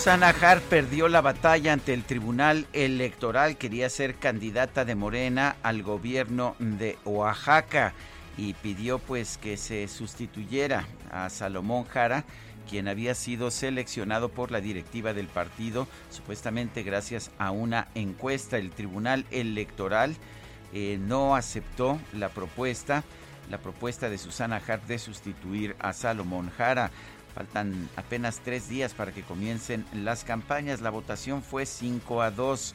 Susana Hart perdió la batalla ante el Tribunal Electoral, quería ser candidata de Morena al gobierno de Oaxaca y pidió pues que se sustituyera a Salomón Jara, quien había sido seleccionado por la directiva del partido, supuestamente gracias a una encuesta. El Tribunal Electoral eh, no aceptó la propuesta, la propuesta de Susana Hart de sustituir a Salomón Jara. Faltan apenas tres días para que comiencen las campañas. La votación fue 5 a 2.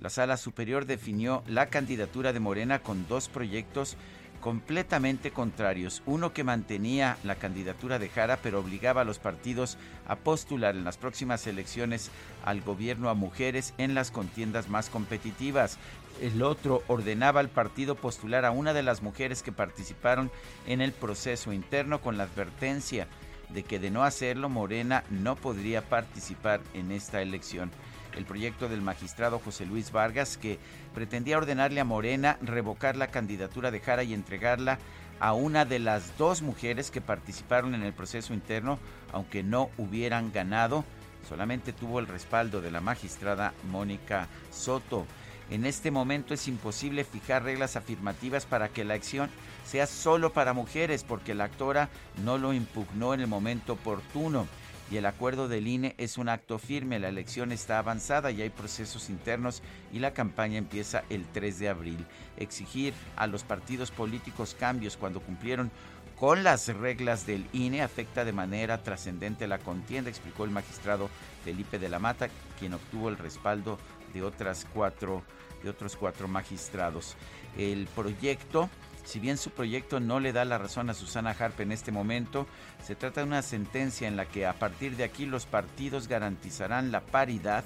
La sala superior definió la candidatura de Morena con dos proyectos completamente contrarios. Uno que mantenía la candidatura de Jara, pero obligaba a los partidos a postular en las próximas elecciones al gobierno a mujeres en las contiendas más competitivas. El otro ordenaba al partido postular a una de las mujeres que participaron en el proceso interno con la advertencia de que de no hacerlo Morena no podría participar en esta elección. El proyecto del magistrado José Luis Vargas que pretendía ordenarle a Morena revocar la candidatura de Jara y entregarla a una de las dos mujeres que participaron en el proceso interno, aunque no hubieran ganado, solamente tuvo el respaldo de la magistrada Mónica Soto. En este momento es imposible fijar reglas afirmativas para que la acción sea solo para mujeres porque la actora no lo impugnó en el momento oportuno. Y el acuerdo del INE es un acto firme, la elección está avanzada y hay procesos internos y la campaña empieza el 3 de abril. Exigir a los partidos políticos cambios cuando cumplieron con las reglas del INE afecta de manera trascendente la contienda, explicó el magistrado Felipe de la Mata, quien obtuvo el respaldo de otras cuatro de otros cuatro magistrados. El proyecto si bien su proyecto no le da la razón a Susana Harp en este momento, se trata de una sentencia en la que a partir de aquí los partidos garantizarán la paridad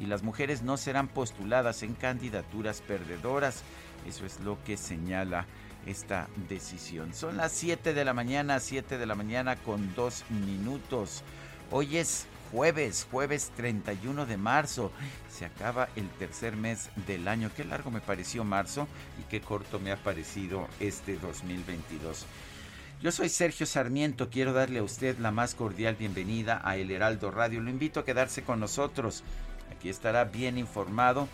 y las mujeres no serán postuladas en candidaturas perdedoras. Eso es lo que señala esta decisión. Son las 7 de la mañana, 7 de la mañana con dos minutos. Hoy es jueves, jueves 31 de marzo. Se acaba el tercer mes del año. Qué largo me pareció marzo y qué corto me ha parecido este 2022. Yo soy Sergio Sarmiento, quiero darle a usted la más cordial bienvenida a El Heraldo Radio. Lo invito a quedarse con nosotros. Aquí estará bien informado.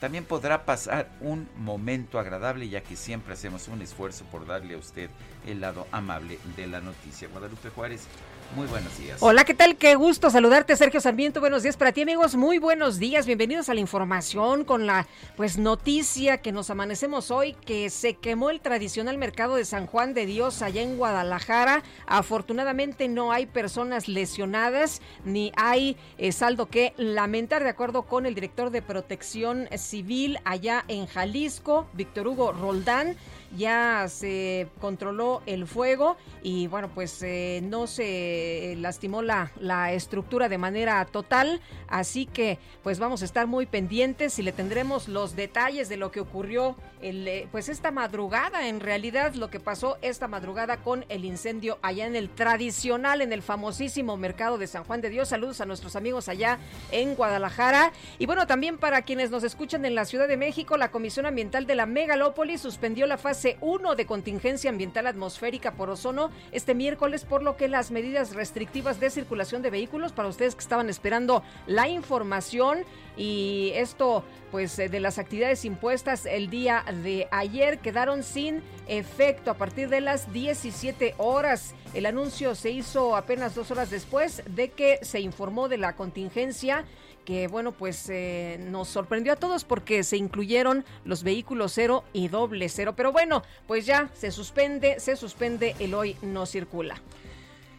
También podrá pasar un momento agradable ya que siempre hacemos un esfuerzo por darle a usted el lado amable de la noticia. Guadalupe Juárez, muy buenos días. Hola, ¿qué tal? Qué gusto saludarte, Sergio Sarmiento. Buenos días para ti, amigos. Muy buenos días. Bienvenidos a la información con la pues noticia que nos amanecemos hoy que se quemó el tradicional mercado de San Juan de Dios allá en Guadalajara. Afortunadamente no hay personas lesionadas ni hay eh, saldo que lamentar de acuerdo con el director de Protección Civil allá en Jalisco, Víctor Hugo Roldán ya se controló el fuego y bueno, pues eh, no se lastimó la, la estructura de manera total, así que pues vamos a estar muy pendientes y le tendremos los detalles de lo que ocurrió eh, pues esta madrugada, en realidad lo que pasó esta madrugada con el incendio allá en el tradicional, en el famosísimo mercado de San Juan de Dios. Saludos a nuestros amigos allá en Guadalajara. Y bueno, también para quienes nos escuchan en la Ciudad de México, la Comisión Ambiental de la Megalópolis suspendió la fase 1 de contingencia ambiental atmosférica por ozono este miércoles, por lo que las medidas restrictivas de circulación de vehículos, para ustedes que estaban esperando la información, y esto pues de las actividades impuestas el día de ayer quedaron sin efecto a partir de las 17 horas. El anuncio se hizo apenas dos horas después de que se informó de la contingencia que bueno pues eh, nos sorprendió a todos porque se incluyeron los vehículos cero y doble cero pero bueno pues ya se suspende se suspende el hoy no circula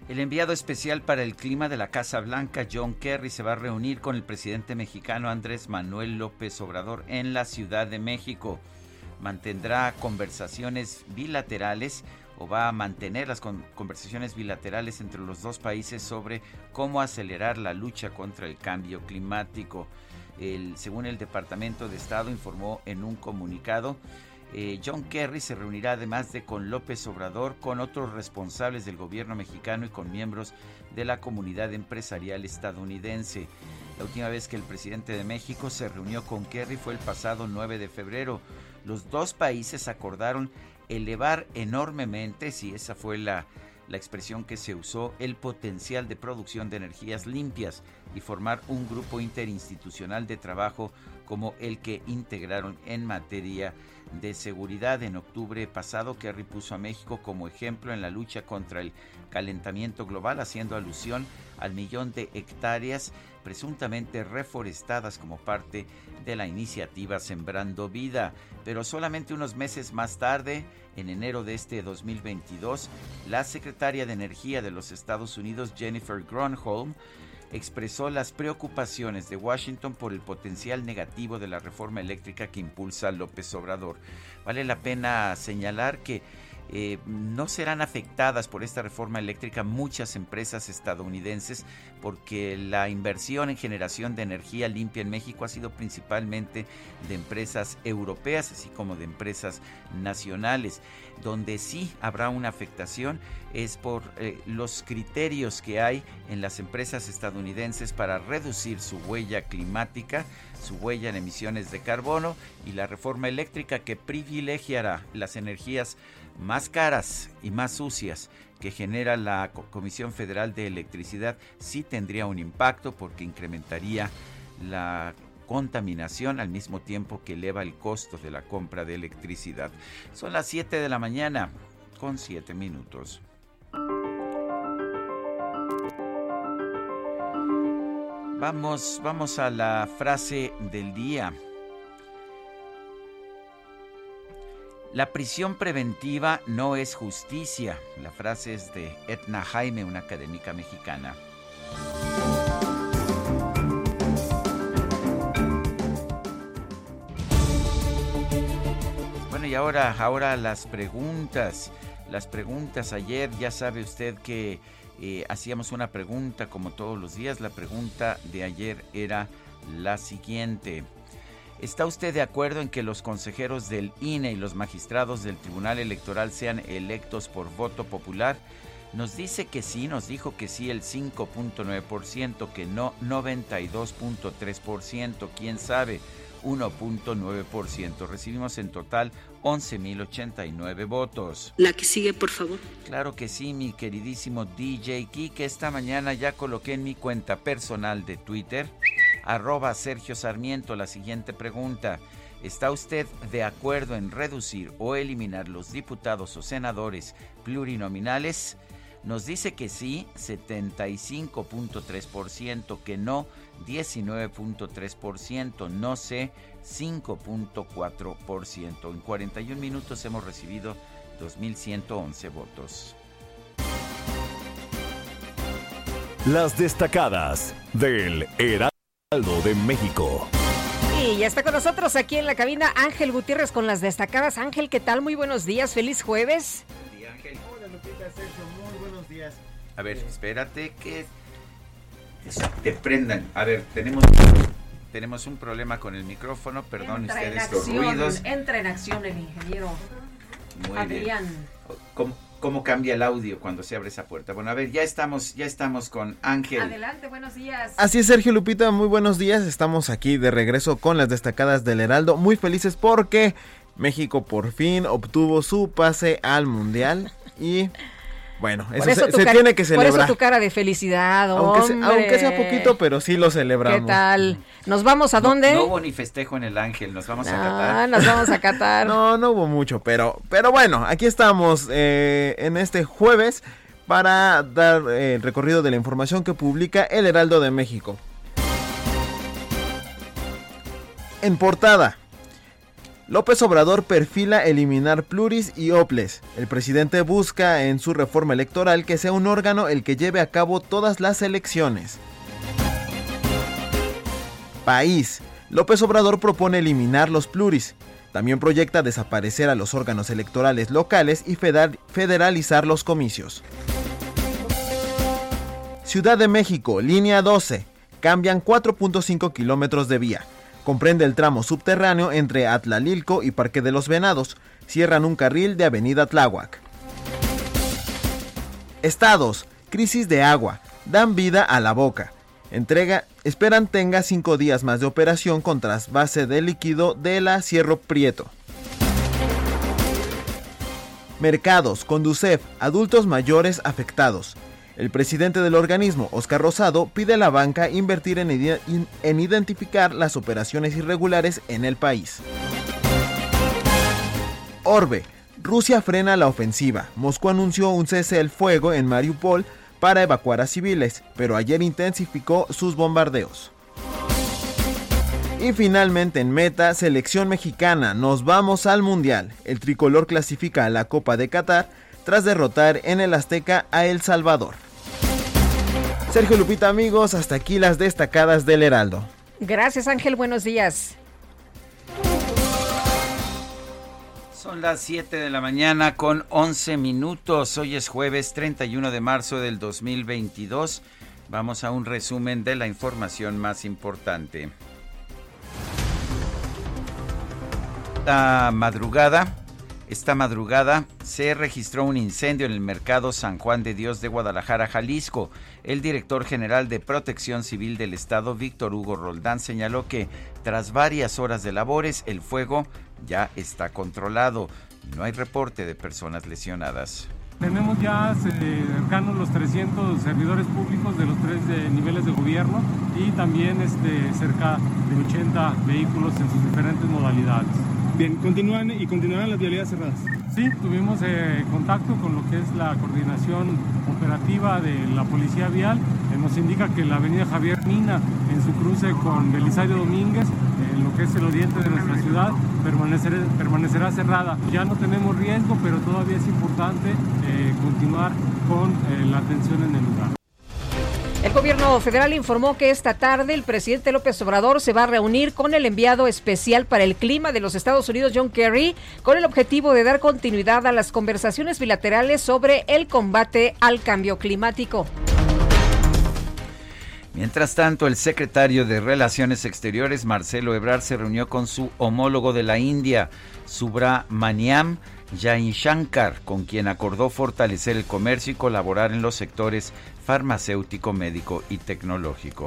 el enviado especial para el clima de la Casa Blanca, John Kerry, se va a reunir con el presidente mexicano Andrés Manuel López Obrador en la Ciudad de México. Mantendrá conversaciones bilaterales o va a mantener las conversaciones bilaterales entre los dos países sobre cómo acelerar la lucha contra el cambio climático. según el Departamento de Estado informó en un comunicado, eh, John Kerry se reunirá además de con López Obrador, con otros responsables del gobierno mexicano y con miembros de la comunidad empresarial estadounidense. La última vez que el presidente de México se reunió con Kerry fue el pasado 9 de febrero. Los dos países acordaron elevar enormemente, si esa fue la, la expresión que se usó, el potencial de producción de energías limpias y formar un grupo interinstitucional de trabajo como el que integraron en materia de seguridad. En octubre pasado, Kerry puso a México como ejemplo en la lucha contra el calentamiento global, haciendo alusión al millón de hectáreas presuntamente reforestadas como parte de la iniciativa Sembrando Vida. Pero solamente unos meses más tarde, en enero de este 2022, la secretaria de Energía de los Estados Unidos, Jennifer Gronholm, expresó las preocupaciones de Washington por el potencial negativo de la reforma eléctrica que impulsa López Obrador. Vale la pena señalar que eh, no serán afectadas por esta reforma eléctrica muchas empresas estadounidenses porque la inversión en generación de energía limpia en México ha sido principalmente de empresas europeas así como de empresas nacionales. Donde sí habrá una afectación es por eh, los criterios que hay en las empresas estadounidenses para reducir su huella climática, su huella en emisiones de carbono y la reforma eléctrica que privilegiará las energías más caras y más sucias que genera la Comisión Federal de Electricidad sí tendría un impacto porque incrementaría la contaminación al mismo tiempo que eleva el costo de la compra de electricidad. Son las 7 de la mañana con 7 minutos. Vamos, vamos a la frase del día. La prisión preventiva no es justicia. La frase es de Etna Jaime, una académica mexicana. Bueno, y ahora, ahora las preguntas. Las preguntas. Ayer ya sabe usted que eh, hacíamos una pregunta como todos los días. La pregunta de ayer era la siguiente. ¿Está usted de acuerdo en que los consejeros del INE y los magistrados del Tribunal Electoral sean electos por voto popular? Nos dice que sí, nos dijo que sí el 5.9%, que no 92.3%, quién sabe, 1.9%. Recibimos en total 11.089 votos. La que sigue, por favor. Claro que sí, mi queridísimo DJ que esta mañana ya coloqué en mi cuenta personal de Twitter arroba Sergio Sarmiento la siguiente pregunta. ¿Está usted de acuerdo en reducir o eliminar los diputados o senadores plurinominales? Nos dice que sí, 75.3%, que no, 19.3%, no sé, 5.4%. En 41 minutos hemos recibido 2.111 votos. Las destacadas del Heraldo de México. Y ya está con nosotros aquí en la cabina Ángel Gutiérrez con las destacadas. Ángel, ¿qué tal? Muy buenos días, feliz jueves. Ángel. Hola Lupita, Sergio, muy buenos días. A ver, espérate que te prendan. A ver, tenemos tenemos un problema con el micrófono, perdón ustedes los ruidos. Entra en acción el ingeniero muy Adrián. Bien cómo cambia el audio cuando se abre esa puerta. Bueno, a ver, ya estamos, ya estamos con Ángel. Adelante, buenos días. Así es, Sergio Lupita, muy buenos días. Estamos aquí de regreso con las destacadas del Heraldo, muy felices porque México por fin obtuvo su pase al Mundial y Bueno, eso, se, tiene que celebrar. Por eso tu cara de felicidad, aunque sea, aunque sea, poquito, pero sí lo celebramos. ¿Qué tal? ¿Nos vamos a dónde? No, hubo ni festejo en el Ángel, nos vamos a Qatar. Ah, nos vamos a Qatar. no, no hubo mucho, pero, pero bueno, aquí estamos eh, en este jueves para dar eh, el recorrido de la información que publica El Heraldo de México. En portada. López Obrador perfila eliminar pluris y oples. El presidente busca en su reforma electoral que sea un órgano el que lleve a cabo todas las elecciones. País. López Obrador propone eliminar los pluris. También proyecta desaparecer a los órganos electorales locales y federalizar los comicios. Ciudad de México, línea 12. Cambian 4.5 kilómetros de vía. Comprende el tramo subterráneo entre Atlalilco y Parque de los Venados. Cierran un carril de Avenida Tláhuac. Estados. Crisis de agua. Dan vida a la boca. Entrega. Esperan tenga cinco días más de operación con trasvase de líquido de la Cierro Prieto. Mercados. Conducef. Adultos mayores afectados. El presidente del organismo, Oscar Rosado, pide a la banca invertir en, identificar las operaciones irregulares en el país. Orbe. Rusia frena la ofensiva. Moscú anunció un cese del fuego en Mariupol para evacuar a civiles, pero ayer intensificó sus bombardeos. Y finalmente en meta, selección mexicana, nos vamos al Mundial. El tricolor clasifica a la Copa de Qatar tras derrotar en el Azteca a El Salvador. Sergio Lupita, amigos, hasta aquí las destacadas del Heraldo. Gracias, Ángel. Buenos días. Son las 7 de la mañana con 11 minutos. Hoy es jueves 31 de marzo del 2022. Vamos a un resumen de la información más importante. La madrugada, esta madrugada se registró un incendio en el mercado San Juan de Dios de Guadalajara, Jalisco. El director general de Protección Civil del Estado, Víctor Hugo Roldán, señaló que tras varias horas de labores, el fuego ya está controlado. No hay reporte de personas lesionadas. Tenemos ya cercanos los 300 servidores públicos de los tres eh, niveles de gobierno y también este, cerca de 80 vehículos en sus diferentes modalidades. Bien, continúan y continuarán las vialidades cerradas. Sí, tuvimos eh, contacto con lo que es la coordinación operativa de la Policía Vial. Eh, nos indica que la avenida Javier Mina, en su cruce con Belisario Domínguez, en lo que es el oriente de nuestra ciudad, permanecerá, permanecerá cerrada. Ya no tenemos riesgo, pero todavía es importante eh, continuar con la atención en el lugar. El gobierno federal informó que esta tarde el presidente López Obrador se va a reunir con el enviado especial para el clima de los Estados Unidos, John Kerry, con el objetivo de dar continuidad a las conversaciones bilaterales sobre el combate al cambio climático. Mientras tanto, el secretario de Relaciones Exteriores, Marcelo Ebrard, se reunió con su homólogo de la India, Subramaniam Jain Shankar, con quien acordó fortalecer el comercio y colaborar en los sectores farmacéutico, médico y tecnológico.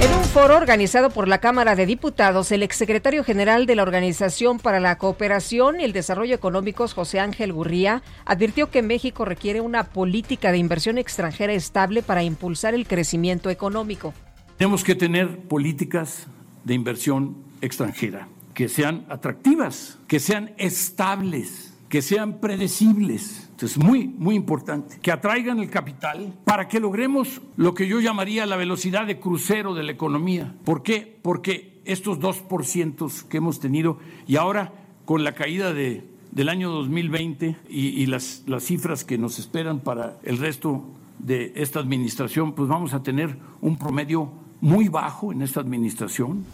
En un foro organizado por la Cámara de Diputados, el exsecretario general de la Organización para la Cooperación y el Desarrollo Económicos, José Ángel Gurría, advirtió que México requiere una política de inversión extranjera estable para impulsar el crecimiento económico. Tenemos que tener políticas de inversión extranjera que sean atractivas, que sean estables que sean predecibles. Es muy, muy importante. Que atraigan el capital para que logremos lo que yo llamaría la velocidad de crucero de la economía. ¿Por qué? Porque estos 2% que hemos tenido y ahora con la caída de, del año 2020 y, y las, las cifras que nos esperan para el resto de esta administración, pues vamos a tener un promedio muy bajo en esta administración.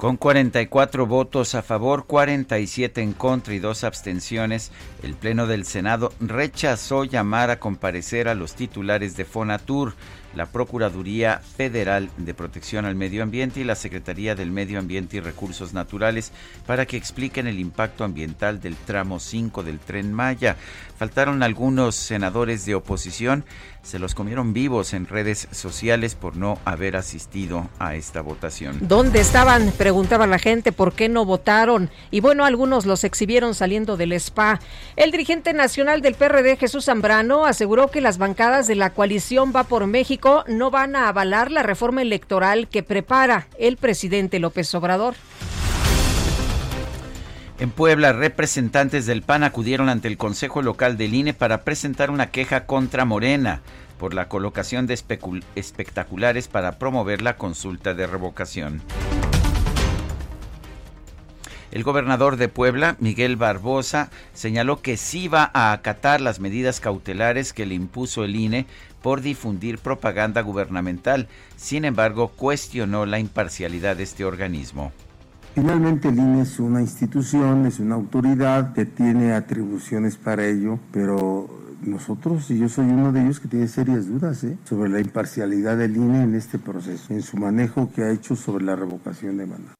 Con 44 votos a favor, 47 en contra y dos abstenciones, el Pleno del Senado rechazó llamar a comparecer a los titulares de Fonatur. La Procuraduría Federal de Protección al Medio Ambiente y la Secretaría del Medio Ambiente y Recursos Naturales para que expliquen el impacto ambiental del tramo 5 del tren Maya. Faltaron algunos senadores de oposición, se los comieron vivos en redes sociales por no haber asistido a esta votación. ¿Dónde estaban? Preguntaba la gente, ¿por qué no votaron? Y bueno, algunos los exhibieron saliendo del spa. El dirigente nacional del PRD, Jesús Zambrano, aseguró que las bancadas de la coalición Va por México no van a avalar la reforma electoral que prepara el presidente López Obrador. En Puebla, representantes del PAN acudieron ante el Consejo Local del INE para presentar una queja contra Morena por la colocación de espectaculares para promover la consulta de revocación. El gobernador de Puebla, Miguel Barbosa, señaló que sí va a acatar las medidas cautelares que le impuso el INE por difundir propaganda gubernamental. Sin embargo, cuestionó la imparcialidad de este organismo. Finalmente el INE es una institución, es una autoridad que tiene atribuciones para ello, pero nosotros, y yo soy uno de ellos que tiene serias dudas ¿eh? sobre la imparcialidad del INE en este proceso, en su manejo que ha hecho sobre la revocación de mandato.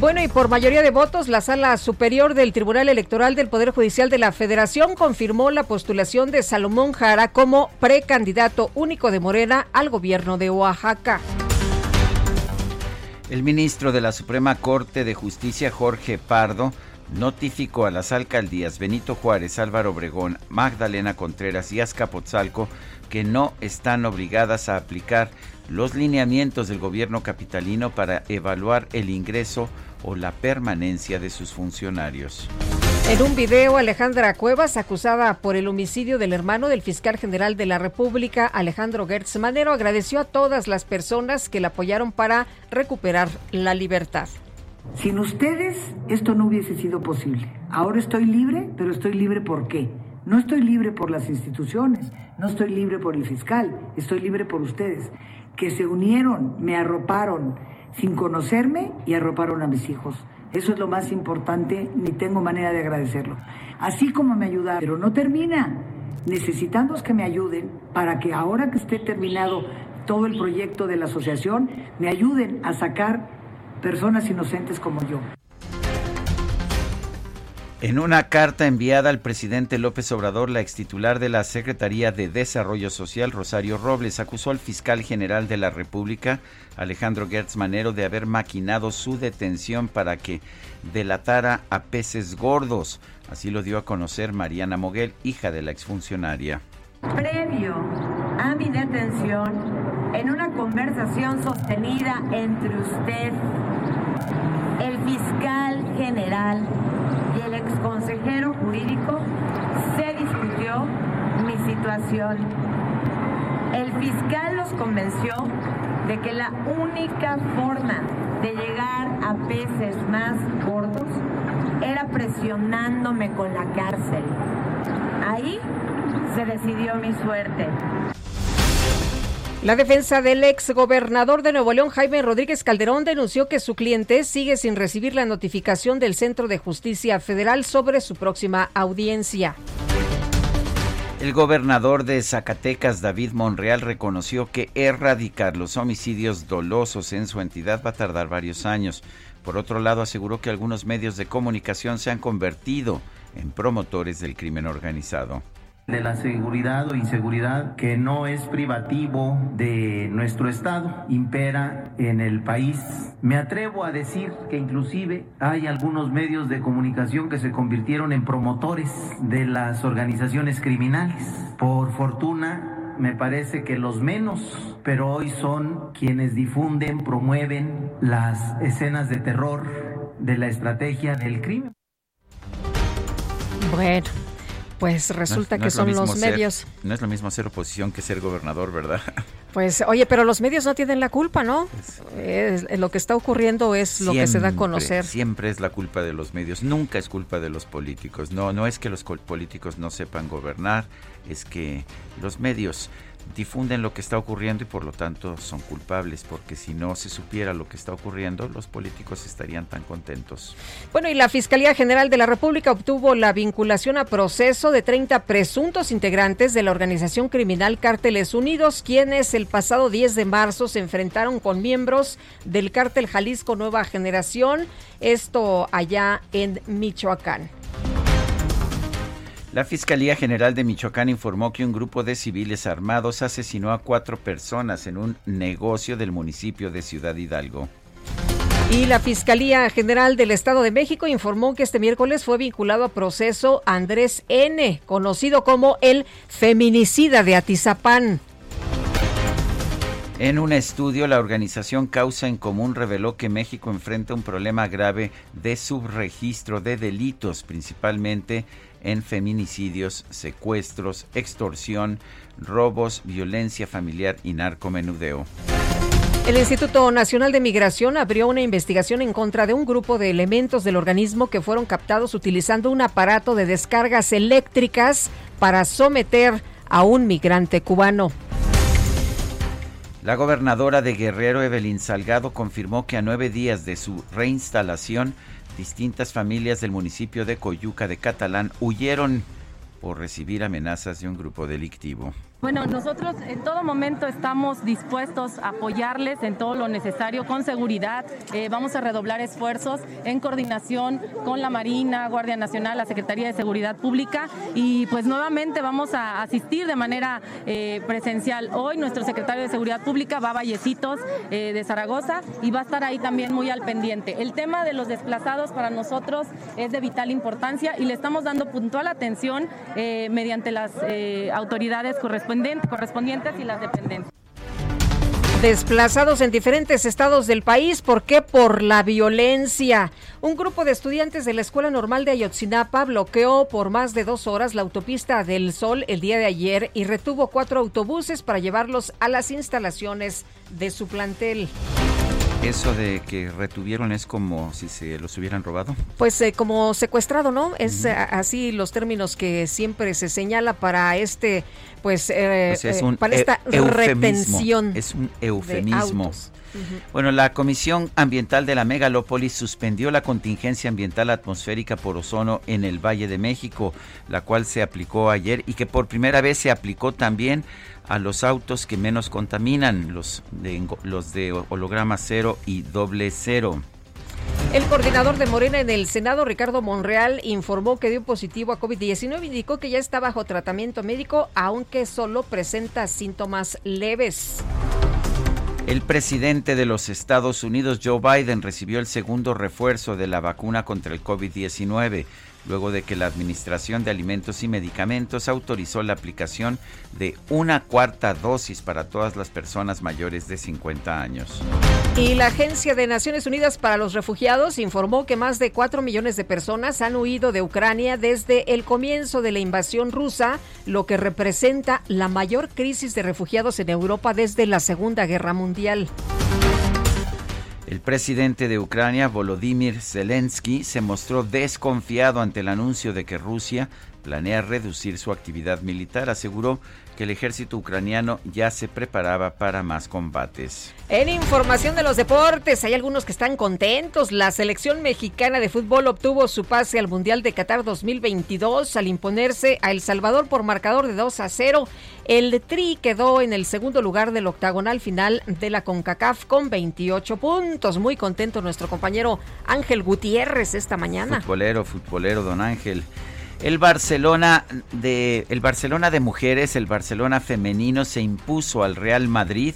Bueno, y por mayoría de votos, la Sala Superior del Tribunal Electoral del Poder Judicial de la Federación confirmó la postulación de Salomón Jara como precandidato único de Morena al gobierno de Oaxaca. El ministro de la Suprema Corte de Justicia, Jorge Pardo, notificó a las alcaldías Benito Juárez, Álvaro Obregón, Magdalena Contreras y Azcapotzalco que no están obligadas a aplicar los lineamientos del gobierno capitalino para evaluar el ingreso o la permanencia de sus funcionarios. En un video, Alejandra Cuevas, acusada por el homicidio del hermano del fiscal general de la República, Alejandro Gertz Manero, agradeció a todas las personas que la apoyaron para recuperar la libertad. Sin ustedes esto no hubiese sido posible. Ahora estoy libre, pero estoy libre ¿por qué? No estoy libre por las instituciones, no estoy libre por el fiscal, estoy libre por ustedes, que se unieron, me arroparon sin conocerme y arroparon a mis hijos. Eso es lo más importante, ni tengo manera de agradecerlo. Así como me ayudaron, pero no termina. Necesitamos que me ayuden para que ahora que esté terminado todo el proyecto de la asociación, me ayuden a sacar personas inocentes como yo. En una carta enviada al presidente López Obrador, la extitular de la Secretaría de Desarrollo Social, Rosario Robles, acusó al fiscal general de la República, Alejandro Gertz Manero, de haber maquinado su detención para que delatara a peces gordos. Así lo dio a conocer Mariana Moguel, hija de la exfuncionaria. Previo a mi detención, en una conversación sostenida entre usted, el fiscal general y el exconsejero jurídico, se discutió mi situación. El fiscal los convenció de que la única forma de llegar a peces más gordos era presionándome con la cárcel. Ahí se decidió mi suerte. La defensa del ex gobernador de Nuevo León, Jaime Rodríguez Calderón, denunció que su cliente sigue sin recibir la notificación del Centro de Justicia Federal sobre su próxima audiencia. El gobernador de Zacatecas, David Monreal, reconoció que erradicar los homicidios dolosos en su entidad va a tardar varios años. Por otro lado, aseguró que algunos medios de comunicación se han convertido en promotores del crimen organizado de la seguridad o inseguridad que no es privativo de nuestro Estado, impera en el país. Me atrevo a decir que inclusive hay algunos medios de comunicación que se convirtieron en promotores de las organizaciones criminales. Por fortuna, me parece que los menos, pero hoy son quienes difunden, promueven las escenas de terror de la estrategia del crimen. Bueno, pues resulta que son los medios. no es lo mismo ser oposición que ser gobernador, ¿verdad? Pues oye, pero los medios no tienen la culpa, ¿no? lo que está ocurriendo es lo que se da a conocer. Siempre es la culpa de los medios, nunca es culpa de los políticos. No, no es que los políticos no sepan gobernar, es que los medios difunden lo que está ocurriendo y por lo tanto son culpables, porque si no se supiera lo que está ocurriendo, los políticos estarían tan contentos. Bueno, y la Fiscalía General de la República obtuvo la vinculación a proceso de 30 presuntos integrantes de la organización criminal Cárteles Unidos, quienes el pasado 10 de marzo se enfrentaron con miembros del cártel Jalisco Nueva Generación, esto allá en Michoacán. La Fiscalía General de Michoacán informó que un grupo de civiles armados asesinó a cuatro personas en un negocio del municipio de Ciudad Hidalgo. Y la Fiscalía General del Estado de México informó que este miércoles fue vinculado a proceso Andrés N., conocido como el feminicida de Atizapán. En un estudio, la organización Causa en Común reveló que México enfrenta un problema grave de subregistro de delitos, principalmente en feminicidios, secuestros, extorsión, robos, violencia familiar y narcomenudeo. El Instituto Nacional de Migración abrió una investigación en contra de un grupo de elementos del organismo que fueron captados utilizando un aparato de descargas eléctricas para someter a un migrante cubano. La gobernadora de Guerrero, Evelyn Salgado, confirmó que a nueve días de su reinstalación, distintas familias del municipio de Coyuca de Catalán huyeron por recibir amenazas de un grupo delictivo. Bueno, nosotros en todo momento estamos dispuestos a apoyarles en todo lo necesario con seguridad. Eh, vamos a redoblar esfuerzos en coordinación con la Marina, Guardia Nacional, la Secretaría de Seguridad Pública y pues nuevamente vamos a asistir de manera eh, presencial. Hoy nuestro secretario de Seguridad Pública va a Vallecitos eh, de Zaragoza y va a estar ahí también muy al pendiente. El tema de los desplazados para nosotros es de vital importancia y le estamos dando puntual atención mediante las autoridades correspondientes correspondientes y las dependencias. Desplazados en diferentes estados del país, ¿por qué? Por la violencia. Un grupo de estudiantes de la Escuela Normal de Ayotzinapa bloqueó por más de dos horas la autopista del Sol el día de ayer y retuvo cuatro autobuses para llevarlos a las instalaciones de su plantel. Eso de que retuvieron es como si se los hubieran robado. Pues eh, como secuestrado, ¿no? Es así los términos que siempre se señala para este, pues, eh, es eh, un para esta retención. Es un eufemismo. Bueno, la Comisión Ambiental de la Megalópolis suspendió la contingencia ambiental atmosférica por ozono en el Valle de México, la cual se aplicó ayer y que por primera vez se aplicó también a los autos que menos contaminan, los de, los de holograma cero y doble cero. El coordinador de Morena en el Senado, Ricardo Monreal, informó que dio positivo a COVID-19 y indicó que ya está bajo tratamiento médico, aunque solo presenta síntomas leves. El presidente de los Estados Unidos, Joe Biden, recibió el segundo refuerzo de la vacuna contra el COVID-19 luego de que la Administración de Alimentos y Medicamentos autorizó la aplicación de una cuarta dosis para todas las personas mayores de 50 años. Y la Agencia de Naciones Unidas para los Refugiados informó que más de 4 millones de personas han huido de Ucrania desde el comienzo de la invasión rusa, lo que representa la mayor crisis de refugiados en Europa desde la Segunda Guerra Mundial. El presidente de Ucrania, Volodymyr Zelensky, se mostró desconfiado ante el anuncio de que Rusia planea reducir su actividad militar. Aseguró que el ejército ucraniano ya se preparaba para más combates. En información de los deportes, hay algunos que están contentos. La selección mexicana de fútbol obtuvo su pase al Mundial de Qatar 2022 al imponerse a El Salvador por marcador de 2 a 0. El Tri quedó en el segundo lugar del octagonal final de la CONCACAF con 28 puntos. Muy contento nuestro compañero Ángel Gutiérrez esta mañana. Futbolero, futbolero, don Ángel. El Barcelona de el Barcelona de mujeres, el Barcelona femenino se impuso al Real Madrid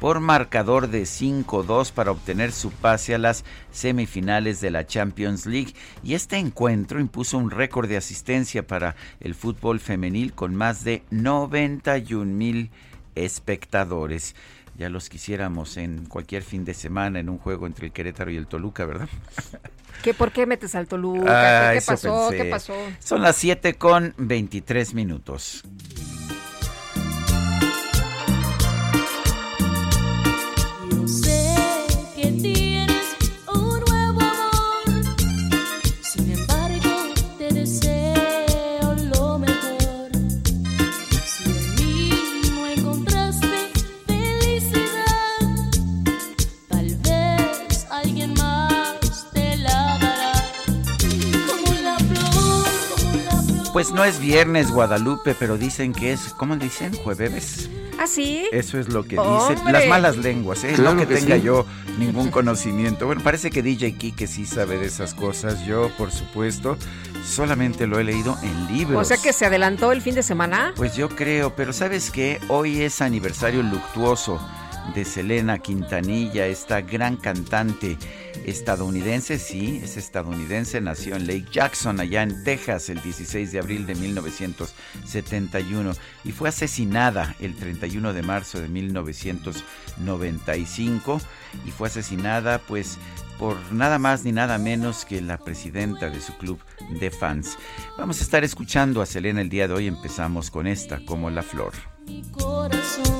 por marcador de 5-2 para obtener su pase a las semifinales de la Champions League. Y este encuentro impuso un récord de asistencia para el fútbol femenil con más de 91 mil espectadores. Ya los quisiéramos en cualquier fin de semana en un juego entre el Querétaro y el Toluca, ¿verdad? ¿Qué, ¿Por qué metes al Toluca? Ah, ¿Qué, pasó? ¿Qué pasó? Son las 7 con 23 minutos. No es viernes, Guadalupe, pero dicen que es, ¿cómo dicen? Jueves. ¿Ah, sí? Eso es lo que ¡Hombre! dicen las malas lenguas, ¿eh? Claro no que, que tenga sí. yo ningún conocimiento. Bueno, parece que DJ Kike sí sabe de esas cosas. Yo, por supuesto, solamente lo he leído en libros. O sea que se adelantó el fin de semana. Pues yo creo, pero ¿sabes qué? Hoy es aniversario luctuoso de Selena Quintanilla, esta gran cantante estadounidense, sí, es estadounidense, nació en Lake Jackson, allá en Texas, el 16 de abril de 1971 y fue asesinada el 31 de marzo de 1995 y fue asesinada pues por nada más ni nada menos que la presidenta de su club de fans. Vamos a estar escuchando a Selena el día de hoy, empezamos con esta, como la flor. mi corazón.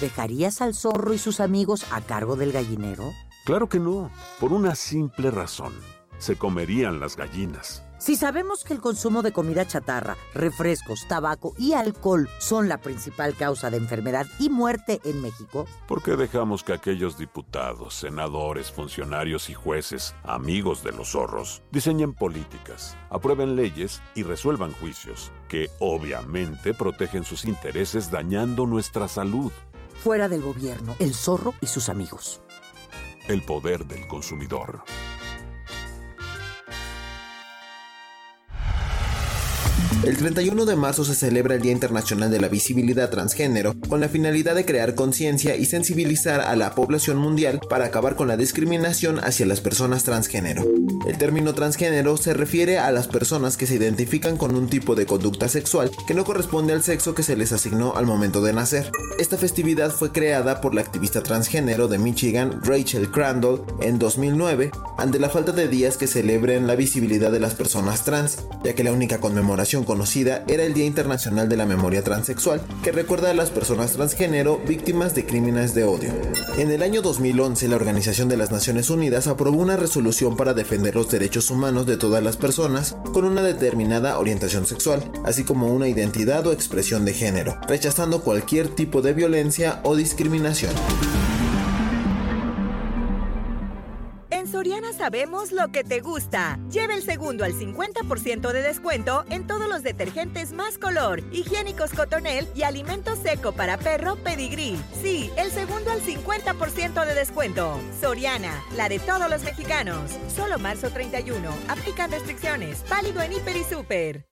¿Dejarías al zorro y sus amigos a cargo del gallinero? Claro que no, por una simple razón. Se comerían las gallinas. Si sabemos que el consumo de comida chatarra, refrescos, tabaco y alcohol son la principal causa de enfermedad y muerte en México, ¿Por qué dejamos que aquellos diputados, senadores, funcionarios y jueces, amigos de los zorros, diseñen políticas, aprueben leyes y resuelvan juicios que obviamente protegen sus intereses dañando nuestra salud? Fuera del gobierno, el zorro y sus amigos. El poder del consumidor. El 31 de marzo se celebra el Día Internacional de la Visibilidad Transgénero con la finalidad de crear conciencia y sensibilizar a la población mundial para acabar con la discriminación hacia las personas transgénero. El término transgénero se refiere a las personas que se identifican con un tipo de conducta sexual que no corresponde al sexo que se les asignó al momento de nacer. Esta festividad fue creada por la activista transgénero de Michigan Rachel Crandall en 2009 ante la falta de días que celebren la visibilidad de las personas trans, ya que la única conmemoración conocida era el Día Internacional de la Memoria Transexual, que recuerda a las personas transgénero víctimas de crímenes de odio. En el año 2011, la Organización de las Naciones Unidas aprobó una resolución para defender los derechos humanos de todas las personas con una determinada orientación sexual, así como una identidad o expresión de género, rechazando cualquier tipo de violencia o discriminación. Soriana sabemos lo que te gusta. Lleva el segundo al 50% de descuento en todos los detergentes más color, higiénicos Cotonel y alimento seco para perro Pedigree. Sí, el segundo al 50% de descuento. Soriana, la de todos los mexicanos. Solo marzo 31. Aplican restricciones. Válido en Hiper y Super.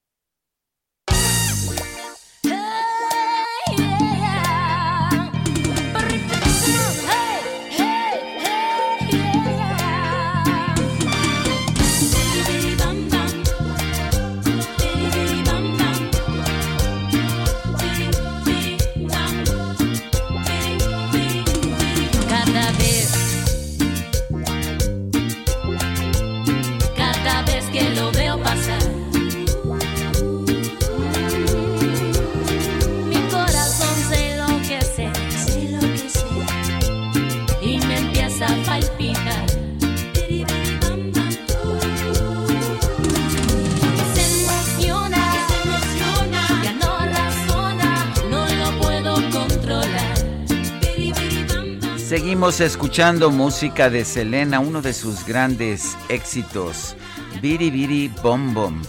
Seguimos escuchando música de Selena, uno de sus grandes éxitos, Biri Biri Bom Bom.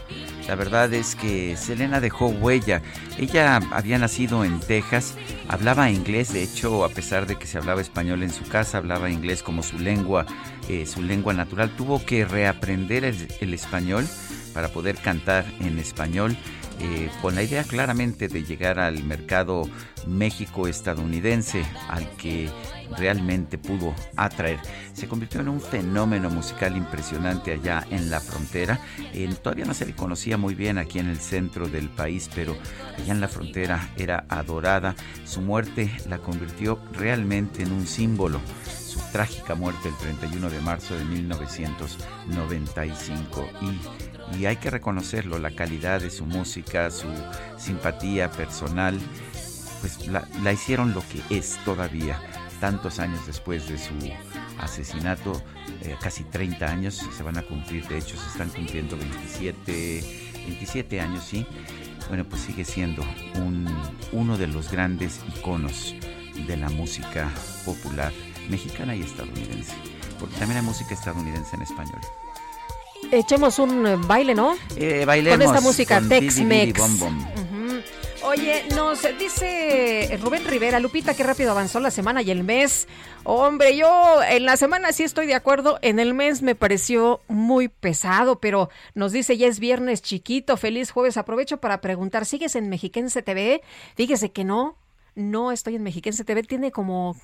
La verdad es que Selena dejó huella. Ella había nacido en Texas, hablaba inglés, de hecho, a pesar de que se hablaba español en su casa, hablaba inglés como su lengua, eh, su lengua natural. Tuvo que reaprender el, español para poder cantar en español eh, con la idea claramente de llegar al mercado México-estadounidense, al que realmente pudo atraer. Se convirtió en un fenómeno musical impresionante allá en la frontera. todavía no se le conocía muy bien aquí en el centro del país, pero allá en la frontera era adorada. Su muerte la convirtió realmente en un símbolo su trágica muerte el 31 de marzo de 1995 y y hay que reconocerlo, la calidad de su música, su simpatía personal, pues la, hicieron lo que es todavía, tantos años después de su asesinato, eh, casi 30 años se van a cumplir, de hecho se están cumpliendo 27, 27 años, sí. Bueno, pues sigue siendo un, uno de los grandes iconos de la música popular mexicana y estadounidense, porque también hay música estadounidense en español echemos un eh, baile, ¿no? Eh, bailemos con esta música Tex-Mex. Oye, nos dice Rubén Rivera, Lupita, qué rápido avanzó la semana y el mes. Hombre, yo en la semana sí estoy de acuerdo, en el mes me pareció muy pesado, pero nos dice ya es viernes chiquito, feliz jueves. Aprovecho para preguntar, ¿sigues en Mexiquense TV? Fíjese que no, no estoy en Mexiquense TV, tiene como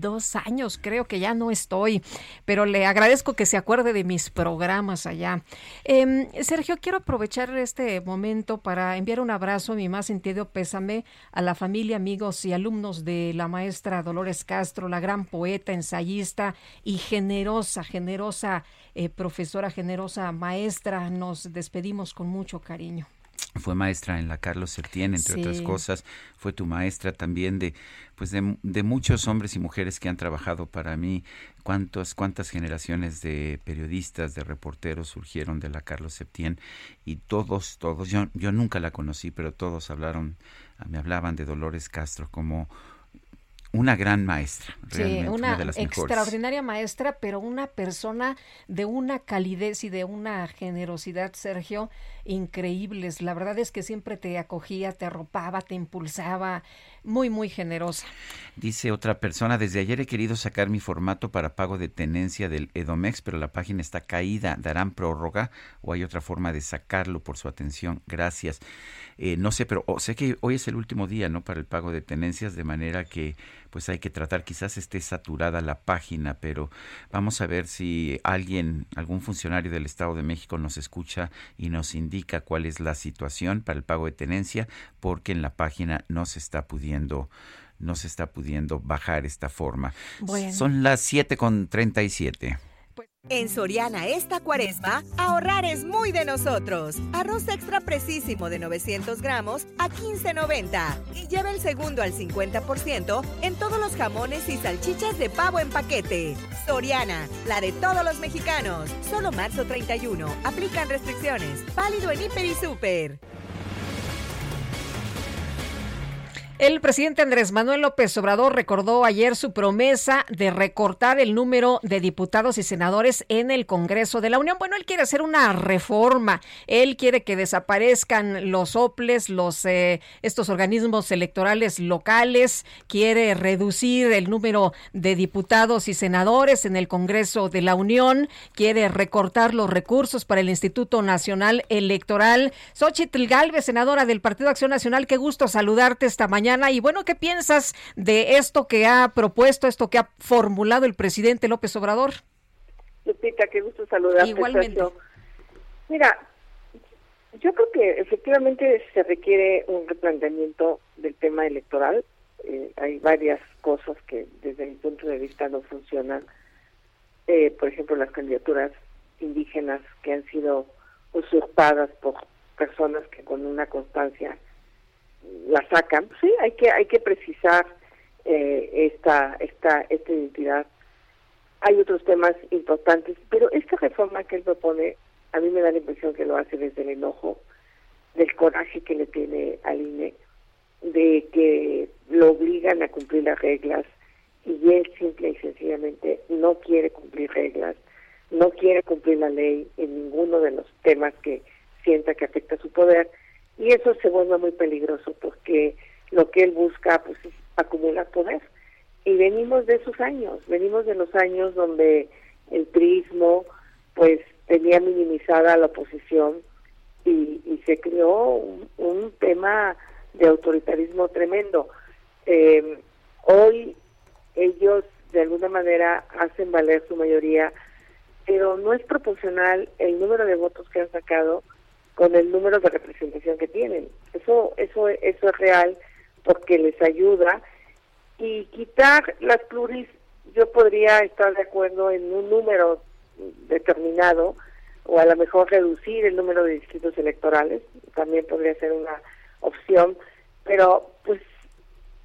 dos años, creo que ya no estoy, pero le agradezco que se acuerde de mis programas allá. Em, Sergio, quiero aprovechar este momento para enviar un abrazo, mi más sentido pésame a la familia, amigos y alumnos de la maestra Dolores Castro, la gran poeta, ensayista y generosa, generosa eh, profesora, generosa maestra. Nos despedimos con mucho cariño fue maestra en la Carlos Septién, entre otras cosas, fue tu maestra también de pues de, de, muchos hombres y mujeres que han trabajado para mí, cuántas cuántas generaciones de periodistas, de reporteros surgieron de la Carlos Septién y todos todos yo yo nunca la conocí, pero todos hablaron me hablaban de Dolores Castro como una gran maestra, realmente, una, de las extraordinaria maestra, pero una persona de una calidez y de una generosidad, Sergio, increíbles. La verdad es que siempre te acogía, te arropaba, te impulsaba, muy, muy generosa. Dice otra persona, desde ayer he querido sacar mi formato para pago de tenencia del Edomex, pero la página está caída. ¿Darán prórroga o hay otra forma de sacarlo por su atención? Gracias. Eh, no sé, pero sé que hoy es el último día, ¿no? Para el pago de tenencias, de manera que pues hay que tratar, quizás esté saturada la página, pero vamos a ver si alguien, algún funcionario del Estado de México nos escucha y nos indica cuál es la situación para el pago de tenencia, porque en la página no se está pudiendo no se está pudiendo bajar esta forma. Son las 7 con 37. En Soriana esta cuaresma, ahorrar es muy de nosotros. Arroz extra precisísimo de 900 gramos a 15.90 y lleva el segundo al 50% en todos los jamones y salchichas de pavo en paquete. Soriana, la de todos los mexicanos. Solo marzo 31. Aplican restricciones. Válido en Hiper y Super. El presidente Andrés Manuel López Obrador recordó ayer su promesa de recortar el número de diputados y senadores en el Congreso de la Unión. Bueno, él quiere hacer una reforma. Él quiere que desaparezcan los OPLES, los eh, estos organismos electorales locales. Quiere reducir el número de diputados y senadores en el Congreso de la Unión. Quiere recortar los recursos para el Instituto Nacional Electoral. Xochitl Galvez, senadora del Partido Acción Nacional, qué gusto saludarte esta mañana y bueno, ¿qué piensas de esto que ha propuesto, esto que ha formulado el presidente López Obrador? Lupita, qué gusto saludarte. Igualmente. Mira, yo creo que efectivamente se requiere un replanteamiento del tema electoral. Eh, hay varias cosas que desde mi punto de vista no funcionan. Eh, por ejemplo, las candidaturas indígenas que han sido usurpadas por personas que con una constancia la sacan. Sí, hay que hay que precisar eh, esta esta esta identidad. Hay otros temas importantes, pero esta reforma que él propone, a mí me da la impresión que lo hace desde el enojo, del coraje que le tiene al INE, de que lo obligan a cumplir las reglas y él simple y sencillamente no quiere cumplir reglas, no quiere cumplir la ley en ninguno de los temas que sienta que afecta su poder y eso se vuelve muy peligroso porque lo que él busca pues es acumular poder y venimos de esos años venimos de los años donde el prismo pues tenía minimizada la oposición y, y se creó un, un tema de autoritarismo tremendo. Eh, hoy ellos de alguna manera hacen valer su mayoría, pero no es proporcional el número de votos que han sacado con el número de representación que tienen. Eso, eso, eso es real porque les ayuda y quitar las pluris, yo podría estar de acuerdo en un número determinado o a lo mejor reducir el número de distritos electorales, también podría ser una opción, pero pues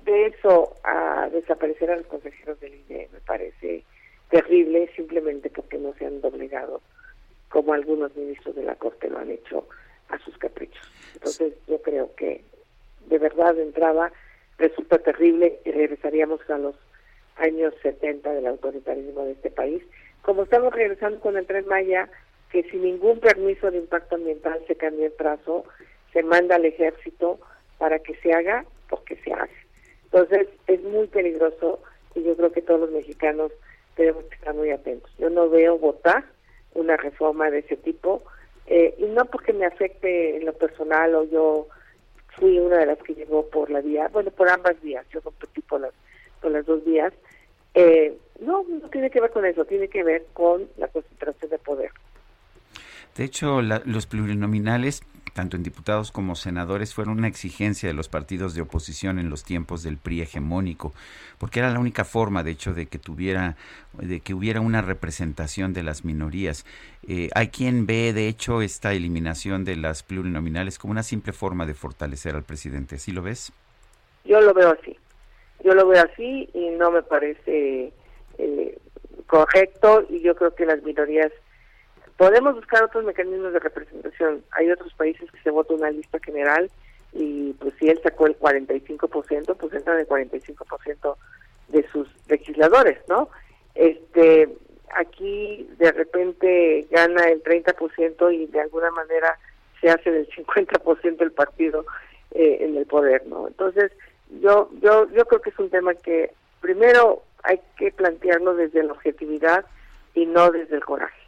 de eso a desaparecer a los consejeros del INE me parece terrible simplemente porque no se han doblegado como algunos ministros de la Corte lo han hecho a sus caprichos. Entonces yo creo que de verdad de entrada resulta terrible y regresaríamos a los años 70 del autoritarismo de este país, como estamos regresando con el Tren Maya, que sin ningún permiso de impacto ambiental se cambia el trazo, se manda al ejército para que se haga porque se hace. Entonces es muy peligroso y yo creo que todos los mexicanos tenemos que estar muy atentos. Yo no veo votar una reforma de ese tipo eh, y no porque me afecte en lo personal o yo fui una de las que llegó por la vía, bueno, por ambas vías, yo competí por las, por las dos vías. Eh, no, no tiene que ver con eso, tiene que ver con la concentración de poder. De hecho, la, los plurinominales, tanto en diputados como senadores, fueron una exigencia de los partidos de oposición en los tiempos del PRI hegemónico, porque era la única forma, de hecho, de que tuviera, de que hubiera una representación de las minorías. Eh, hay quien ve, de hecho, esta eliminación de las plurinominales como una simple forma de fortalecer al presidente. ¿Sí lo ves? Yo lo veo así. Yo lo veo así y no me parece eh, correcto y yo creo que las minorías Podemos buscar otros mecanismos de representación. Hay otros países que se vota una lista general y pues si él sacó el 45%, pues entra el 45% de sus legisladores, ¿no? Este, aquí de repente gana el 30% y de alguna manera se hace del 50% el partido eh, en el poder, ¿no? Entonces, yo yo yo creo que es un tema que primero hay que plantearlo desde la objetividad y no desde el coraje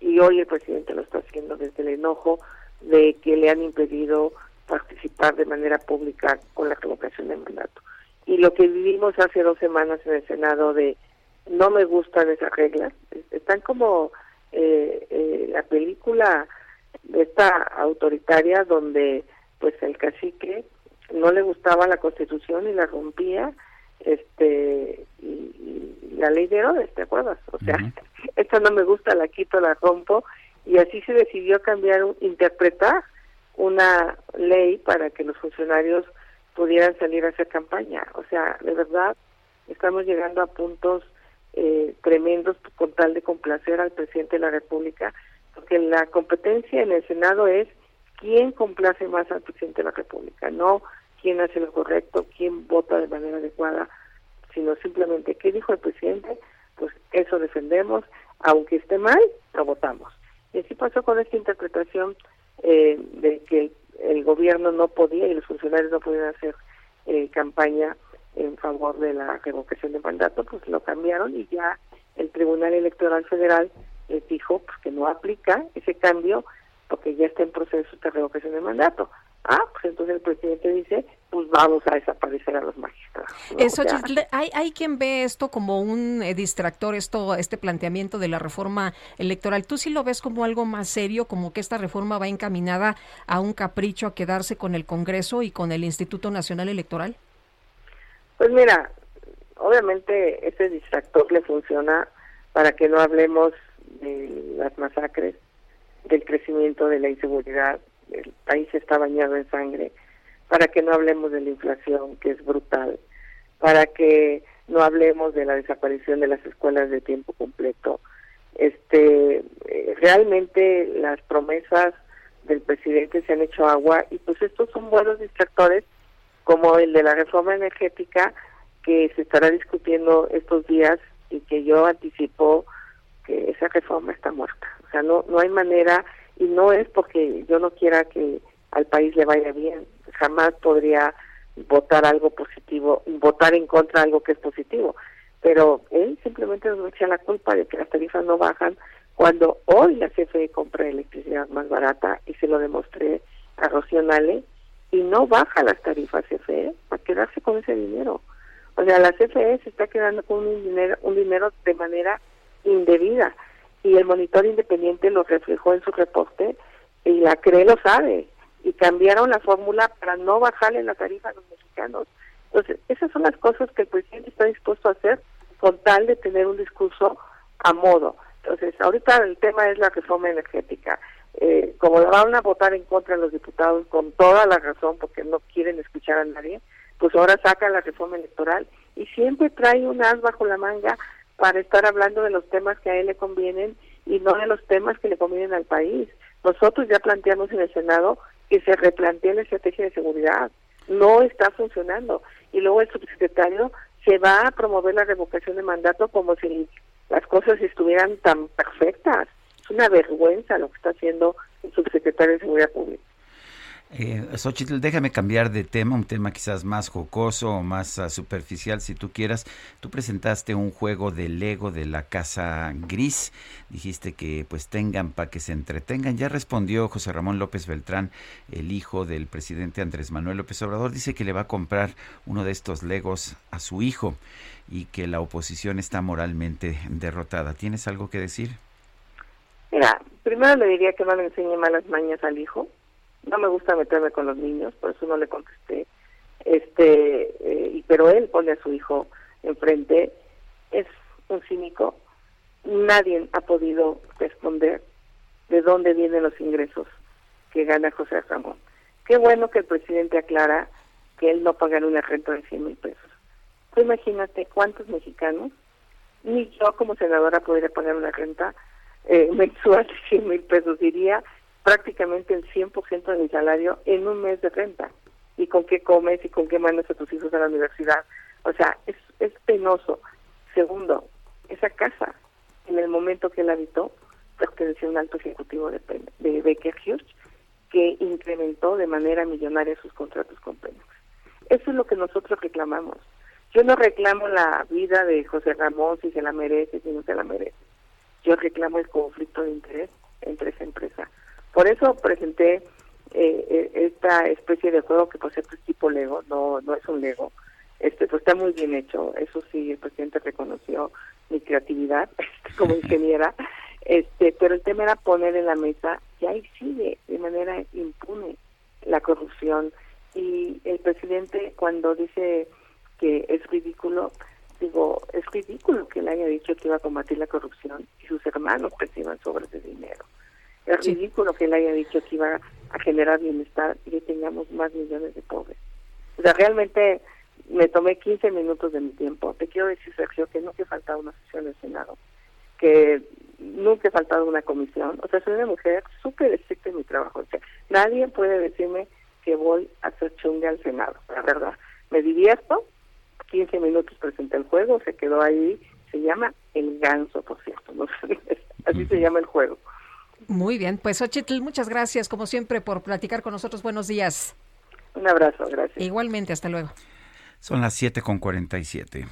y hoy el presidente lo está haciendo desde el enojo de que le han impedido participar de manera pública con la revocación de mandato. Y lo que vivimos hace dos semanas en el Senado de no me gustan esas reglas, están como eh, eh, la película de esta autoritaria donde pues el cacique no le gustaba la constitución y la rompía este y, la ley de Herodes, ¿te acuerdas? O sea, esta no me gusta, la quito, la rompo, y así se decidió cambiar, interpretar una ley para que los funcionarios pudieran salir a hacer campaña. O sea, de verdad, estamos llegando a puntos eh, tremendos con tal de complacer al presidente de la República, porque la competencia en el Senado es quién complace más al presidente de la República, no quién hace lo correcto, quién vota de manera adecuada, sino simplemente qué dijo el presidente, pues eso defendemos aunque esté mal, lo votamos. Y así pasó con esta interpretación eh, de que el, gobierno no podía y los funcionarios no podían hacer eh, campaña en favor de la revocación de mandato, pues lo cambiaron y ya el Tribunal Electoral Federal les dijo pues, que no aplica ese cambio porque ya está en proceso de revocación de mandato. Ah, pues entonces el presidente dice, pues vamos a desaparecer a los magistrados. Eso, hay, hay quien ve esto como un eh, distractor, esto, este planteamiento de la reforma electoral. ¿Tú sí lo ves como algo más serio, como que esta reforma va encaminada a un capricho, a quedarse con el Congreso y con el Instituto Nacional Electoral? Pues mira, obviamente ese distractor le funciona para que no hablemos de las masacres, del crecimiento de la inseguridad, el país está bañado en sangre, para que no hablemos de la inflación, que es brutal, para que no hablemos de la desaparición de las escuelas de tiempo completo. Este, eh, realmente las promesas del presidente se han hecho agua y pues estos son buenos distractores como el de la reforma energética que se estará discutiendo estos días y que yo anticipo que esa reforma está muerta. O sea, no no hay manera y no es porque yo no quiera que al país le vaya bien, jamás podría votar algo positivo, votar en contra de algo que es positivo, pero él simplemente nos echa la culpa de que las tarifas no bajan Cuando hoy la CFE compra electricidad más barata y se lo demostré a Rocío Nale, y no baja las tarifas CFE para quedarse con ese dinero. O sea, la CFE se está quedando con un dinero, un dinero de manera indebida y el monitor independiente lo reflejó en su reporte y la CRE lo sabe y cambiaron la fórmula para no bajarle la tarifa a los mexicanos. Entonces, esas son las cosas que el presidente está dispuesto a hacer con tal de tener un discurso a modo. Entonces, ahorita el tema es la reforma energética. Eh, como la van a votar en contra los diputados con toda la razón porque no quieren escuchar a nadie, pues ahora saca la reforma electoral y siempre trae un as bajo la manga para estar hablando de los temas que a él le convienen y no de los temas que le convienen al país. Nosotros ya planteamos en el Senado que se replantee la estrategia de seguridad. No está funcionando. Y luego el subsecretario se va a promover la revocación de mandato como si las cosas estuvieran tan perfectas. Es una vergüenza lo que está haciendo el subsecretario de Seguridad Pública. Eh, Xochitl, déjame cambiar de tema, un tema quizás más jocoso o más uh, superficial si tú quieras. Tú presentaste un juego de Lego de la Casa Gris, dijiste que pues tengan para que se entretengan. Ya respondió José Ramón López Beltrán, el hijo del presidente Andrés Manuel López Obrador, dice que le va a comprar uno de estos Legos a su hijo y que la oposición está moralmente derrotada. ¿Tienes algo que decir? Mira, primero le diría que no le enseñe malas mañas al hijo no me gusta meterme con los niños, por eso no le contesté. Este, eh, pero él pone a su hijo enfrente, es un cínico. Nadie ha podido responder de dónde vienen los ingresos que gana José Ramón. Qué bueno que el presidente aclara que él no pagará una renta de 100 mil pesos. Tú imagínate cuántos mexicanos, ni yo como senadora podría pagar una renta eh, mensual de 100 mil pesos, diría prácticamente el 100% de mi salario en un mes de renta. ¿Y con qué comes y con qué mandas a tus hijos a la universidad? O sea, es, es penoso. Segundo, esa casa, en el momento que él habitó, pertenecía a un alto ejecutivo de, de Baker Hughes, que incrementó de manera millonaria sus contratos con Pemex. Eso es lo que nosotros reclamamos. Yo no reclamo la vida de José Ramón si se la merece, si no se la merece. Yo reclamo el conflicto de interés entre esa empresa por eso presenté eh, eh, esta especie de juego que por cierto es tipo Lego, no no es un Lego. Este, pues está muy bien hecho. Eso sí, el presidente reconoció mi creatividad este, como ingeniera. Este, pero el tema era poner en la mesa y ahí sigue de manera impune la corrupción. Y el presidente cuando dice que es ridículo, digo, es ridículo que él haya dicho que iba a combatir la corrupción y sus hermanos perciban sobres de dinero. Es ridículo que él haya dicho que iba a generar bienestar y que tengamos más millones de pobres. O sea, realmente me tomé 15 minutos de mi tiempo. Te quiero decir, Sergio, que nunca he faltado una sesión del Senado, que nunca he faltado una comisión. O sea, soy una mujer súper estricta en mi trabajo. O sea, nadie puede decirme que voy a hacer chunga al Senado, la verdad. Me divierto, 15 minutos presenté el juego, se quedó ahí, se llama El Ganso, por cierto, ¿no? así se llama el juego. Muy bien, pues Ochitl, muchas gracias como siempre por platicar con nosotros. Buenos días. Un abrazo, gracias. Igualmente, hasta luego. Son las 7 con 47.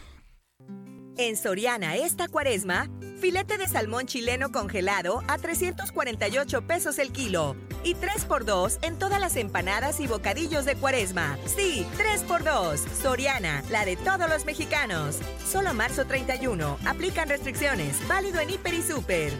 En Soriana esta cuaresma, filete de salmón chileno congelado a 348 pesos el kilo y 3x2 en todas las empanadas y bocadillos de cuaresma. Sí, 3x2. Soriana, la de todos los mexicanos. Solo marzo 31. Aplican restricciones. Válido en Hiper y Super.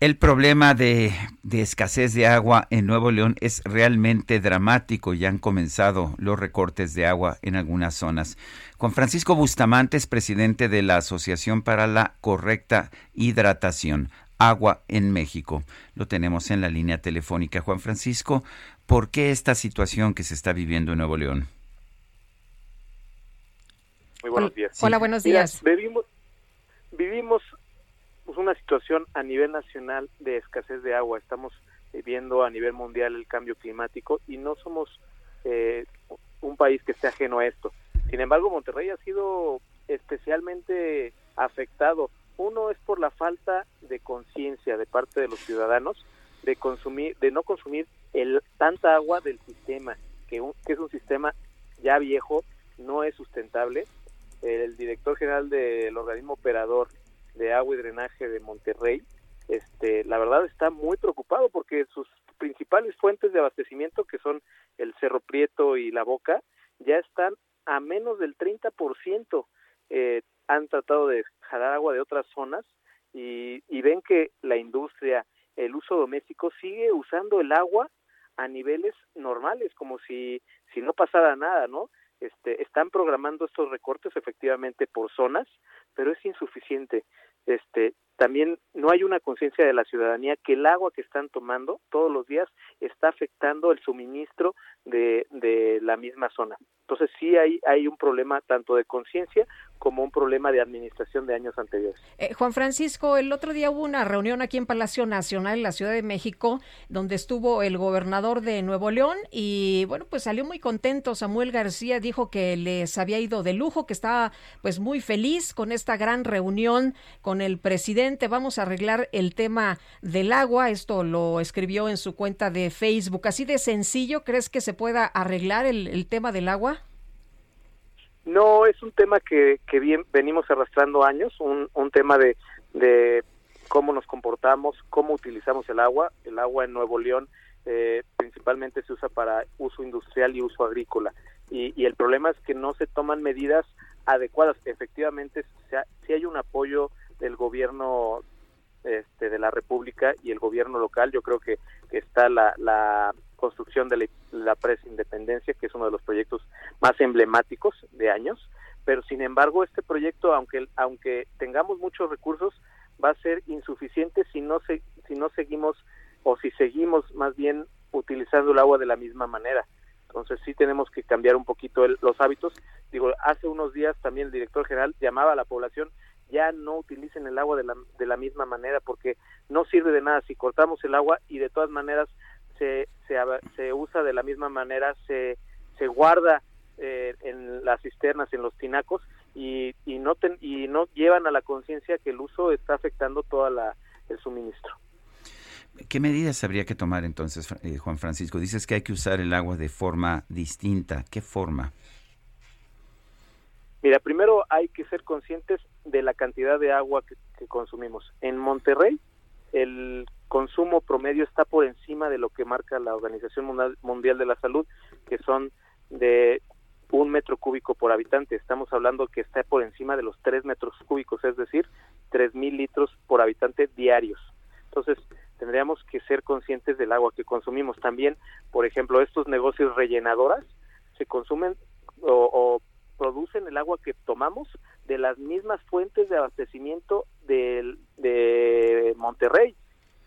El problema de, escasez de agua en Nuevo León es realmente dramático y han comenzado los recortes de agua en algunas zonas. Juan Francisco Bustamante es presidente de la Asociación para la Correcta Hidratación, Agua en México. Lo tenemos en la línea telefónica. Juan Francisco, ¿por qué esta situación que se está viviendo en Nuevo León? Muy buenos días. Hola, buenos días. vivimos, vivimos pues, una situación a nivel nacional de escasez de agua. Estamos viendo a nivel mundial el cambio climático y no somos eh, un país que esté ajeno a esto. Sin embargo, Monterrey ha sido especialmente afectado. Uno es por la falta de conciencia de parte de los ciudadanos de consumir, de no consumir el tanta agua del sistema, que, que es un sistema ya viejo, no es sustentable el director general del organismo operador de agua y drenaje de Monterrey, este, la verdad está muy preocupado porque sus principales fuentes de abastecimiento, que son el Cerro Prieto y la Boca, ya están a menos del 30%. Eh, han tratado de jalar agua de otras zonas y, y ven que la industria, el uso doméstico sigue usando el agua a niveles normales, como si, si no pasara nada, ¿no? Este, están programando estos recortes efectivamente por zonas, pero es insuficiente. Este, también no hay una conciencia de la ciudadanía que el agua que están tomando todos los días está afectando el suministro de, de la misma zona. Entonces sí hay, hay un problema tanto de conciencia como un problema de administración de años anteriores. Eh, Juan Francisco, el otro día hubo una reunión aquí en Palacio Nacional, en la Ciudad de México, donde estuvo el gobernador de Nuevo León y bueno, pues salió muy contento. Samuel García dijo que les había ido de lujo, que estaba pues muy feliz con esta gran reunión con el presidente. Vamos a arreglar el tema del agua. Esto lo escribió en su cuenta de Facebook. Así de sencillo, ¿crees que se pueda arreglar el, tema del agua? No, es un tema que, que bien venimos arrastrando años, un, un tema de, de cómo nos comportamos, cómo utilizamos el agua. El agua en Nuevo León eh, principalmente se usa para uso industrial y uso agrícola. Y, y el problema es que no se toman medidas adecuadas. Efectivamente, si hay un apoyo del gobierno este, de la República y el gobierno local. Yo creo que, que está la, la construcción de la, la, presa Independencia, que es uno de los proyectos más emblemáticos de años. Pero sin embargo, este proyecto, aunque aunque tengamos muchos recursos, va a ser insuficiente si no se, si no seguimos o si seguimos más bien utilizando el agua de la misma manera. Entonces sí tenemos que cambiar un poquito el, los hábitos. Digo, hace unos días también el director general llamaba a la población ya no utilicen el agua de la, de la misma manera porque no sirve de nada si cortamos el agua y de todas maneras se, se, se usa de la misma manera, se, se guarda eh, en las cisternas, en los tinacos y, y, no, ten, y no llevan a la conciencia que el uso está afectando toda la, el suministro. ¿Qué medidas habría que tomar entonces, eh, Juan Francisco? Dices que hay que usar el agua de forma distinta. ¿Qué forma? Mira, primero hay que ser conscientes de la cantidad de agua que, consumimos. En Monterrey, el consumo promedio está por encima de lo que marca la Organización Mundial de la Salud, que son de un metro cúbico por habitante. Estamos hablando que está por encima de los tres metros cúbicos, es decir, tres mil litros por habitante diarios. Entonces, tendríamos que ser conscientes del agua que consumimos. También, por ejemplo, estos negocios rellenadoras se consumen o, o producen el agua que tomamos de las mismas fuentes de abastecimiento de, de Monterrey.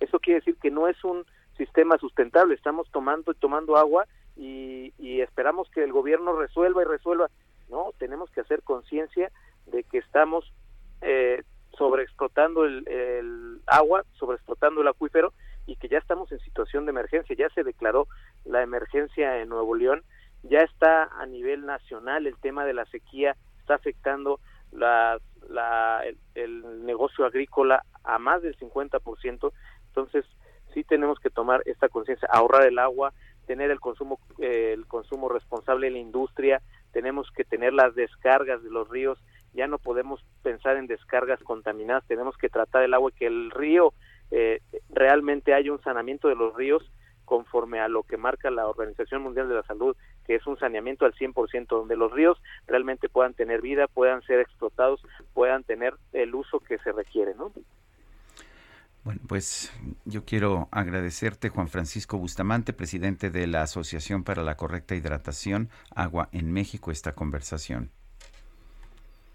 Eso quiere decir que no es un sistema sustentable. Estamos tomando y tomando agua y, y esperamos que el gobierno resuelva y resuelva. No, tenemos que hacer conciencia de que estamos eh, sobreexplotando el, el agua, sobreexplotando el acuífero y que ya estamos en situación de emergencia. Ya se declaró la emergencia en Nuevo León ya está a nivel nacional el tema de la sequía, está afectando la, la, el, el, negocio agrícola a más del 50%, entonces sí tenemos que tomar esta conciencia, ahorrar el agua, tener el consumo, eh, el consumo responsable en la industria, tenemos que tener las descargas de los ríos, ya no podemos pensar en descargas contaminadas, tenemos que tratar el agua que el río eh, realmente haya un sanamiento de los ríos conforme a lo que marca la Organización Mundial de la Salud, que es un saneamiento al 100%, donde los ríos realmente puedan tener vida, puedan ser explotados, puedan tener el uso que se requiere, ¿no? Bueno, pues yo quiero agradecerte, Juan Francisco Bustamante, presidente de la Asociación para la Correcta Hidratación Agua en México, esta conversación.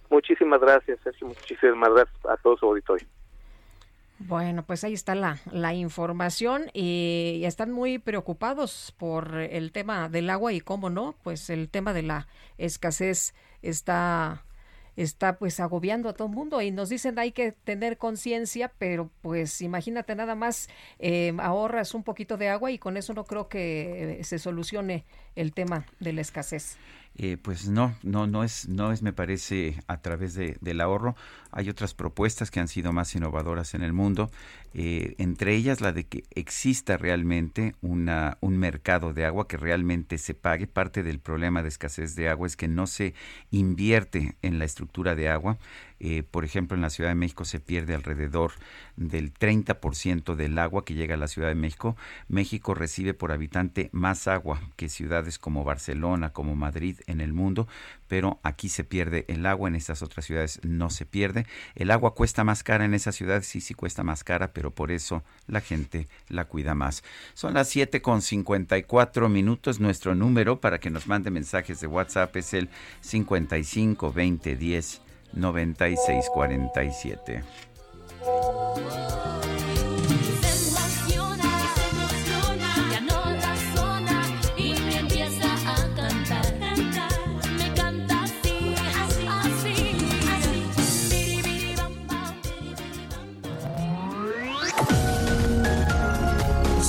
Muchísimas gracias, Sergio. Muchísimas gracias a todos su auditorio. Bueno, pues ahí está la, la información y están muy preocupados por el tema del agua y cómo no, pues el tema de la escasez está está pues agobiando a todo el mundo y nos dicen hay que tener conciencia, pero pues imagínate nada más eh, ahorras un poquito de agua y con eso no creo que se solucione el tema de la escasez. Eh, pues no, no, no es, no es, me parece, a través de, del ahorro. Hay otras propuestas que han sido más innovadoras en el mundo, eh, entre ellas la de que exista realmente una, un mercado de agua que realmente se pague. Parte del problema de escasez de agua es que no se invierte en la estructura de agua. Eh, por ejemplo, en la Ciudad de México se pierde alrededor del 30% del agua que llega a la Ciudad de México. México recibe por habitante más agua que ciudades como Barcelona, como Madrid en el mundo, pero aquí se pierde el agua, en estas otras ciudades no se pierde. El agua cuesta más cara en esas ciudades, sí, sí cuesta más cara, pero por eso la gente la cuida más. Son las 7 con 54 minutos. Nuestro número para que nos mande mensajes de WhatsApp es el 55 20 10 9647.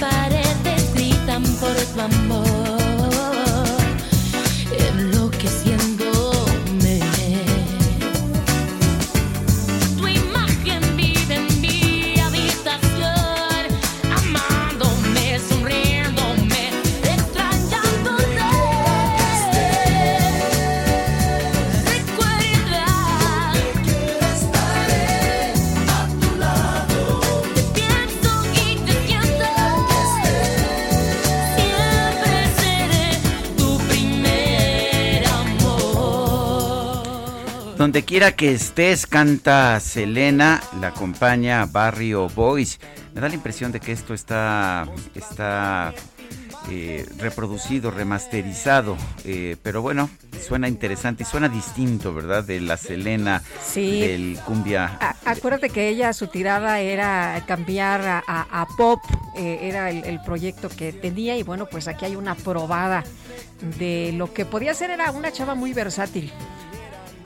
Paredes gritan por tu amor, Donde quiera que estés, canta Selena, la acompaña Barrio Boys. Me da la impresión de que esto está, está eh, reproducido, remasterizado, eh, pero bueno, suena interesante y suena distinto, ¿verdad? De la Selena, Sí. del cumbia. A- acuérdate que ella, su tirada era cambiar a, a- a pop, eh, era el, el proyecto que tenía y bueno, pues aquí hay una probada de lo que podía ser, era una chava muy versátil.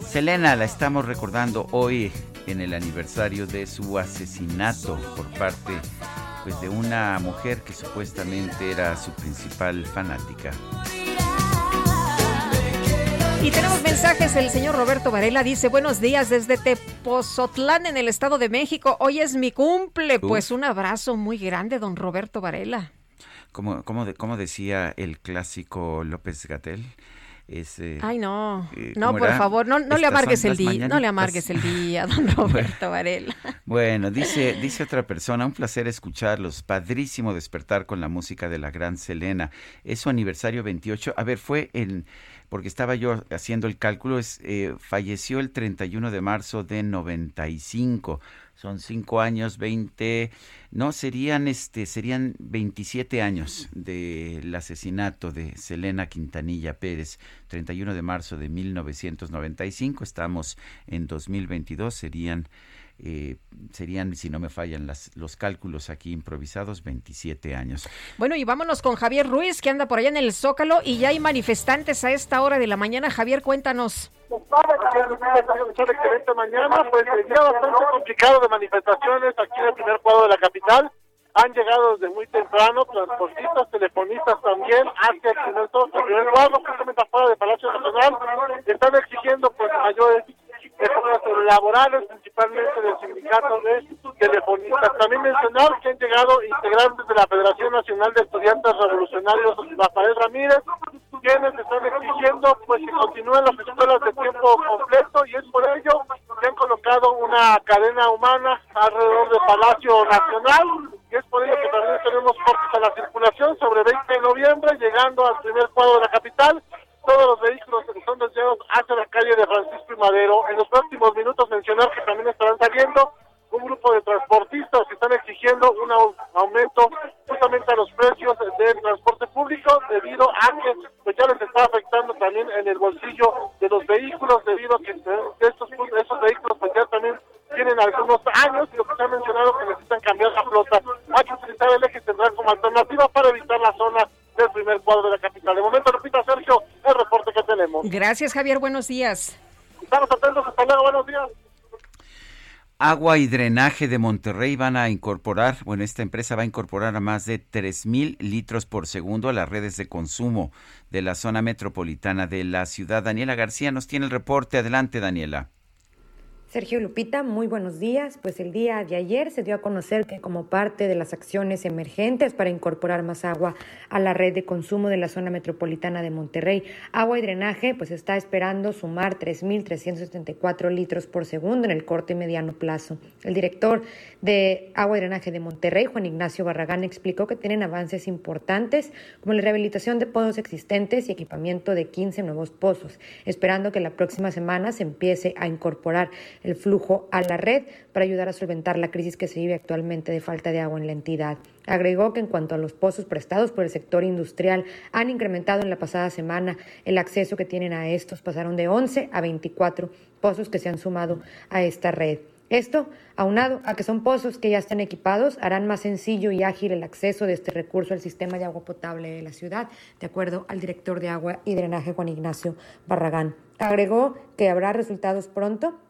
Selena la estamos recordando hoy en el aniversario de su asesinato por parte pues de una mujer que supuestamente era su principal fanática. Y tenemos mensajes, el señor Roberto Varela dice, buenos días desde Tepozotlán en el Estado de México, hoy es mi cumple, pues un abrazo muy grande, don Roberto Varela. Como, como, de- como decía el clásico López Gatel, es, eh, Ay, no, eh, no, ¿cómo por era? favor, no, no le amargues el día, no le amargues el día, don Roberto Varela. Bueno, dice, dice otra persona, un placer escucharlos, padrísimo despertar con la música de la gran Selena. Es su aniversario 28. A ver, fue en, porque estaba yo haciendo el cálculo, es, eh, falleció el 31 de marzo de 95. Son cinco años, 20, no, serían, este, serían 27 años del asesinato de Selena Quintanilla Pérez, 31 de marzo de 1995. Estamos en 2022, serían eh, serían, si no me fallan las, los cálculos aquí improvisados, 27 años. Bueno, y vámonos con Javier Ruiz, que anda por allá en el Zócalo, y ya hay manifestantes a esta hora de la mañana. Javier, cuéntanos. excelente mañana, pues el día bastante complicado de manifestaciones aquí en el primer cuadro de la capital. Han llegado desde muy temprano transportistas, telefonistas también hacia el primer, el primer cuadro, justamente afuera del Palacio Nacional. Están exigiendo pues mayores mejoras laborales, principalmente del sindicato de telefonistas. También mencionar que han llegado integrantes de la Federación Nacional de Estudiantes Revolucionarios Rafael Ramírez, quienes están exigiendo pues que continúen las escuelas de tiempo completo y es por ello que han colocado una cadena humana alrededor del Palacio Nacional y es por ello que también tenemos cortes a la circulación sobre 20 de noviembre llegando al primer cuadro de la capital todos los vehículos que son desviados hacia la calle de Francisco y Madero. En los próximos minutos mencionar que también estarán saliendo un grupo de transportistas que están exigiendo un aumento justamente a los precios del transporte público debido a que pues ya les está afectando también en el bolsillo de los vehículos debido a que estos, estos vehículos pues ya también tienen algunos años y lo que se ha mencionado que necesitan cambiar la flota. Hay que utilizar el eje central como alternativa para evitar la zona del primer cuadro de la capital. De momento, repita Sergio, el reporte que tenemos. Gracias, Javier. Buenos días. Estamos atentos. Hasta luego. Buenos días. Agua y Drenaje de Monterrey van a incorporar, bueno, esta empresa va a incorporar a más de mil litros por segundo a las redes de consumo de la zona metropolitana de la ciudad. Daniela García nos tiene el reporte. Adelante, Daniela. Sergio Lupita, muy buenos días. Pues el día de ayer se dio a conocer que como parte de las acciones emergentes para incorporar más agua a la red de consumo de la zona metropolitana de Monterrey, agua y drenaje, pues está esperando sumar 3.374 litros por segundo en el corto y mediano plazo. El director de agua y drenaje de Monterrey, Juan Ignacio Barragán, explicó que tienen avances importantes como la rehabilitación de pozos existentes y equipamiento de 15 nuevos pozos, esperando que la próxima semana se empiece a incorporar el flujo a la red para ayudar a solventar la crisis que se vive actualmente de falta de agua en la entidad. Agregó que en cuanto a los pozos prestados por el sector industrial, han incrementado en la pasada semana el acceso que tienen a estos, pasaron de 11 a 24 pozos que se han sumado a esta red. Esto, aunado a que son pozos que ya están equipados, harán más sencillo y ágil el acceso de este recurso al sistema de agua potable de la ciudad, de acuerdo al director de agua y drenaje Juan Ignacio Barragán. Agregó que habrá resultados pronto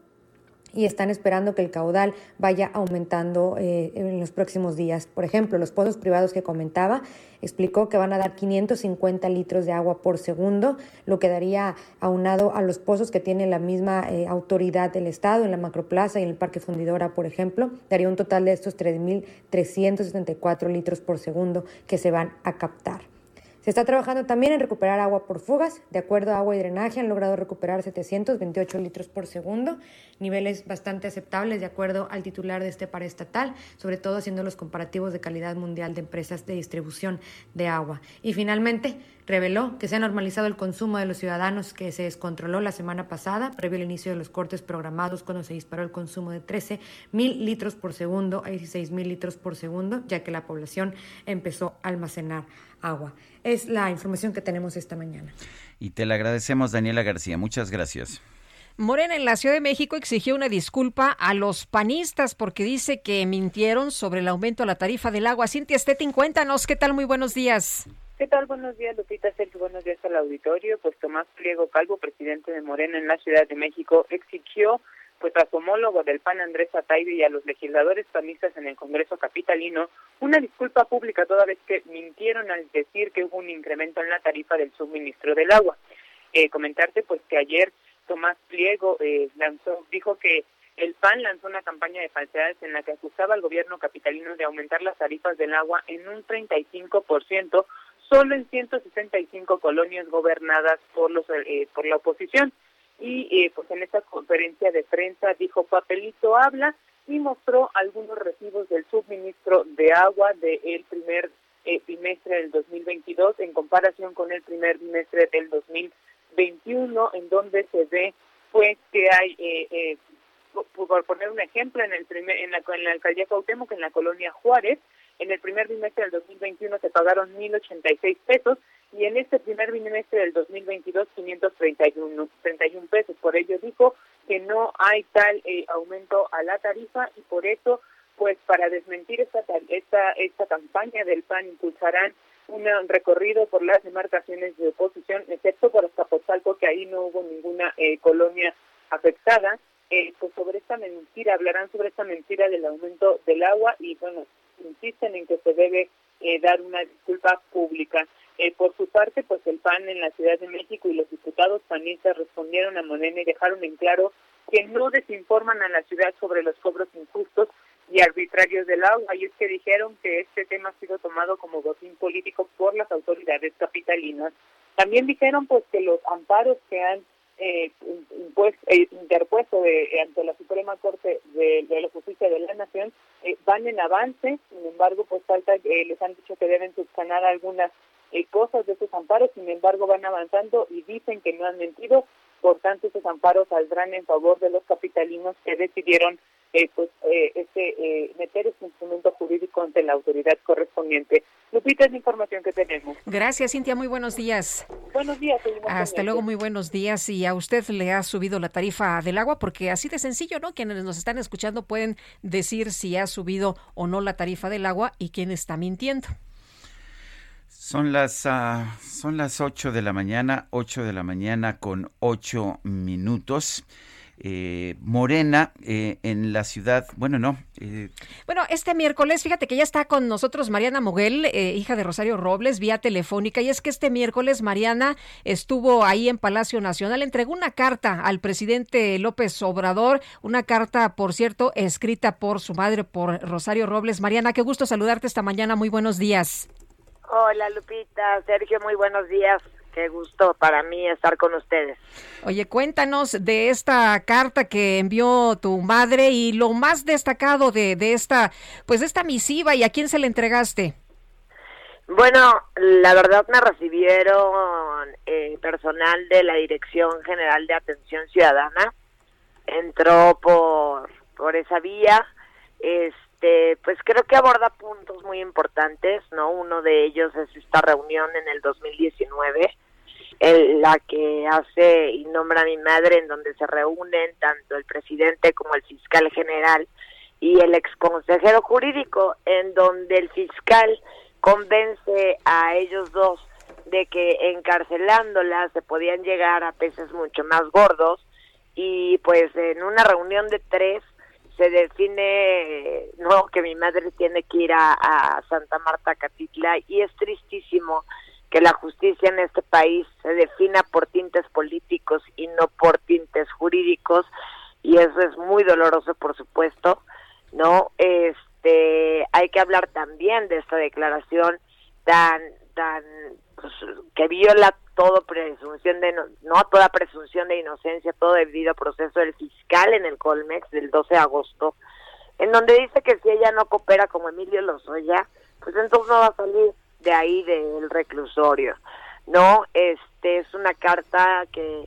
y están esperando que el caudal vaya aumentando eh, en los próximos días. Por ejemplo, los pozos privados que comentaba, explicó que van a dar 550 litros de agua por segundo, lo que daría aunado a los pozos que tiene la misma eh, autoridad del Estado en la Macroplaza y en el Parque Fundidora, por ejemplo, daría un total de estos 3.374 litros por segundo que se van a captar. Se está trabajando también en recuperar agua por fugas. De acuerdo a agua y drenaje, han logrado recuperar 728 litros por segundo, niveles bastante aceptables de acuerdo al titular de este paraestatal, sobre todo haciendo los comparativos de calidad mundial de empresas de distribución de agua. Y finalmente, reveló que se ha normalizado el consumo de los ciudadanos que se descontroló la semana pasada, previo al inicio de los cortes programados cuando se disparó el consumo de 13 mil litros por segundo a 16 mil litros por segundo, ya que la población empezó a almacenar agua. Es la información que tenemos esta mañana. Y te la agradecemos, Daniela García. Muchas gracias. Morena en la Ciudad de México exigió una disculpa a los panistas porque dice que mintieron sobre el aumento a la tarifa del agua. Cintia Stettin, cuéntanos, ¿qué tal? Muy buenos días. ¿Qué tal? Buenos días, Lupita Sergio. Buenos días al auditorio. Pues Tomás Pliego Calvo, presidente de Morena en la Ciudad de México, exigió pues a homólogo del PAN Andrés Ataide y a los legisladores panistas en el Congreso capitalino una disculpa pública toda vez que mintieron al decir que hubo un incremento en la tarifa del suministro del agua. Eh, comentarte pues que ayer Tomás Pliego eh, lanzó dijo que el PAN lanzó una campaña de falsedades en la que acusaba al gobierno capitalino de aumentar las tarifas del agua en un 35% solo en 165 colonias gobernadas por los eh, por la oposición y eh, pues en esta conferencia de prensa dijo papelito habla y mostró algunos recibos del suministro de agua del primer eh, bimestre del 2022 en comparación con el primer bimestre del 2021 en donde se ve pues que hay eh, eh, por poner un ejemplo en el primer en la, en la alcaldía Cuauhtémoc en la colonia Juárez en el primer bimestre del 2021 se pagaron 1.086 pesos y en este primer bimestre del 2022 531 31 pesos. Por ello dijo que no hay tal eh, aumento a la tarifa y por eso, pues para desmentir esta esta esta campaña del PAN impulsarán un recorrido por las demarcaciones de oposición, excepto por Azcapotzalco, que ahí no hubo ninguna eh, colonia afectada. Eh, pues sobre esta mentira, hablarán sobre esta mentira del aumento del agua y bueno, insisten en que se debe eh, dar una disculpa pública. Eh, por su parte, pues el PAN en la Ciudad de México y los diputados panistas respondieron a Morena y dejaron en claro que no desinforman a la ciudad sobre los cobros injustos y arbitrarios del agua. Y es que dijeron que este tema ha sido tomado como botín político por las autoridades capitalinas. También dijeron pues que los amparos que han eh, pues, eh, interpuesto de, ante la Suprema Corte de, la Justicia de la Nación eh, van en avance, sin embargo, pues falta, eh, les han dicho que deben subsanar algunas eh, cosas de esos amparos, sin embargo, van avanzando y dicen que no han mentido, por tanto, esos amparos saldrán en favor de los capitalinos que decidieron eh, pues eh, este, eh, meter este instrumento jurídico ante la autoridad correspondiente. Lupita, es la información que tenemos. Gracias, Cintia. Muy buenos días. Buenos días. Hasta luego, muy buenos días. Y a usted le ha subido la tarifa del agua, porque así de sencillo, ¿no? Quienes nos están escuchando pueden decir si ha subido o no la tarifa del agua y quién está mintiendo. Son las, ah, son las 8 de la mañana, 8 de la mañana con 8 minutos. Eh, Morena eh, en la ciudad, bueno, no. Eh, bueno, este miércoles, fíjate que ya está con nosotros Mariana Moguel, hija de Rosario Robles, vía telefónica, y es que este miércoles Mariana estuvo ahí en Palacio Nacional, entregó una carta al presidente López Obrador, una carta, por cierto, escrita por su madre, por Rosario Robles. Mariana, qué gusto saludarte esta mañana, muy buenos días. Hola Lupita, Sergio, muy buenos días. Qué gusto para mí estar con ustedes. Oye, cuéntanos de esta carta que envió tu madre y lo más destacado de, de esta, pues esta misiva y a quién se la entregaste. Bueno, la verdad me recibieron eh, personal de la Dirección General de Atención Ciudadana. Entró por, por esa vía. Este, pues creo que aborda puntos muy importantes, ¿no? Uno de ellos es esta reunión en el 2019 la que hace y nombra a mi madre, en donde se reúnen tanto el presidente como el fiscal general y el exconsejero jurídico, en donde el fiscal convence a ellos dos de que encarcelándola se podían llegar a peces mucho más gordos y pues en una reunión de tres se define no que mi madre tiene que ir a, Santa Marta Catitla y es tristísimo que la justicia en este país se defina por tintes políticos y no por tintes jurídicos y eso es muy doloroso por supuesto no este hay que hablar también de esta declaración tan tan pues, que viola todo presunción de no, no toda presunción de inocencia todo debido a proceso del fiscal en el Colmex del 12 de agosto en donde dice que si ella no coopera como Emilio Lozoya pues entonces no va a salir de ahí del reclusorio. No, este es una carta que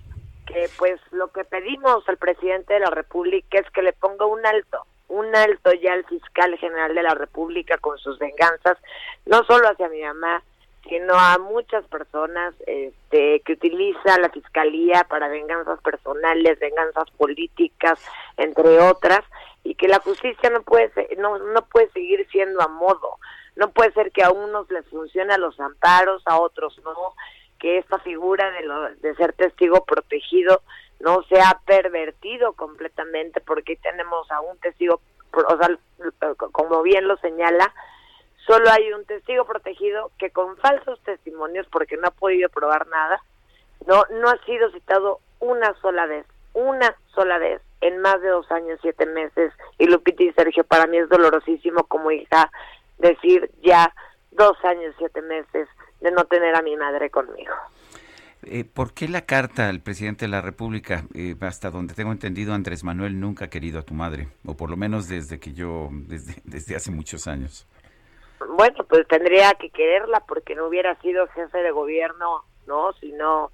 que pues lo que pedimos al presidente de la República es que le ponga un alto, un alto ya al fiscal general de la República con sus venganzas, no solo hacia mi mamá, sino a muchas personas este, que utiliza la fiscalía para venganzas personales, venganzas políticas, entre otras, y que la justicia no puede no no puede seguir siendo a modo. No puede ser que a unos les funcione a los amparos, a otros no, que esta figura de, lo, de ser testigo protegido no se ha pervertido completamente porque tenemos a un testigo, o sea, como bien lo señala, solo hay un testigo protegido que con falsos testimonios, porque no ha podido probar nada, no, no ha sido citado una sola vez, una sola vez en más de dos años, siete meses. Y Lupita y Sergio, para mí es dolorosísimo como hija decir ya dos años, siete meses de no tener a mi madre conmigo. Eh, ¿Por qué la carta al presidente de la República? Eh, hasta donde tengo entendido, Andrés Manuel nunca ha querido a tu madre, o por lo menos desde que yo, desde, desde hace muchos años. Bueno, pues tendría que quererla porque no hubiera sido jefe de gobierno, ¿no? Si no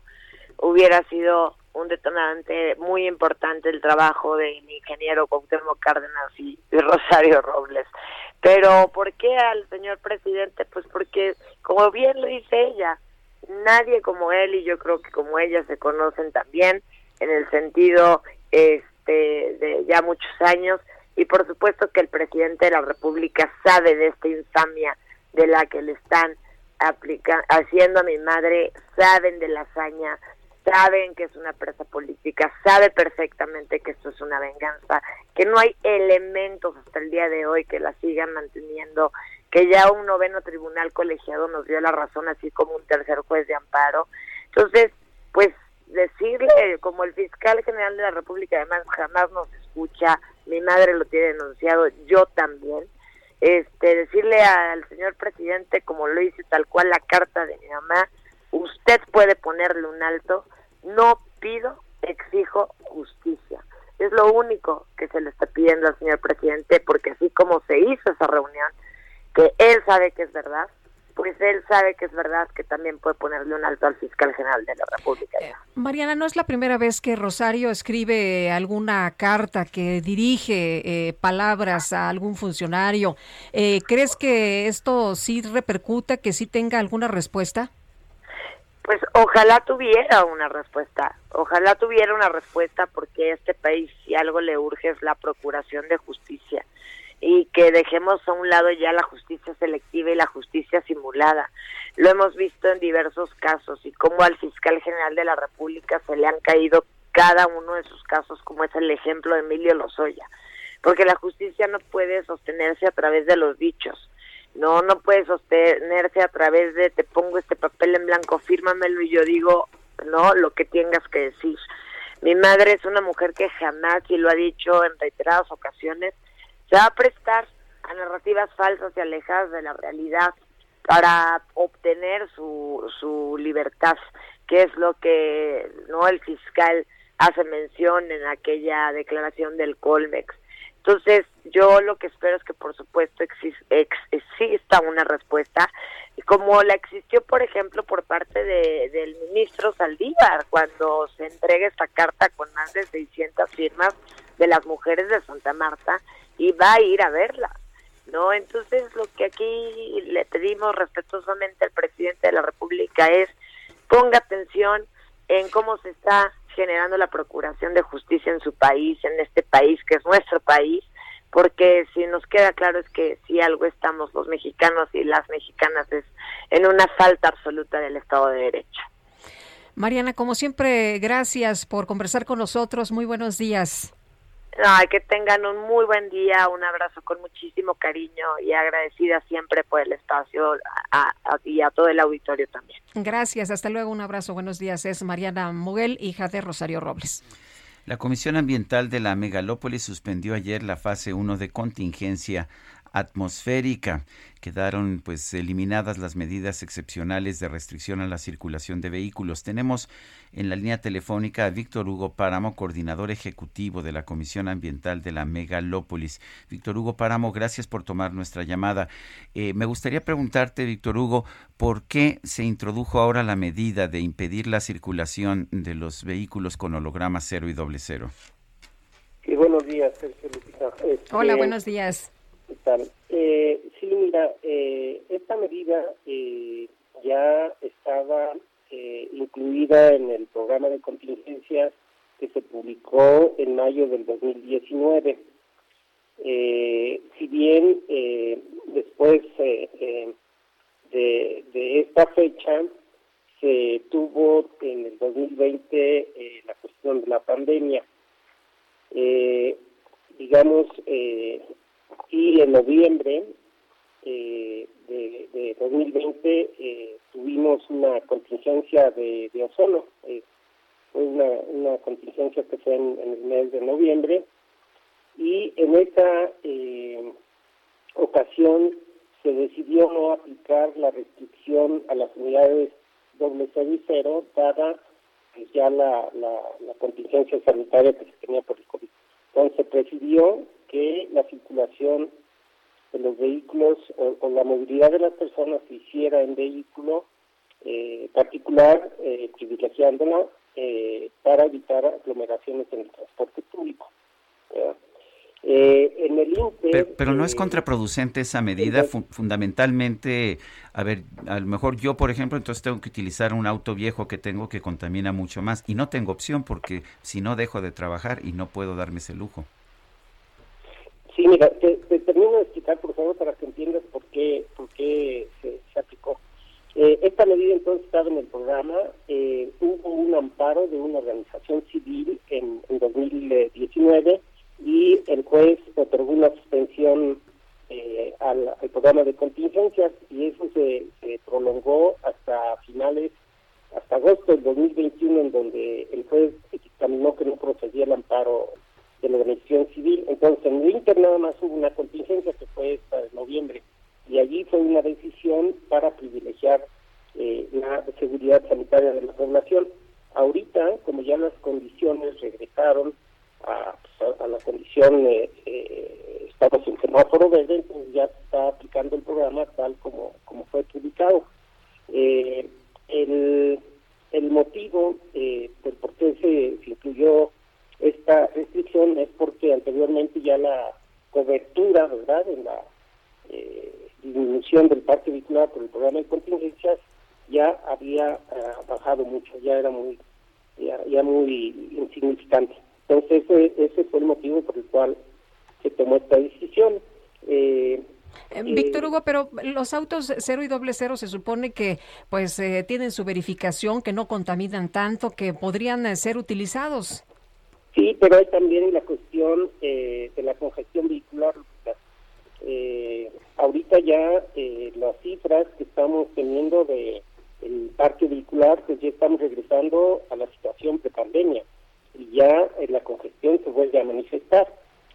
hubiera sido un detonante muy importante el trabajo de mi ingeniero Cuauhtémoc Cárdenas y, y Rosario Robles. Pero ¿por qué al señor presidente? Pues porque, como bien lo dice ella, nadie como él y yo creo que como ella se conocen también en el sentido este de ya muchos años y por supuesto que el presidente de la República sabe de esta infamia de la que le están aplica haciendo a mi madre, saben de la hazaña, saben que es una presa política, sabe perfectamente que esto es una venganza, que no hay elementos hasta el día de hoy que la sigan manteniendo, que ya un noveno tribunal colegiado nos dio la razón, así como un tercer juez de amparo. Entonces, pues decirle, como el fiscal general de la República además jamás nos escucha, mi madre lo tiene denunciado, yo también, este decirle al señor presidente, como lo hice tal cual la carta de mi mamá, usted puede ponerle un alto, no pido, exijo justicia. Es lo único que se le está pidiendo al señor presidente, porque así como se hizo esa reunión, que él sabe que es verdad, pues él sabe que es verdad que también puede ponerle un alto al fiscal general de la República. Mariana, no es la primera vez que Rosario escribe alguna carta que dirige eh, palabras a algún funcionario. Eh, ¿Crees que esto sí repercuta, que sí tenga alguna respuesta? Pues ojalá tuviera una respuesta, ojalá tuviera una respuesta porque este país si algo le urge es la procuración de justicia y que dejemos a un lado ya la justicia selectiva y la justicia simulada. Lo hemos visto en diversos casos y como al fiscal general de la República se le han caído cada uno de sus casos, como es el ejemplo de Emilio Lozoya, porque la justicia no puede sostenerse a través de los dichos. No, no puede sostenerse a través de te pongo este papel en blanco, fírmamelo y yo digo, no, lo que tengas que decir. Mi madre es una mujer que jamás, y lo ha dicho en reiteradas ocasiones, se va a prestar a narrativas falsas y alejadas de la realidad para obtener su, su libertad, que es lo que no el fiscal hace mención en aquella declaración del Colmex. Entonces, yo lo que espero es que, por supuesto, exista una respuesta, como la existió, por ejemplo, por parte de, del ministro Saldívar, cuando se entrega esta carta con más de 600 firmas de las mujeres de Santa Marta, y va a ir a verla, ¿no? Entonces lo que aquí le pedimos respetuosamente al presidente de la República es ponga atención en cómo se está generando la procuración de justicia en su país, en este país que es nuestro país, porque si nos queda claro es que si algo estamos los mexicanos y las mexicanas es en una falta absoluta del Estado de Derecho. Mariana, como siempre, gracias por conversar con nosotros. Muy buenos días. Ay, que tengan un muy buen día, un abrazo con muchísimo cariño y agradecida siempre por el espacio y a todo el auditorio también. Gracias, hasta luego, un abrazo, buenos días. Es Mariana Muguel, hija de Rosario Robles. La Comisión Ambiental de la Megalópolis suspendió ayer la fase 1 de contingencia atmosférica. Quedaron pues eliminadas las medidas excepcionales de restricción a la circulación de vehículos. Tenemos en la línea telefónica a Víctor Hugo Páramo, coordinador ejecutivo de la Comisión Ambiental de la Megalópolis. Víctor Hugo Páramo, gracias por tomar nuestra llamada. Eh, me gustaría preguntarte, Víctor Hugo, ¿por qué se introdujo ahora la medida de impedir la circulación de los vehículos con holograma cero y doble cero? Sí, buenos días, Sergio Hola, este, buenos días. ¿Qué tal? Eh, sí, mira, eh, esta medida eh, ya estaba eh, incluida en el programa de contingencias que se publicó en mayo del 2019. Eh, si bien eh, después de, de, esta fecha se tuvo en el 2020 la cuestión de la pandemia, digamos, y en noviembre eh, de, de, 2020 eh, tuvimos una contingencia de, ozono. Eh, fue una, una contingencia que fue en, el mes de noviembre y en esa eh, ocasión se decidió no aplicar la restricción a las unidades doble cero y cero dada pues, ya la, contingencia sanitaria que se tenía por el COVID. Entonces se prefirió que la circulación de los vehículos o, la movilidad de las personas se hiciera en vehículo eh, particular, eh, privilegiándola eh, para evitar aglomeraciones en el transporte público. Eh, en el pero, no es contraproducente esa medida, fundamentalmente, a ver, a lo mejor yo, por ejemplo, entonces tengo que utilizar un auto viejo que tengo que contamina mucho más y no tengo opción porque si no dejo de trabajar y no puedo darme ese lujo. Sí, mira, te, termino de explicar, por favor, para que entiendas por qué, por qué se, aplicó. Eh, esta medida entonces estaba en el programa. Eh, hubo un amparo de una organización civil en, en 2019 y el juez otorgó una suspensión eh, al, programa de contingencias y eso se, se, prolongó hasta finales, hasta agosto del 2021, en donde el juez dictaminó que no procedía el amparo de la organización civil. Entonces, en el Inter nada más hubo una contingencia que fue esta de noviembre, y allí fue una decisión para privilegiar eh, la seguridad sanitaria de la población. Ahorita, como ya las condiciones regresaron a, pues, a, la condición, eh, eh, estamos en semáforo verde, entonces ya se está aplicando el programa tal como, como fue publicado. Eh, el, el motivo eh, por qué se incluyó esta restricción es porque anteriormente ya la cobertura, ¿verdad?, en la eh, disminución del parque vehicular por el programa de contingencias ya había ah, bajado mucho, ya era muy ya, ya muy insignificante. Entonces ese, ese fue el motivo por el cual se tomó esta decisión. Eh, Eh, Víctor Hugo, pero los autos cero y doble cero se supone que pues eh, tienen su verificación, que no contaminan tanto, que podrían eh, ser utilizados. Sí, pero hay también la cuestión eh, de la congestión vehicular. Eh, ahorita ya eh, las cifras que estamos teniendo de el parque vehicular, pues ya estamos regresando a la situación prepandemia y ya eh, la congestión se vuelve a manifestar.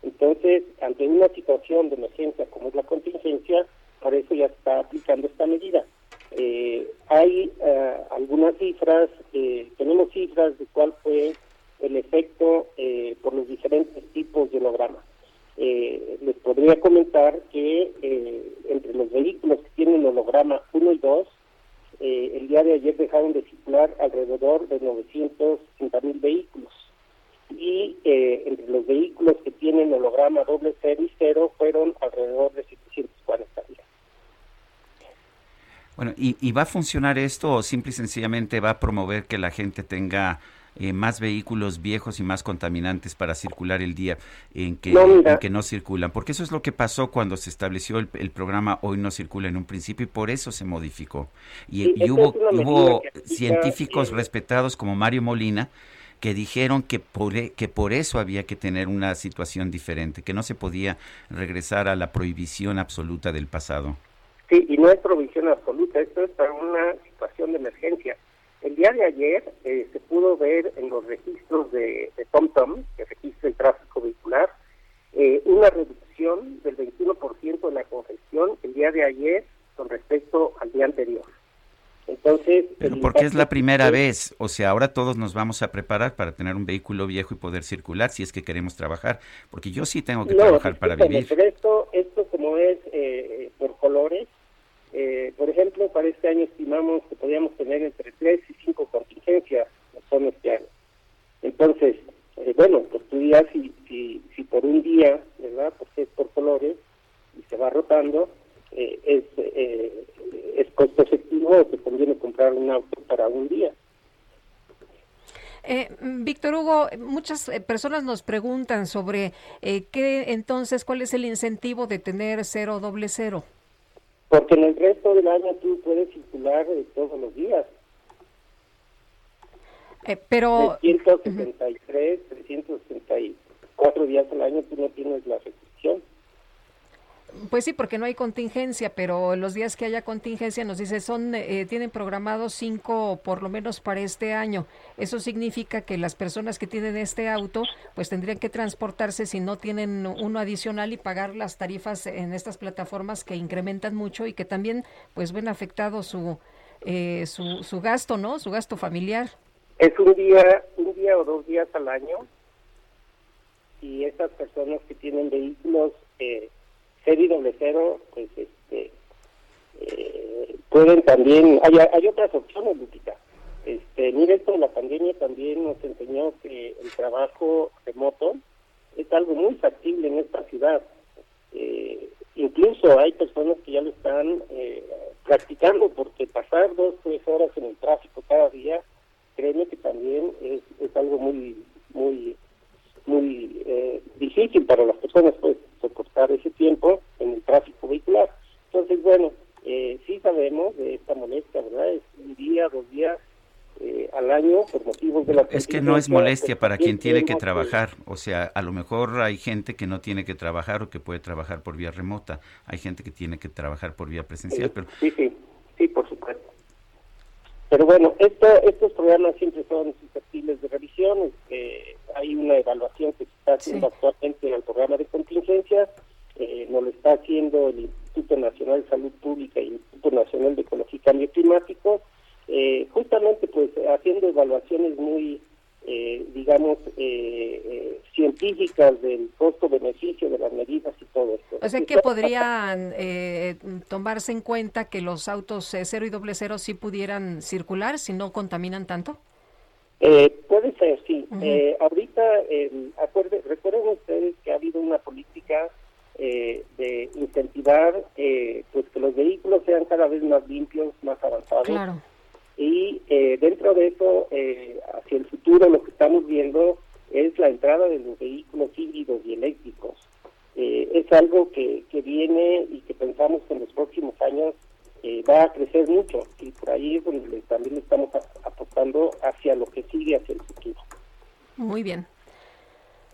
Entonces, ante una situación de emergencia como es la contingencia, por eso ya está aplicando esta medida. Eh, hay eh, algunas cifras, eh, tenemos cifras de cuál fue el efecto eh, por los diferentes tipos de holograma. Eh, les podría comentar que eh, entre los vehículos que tienen holograma 1 y 2, eh, el día de ayer dejaron de circular alrededor de 950 mil vehículos. Y eh, entre los vehículos que tienen holograma doble cero y cero fueron alrededor de 740 mil. Bueno, ¿y, y va a funcionar esto o simple y sencillamente va a promover que la gente tenga eh, más vehículos viejos y más contaminantes para circular el día en que, No, mira. en que no circulan? Porque eso es lo que pasó cuando se estableció el, el programa Hoy no circula en un principio y por eso se modificó. Y, Sí, y esta hubo, hubo científicos respetados como Mario Molina que dijeron que por, e- que por eso había que tener una situación diferente, que no se podía regresar a la prohibición absoluta del pasado. Sí, y no es provisión absoluta, esto es para una situación de emergencia. El día de ayer eh, se pudo ver en los registros de, de TomTom, que registra el tráfico vehicular, eh, una reducción del 21% de la congestión el día de ayer con respecto al día anterior. Entonces, Pero porque es la primera es- vez, o sea, ahora todos nos vamos a preparar para tener un vehículo viejo y poder circular si es que queremos trabajar, porque yo sí tengo que No, trabajar para vivir. pero esto, esto como es eh, por colores, eh, por ejemplo, para este año estimamos que podríamos tener entre 3 y 5 contingencias son este año. Entonces, eh, bueno, pues tú dirás si, si, si por un día, ¿verdad? Porque es por colores y se va rotando, eh, es, eh, es costo efectivo o te conviene comprar un auto para un día. Eh, Víctor Hugo, muchas eh, personas nos preguntan sobre qué entonces, cuál es el incentivo de tener cero doble cero. Porque en el resto del año tú puedes circular eh, todos los días. Eh, pero 373, 364 días al año tú no tienes la restricción. Pues sí, porque no hay contingencia, pero los días que haya contingencia nos dice son eh, tienen programados cinco por lo menos para este año. Eso significa que las personas que tienen este auto pues tendrían que transportarse si no tienen uno adicional y pagar las tarifas en estas plataformas que incrementan mucho y que también pues ven afectado su eh, su, su gasto, ¿no? Su gasto familiar. Es un día, un día o dos días al año y esas personas que tienen vehículos eh, y doble cero, pues este, eh, pueden también, hay, hay otras opciones, Lupita. Este, mira, esto de la pandemia también nos enseñó que el trabajo remoto es algo muy factible en esta ciudad. Eh, incluso hay personas que ya lo están eh, practicando porque pasar dos, tres horas en el tráfico cada día, créeme que también es, es algo muy, muy, muy eh, difícil para las personas, pues, soportar ese tiempo en el tráfico vehicular. Entonces, bueno, eh, sí sabemos de esta molestia, ¿verdad? Es un día, dos días eh, al año por motivos de la Es que no es molestia pues, para quien también tiene que trabajar. O sea, a lo mejor hay gente que no tiene que trabajar o que puede trabajar por vía remota. Hay gente que tiene que trabajar por vía presencial, pero Sí, sí, sí, por supuesto. Pero bueno, esto, estos programas siempre son susceptibles de revisión. este, hay una evaluación que se está haciendo actualmente al programa de contingencias. Eh, nos lo está haciendo el Instituto Nacional de Salud Pública y el Instituto Nacional de Ecología y Cambio Climático. eh, justamente, pues, haciendo evaluaciones muy eh, digamos, eh, eh, científicas del costo-beneficio de las medidas y todo esto. O sea que podrían eh, tomarse en cuenta que los autos cero y doble cero sí pudieran circular si no contaminan tanto. Eh, puede ser, sí. Eh, ahorita, eh, acuerde- recuerden ustedes que ha habido una política eh, de incentivar eh, pues que los vehículos sean cada vez más limpios, más avanzados. Claro. Y eh, dentro de eso, eh, hacia el futuro, lo que estamos viendo es la entrada de los vehículos híbridos y eléctricos. Es algo que, que viene y que pensamos que en los próximos años eh, va a crecer mucho. Y por ahí es donde le- también estamos a- apostando hacia lo que sigue hacia el futuro. Muy bien.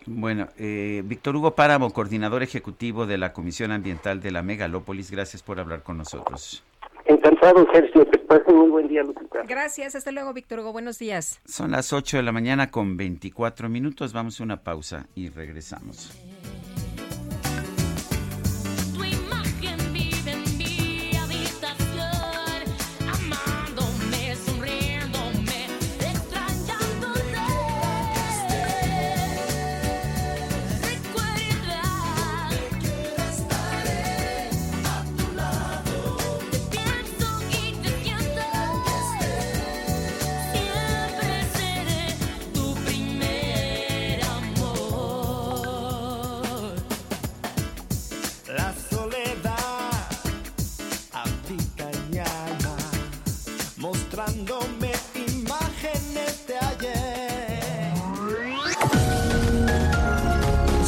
Bueno, eh, Víctor Hugo Páramo, coordinador ejecutivo de la Comisión Ambiental de la Megalópolis, gracias por hablar con nosotros. Encantado, Sergio. Que pasen muy buen día, Lupita. Gracias, hasta luego, Víctor Hugo. Buenos días. Son las 8 de la mañana con 24 minutos. Vamos a una pausa y regresamos.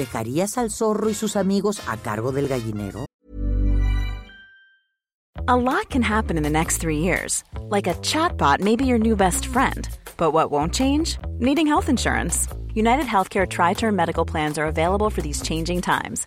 ¿Dejarías al zorro y sus amigos a cargo del gallinero? A lot can happen in the next three years. Like a chatbot may be your new best friend. But what won't change? Needing health insurance. United Healthcare Tri Term Medical Plans are available for these changing times.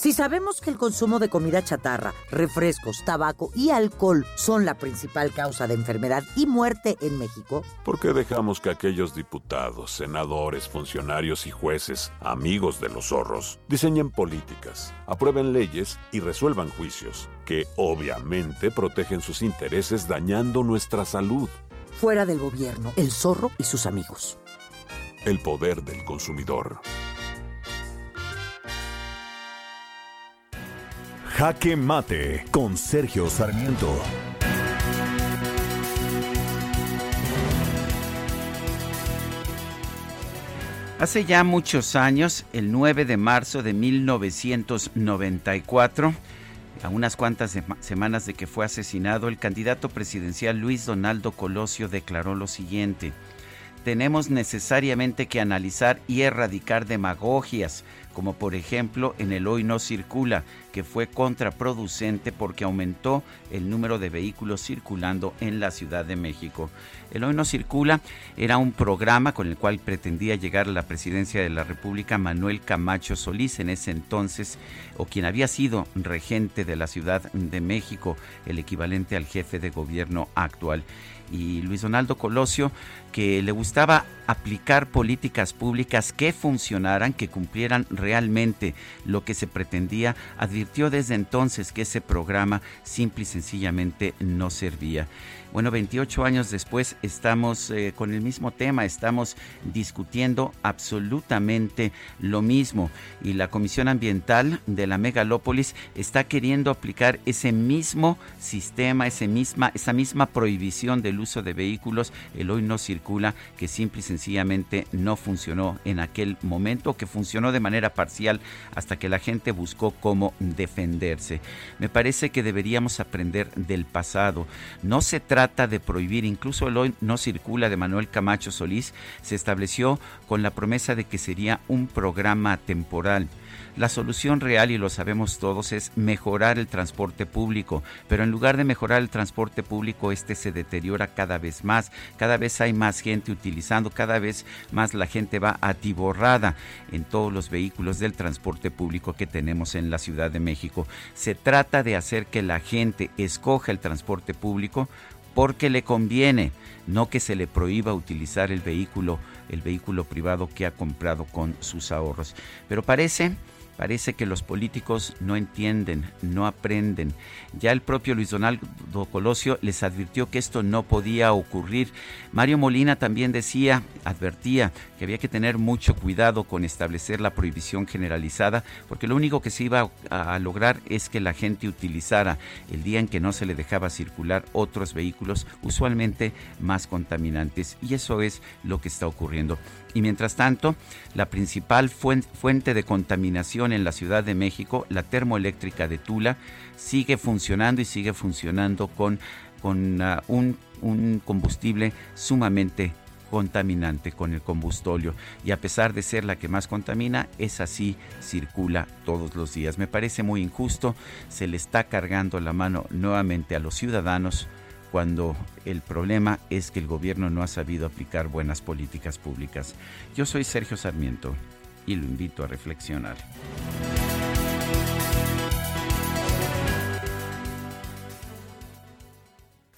Si sabemos que el consumo de comida chatarra, refrescos, tabaco y alcohol son la principal causa de enfermedad y muerte en México, ¿Por qué dejamos que aquellos diputados, senadores, funcionarios y jueces, amigos de los zorros, diseñen políticas, aprueben leyes y resuelvan juicios que obviamente protegen sus intereses dañando nuestra salud? fuera del gobierno, el zorro y sus amigos. El poder del consumidor. Jaque Mate con Sergio Sarmiento. Hace ya muchos años, el 9 de marzo de 1994, a unas cuantas sema- semanas de que fue asesinado, el candidato presidencial Luis Donaldo Colosio declaró lo siguiente. Tenemos necesariamente que analizar y erradicar demagogias, como por ejemplo en el Hoy no circula, que fue contraproducente porque aumentó el número de vehículos circulando en la Ciudad de México. El Hoy no circula era un programa con el cual pretendía llegar a la presidencia de la República Manuel Camacho Solís, en ese entonces, o quien había sido regente de la Ciudad de México, el equivalente al jefe de gobierno actual y Luis Donaldo Colosio, que le gustaba aplicar políticas públicas que funcionaran, que cumplieran realmente lo que se pretendía, advirtió desde entonces que ese programa simple y sencillamente no servía. Bueno, 28 años después estamos eh, con el mismo tema, estamos discutiendo absolutamente lo mismo y la Comisión Ambiental de la Megalópolis está queriendo aplicar ese mismo sistema, ese misma, esa misma prohibición del uso de vehículos, el hoy no circula, que simple y sencillamente no funcionó en aquel momento, que funcionó de manera parcial hasta que la gente buscó cómo defenderse. Me parece que deberíamos aprender del pasado. No se trata de prohibir, incluso el hoy no circula de Manuel Camacho Solís, se estableció con la promesa de que sería un programa temporal. La solución real, y lo sabemos todos, es mejorar el transporte público, pero en lugar de mejorar el transporte público, este se deteriora cada vez más, cada vez hay más gente utilizando, cada vez más la gente va atiborrada en todos los vehículos del transporte público que tenemos en la Ciudad de México. Se trata de hacer que la gente escoja el transporte público porque le conviene, no que se le prohíba utilizar el vehículo, el vehículo privado que ha comprado con sus ahorros. Pero parece Parece que los políticos no entienden, no aprenden. Ya el propio Luis Donaldo Colosio les advirtió que esto no podía ocurrir. Mario Molina también decía, advertía que había que tener mucho cuidado con establecer la prohibición generalizada, porque lo único que se iba a, lograr es que la gente utilizara el día en que no se le dejaba circular otros vehículos, usualmente más contaminantes. Y eso es lo que está ocurriendo. Y mientras tanto, la principal fuente de contaminación en la Ciudad de México, la termoeléctrica de Tula, sigue funcionando y sigue funcionando con, con uh, un, un combustible sumamente contaminante con el combustóleo y a pesar de ser la que más contamina, es así, circula todos los días. Me parece muy injusto, se le está cargando la mano nuevamente a los ciudadanos cuando el problema es que el gobierno no ha sabido aplicar buenas políticas públicas. Yo soy Sergio Sarmiento y lo invito a reflexionar.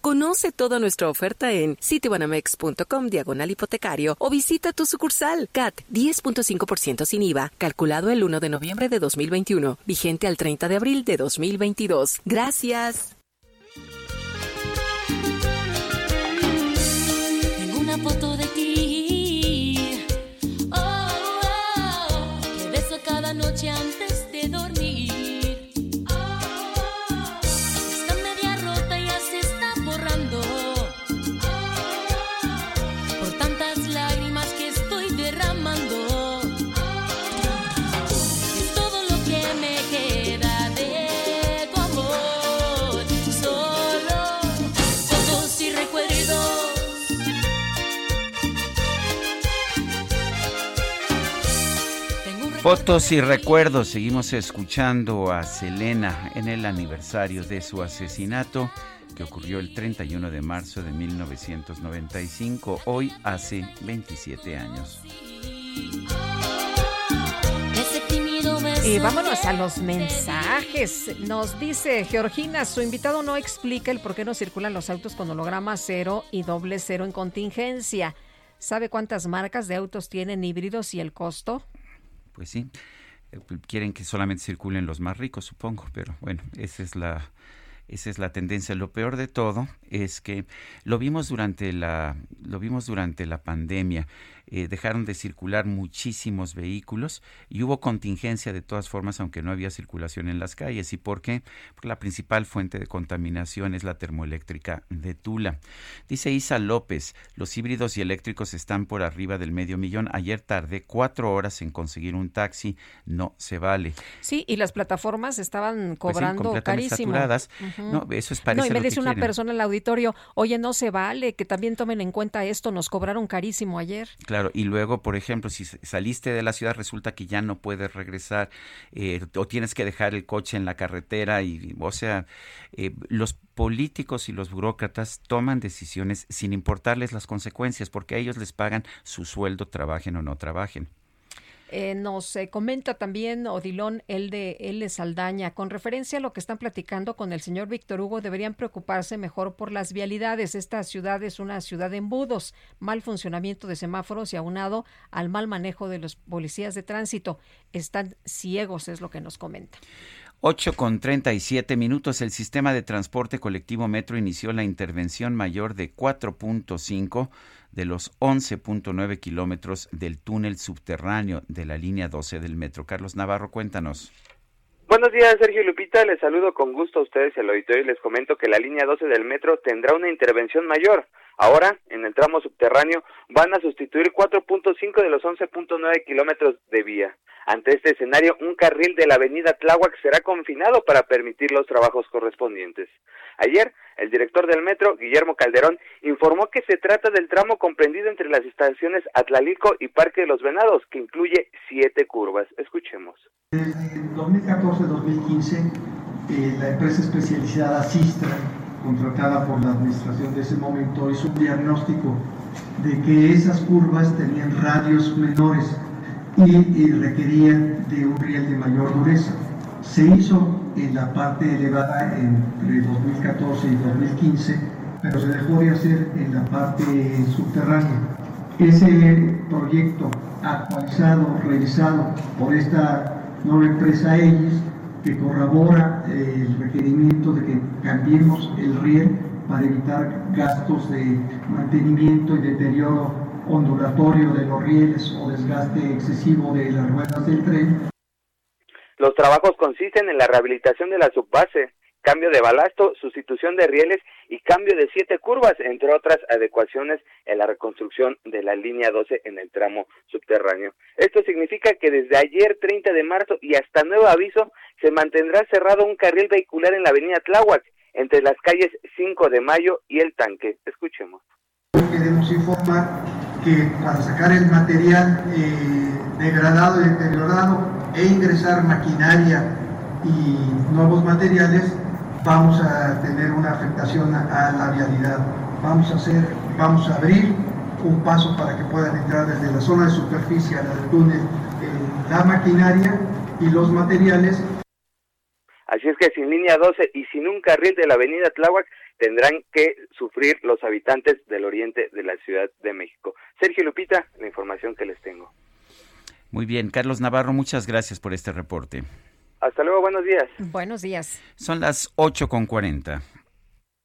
Conoce toda nuestra oferta en citibanamex.com diagonal hipotecario o visita tu sucursal. CAT 10.5% sin IVA, calculado el 1 de noviembre de 2021, vigente al 30 de abril de 2022. Gracias. Fotos y recuerdos. Seguimos escuchando a Selena en el aniversario de su asesinato que ocurrió el 31 de marzo de 1995, hoy hace 27 años. Y vámonos a los mensajes. Nos dice Georgina, su invitado no explica el por qué no circulan los autos con holograma cero y doble cero en contingencia. ¿Sabe cuántas marcas de autos tienen híbridos y el costo? Pues sí, eh, quieren que solamente circulen los más ricos, supongo, pero bueno, esa es la esa es la tendencia. Lo peor de todo es que lo vimos durante la lo vimos durante la pandemia. Eh, dejaron de circular muchísimos vehículos y hubo contingencia de todas formas, aunque no había circulación en las calles. ¿Y por qué? Porque la principal fuente de contaminación es la termoeléctrica de Tula. Dice Isa López, los híbridos y eléctricos están por arriba del medio millón. Ayer tardé cuatro horas en conseguir un taxi, no se vale. Sí, y las plataformas estaban Pues sí, cobrando carísimo. saturadas. No, eso es parece No, y me dice una quieren. persona en el auditorio, oye, no se vale, que también tomen en cuenta esto, nos cobraron carísimo ayer. Claro, y luego, por ejemplo, si saliste de la ciudad, resulta que ya no puedes regresar eh, o tienes que dejar el coche en la carretera y, o sea, eh, los políticos y los burócratas toman decisiones sin importarles las consecuencias, porque a ellos les pagan su sueldo, trabajen o no trabajen. Eh, nos eh, comenta también Odilón, el de L. Saldaña, con referencia a lo que están platicando con el señor Víctor Hugo, deberían preocuparse mejor por las vialidades. Esta ciudad es una ciudad de embudos, mal funcionamiento de semáforos y aunado al mal manejo de los policías de tránsito. Están ciegos, es lo que nos comenta. 8 con 37 minutos. El sistema de transporte colectivo Metro inició la intervención mayor de 4.5 de los 11.9 kilómetros del túnel subterráneo de la línea 12 del metro. Carlos Navarro, cuéntanos. Buenos días, Sergio Lupita. Les saludo con gusto a ustedes al auditorio y les comento que la línea 12 del metro tendrá una intervención mayor. Ahora, en el tramo subterráneo, van a sustituir 4.5 de los 11.9 kilómetros de vía. Ante este escenario, un carril de la avenida Tláhuac será confinado para permitir los trabajos correspondientes. Ayer, el director del metro, Guillermo Calderón, informó que se trata del tramo comprendido entre las estaciones Atlalico y Parque de los Venados, que incluye siete curvas. Escuchemos. En 2014-2015, eh, la empresa especializada Sistra, contratada por la administración de ese momento, hizo un diagnóstico de que esas curvas tenían radios menores y, requerían de un riel de mayor dureza. Se hizo en la parte elevada entre 2014 y 2015, pero se dejó de hacer en la parte subterránea. Ese proyecto actualizado, realizado por esta nueva empresa ELIS, que corrobora el requerimiento de que cambiemos el riel para evitar gastos de mantenimiento y deterioro ondulatorio de los rieles o desgaste excesivo de las ruedas del tren. Los trabajos consisten en la rehabilitación de la subbase, cambio de balasto, sustitución de rieles y cambio de siete curvas, entre otras adecuaciones en la reconstrucción de la línea 12 en el tramo subterráneo. Esto significa que desde ayer 30 de marzo y hasta nuevo aviso se mantendrá cerrado un carril vehicular en la avenida Tláhuac entre las calles 5 de Mayo y El Tanque. Escuchemos. Queremos informar que para sacar el material eh, degradado y deteriorado e ingresar maquinaria y nuevos materiales, vamos a tener una afectación a, a la vialidad. Vamos a hacer, vamos a abrir un paso para que puedan entrar desde la zona de superficie a la del túnel eh, la maquinaria y los materiales Así es que sin línea 12 y sin un carril de la avenida Tláhuac tendrán que sufrir los habitantes del oriente de la Ciudad de México. Sergio Lupita, la información que les tengo. Muy bien, Carlos Navarro, muchas gracias por este reporte. Hasta luego, buenos días. Buenos días. Son las 8 con 40.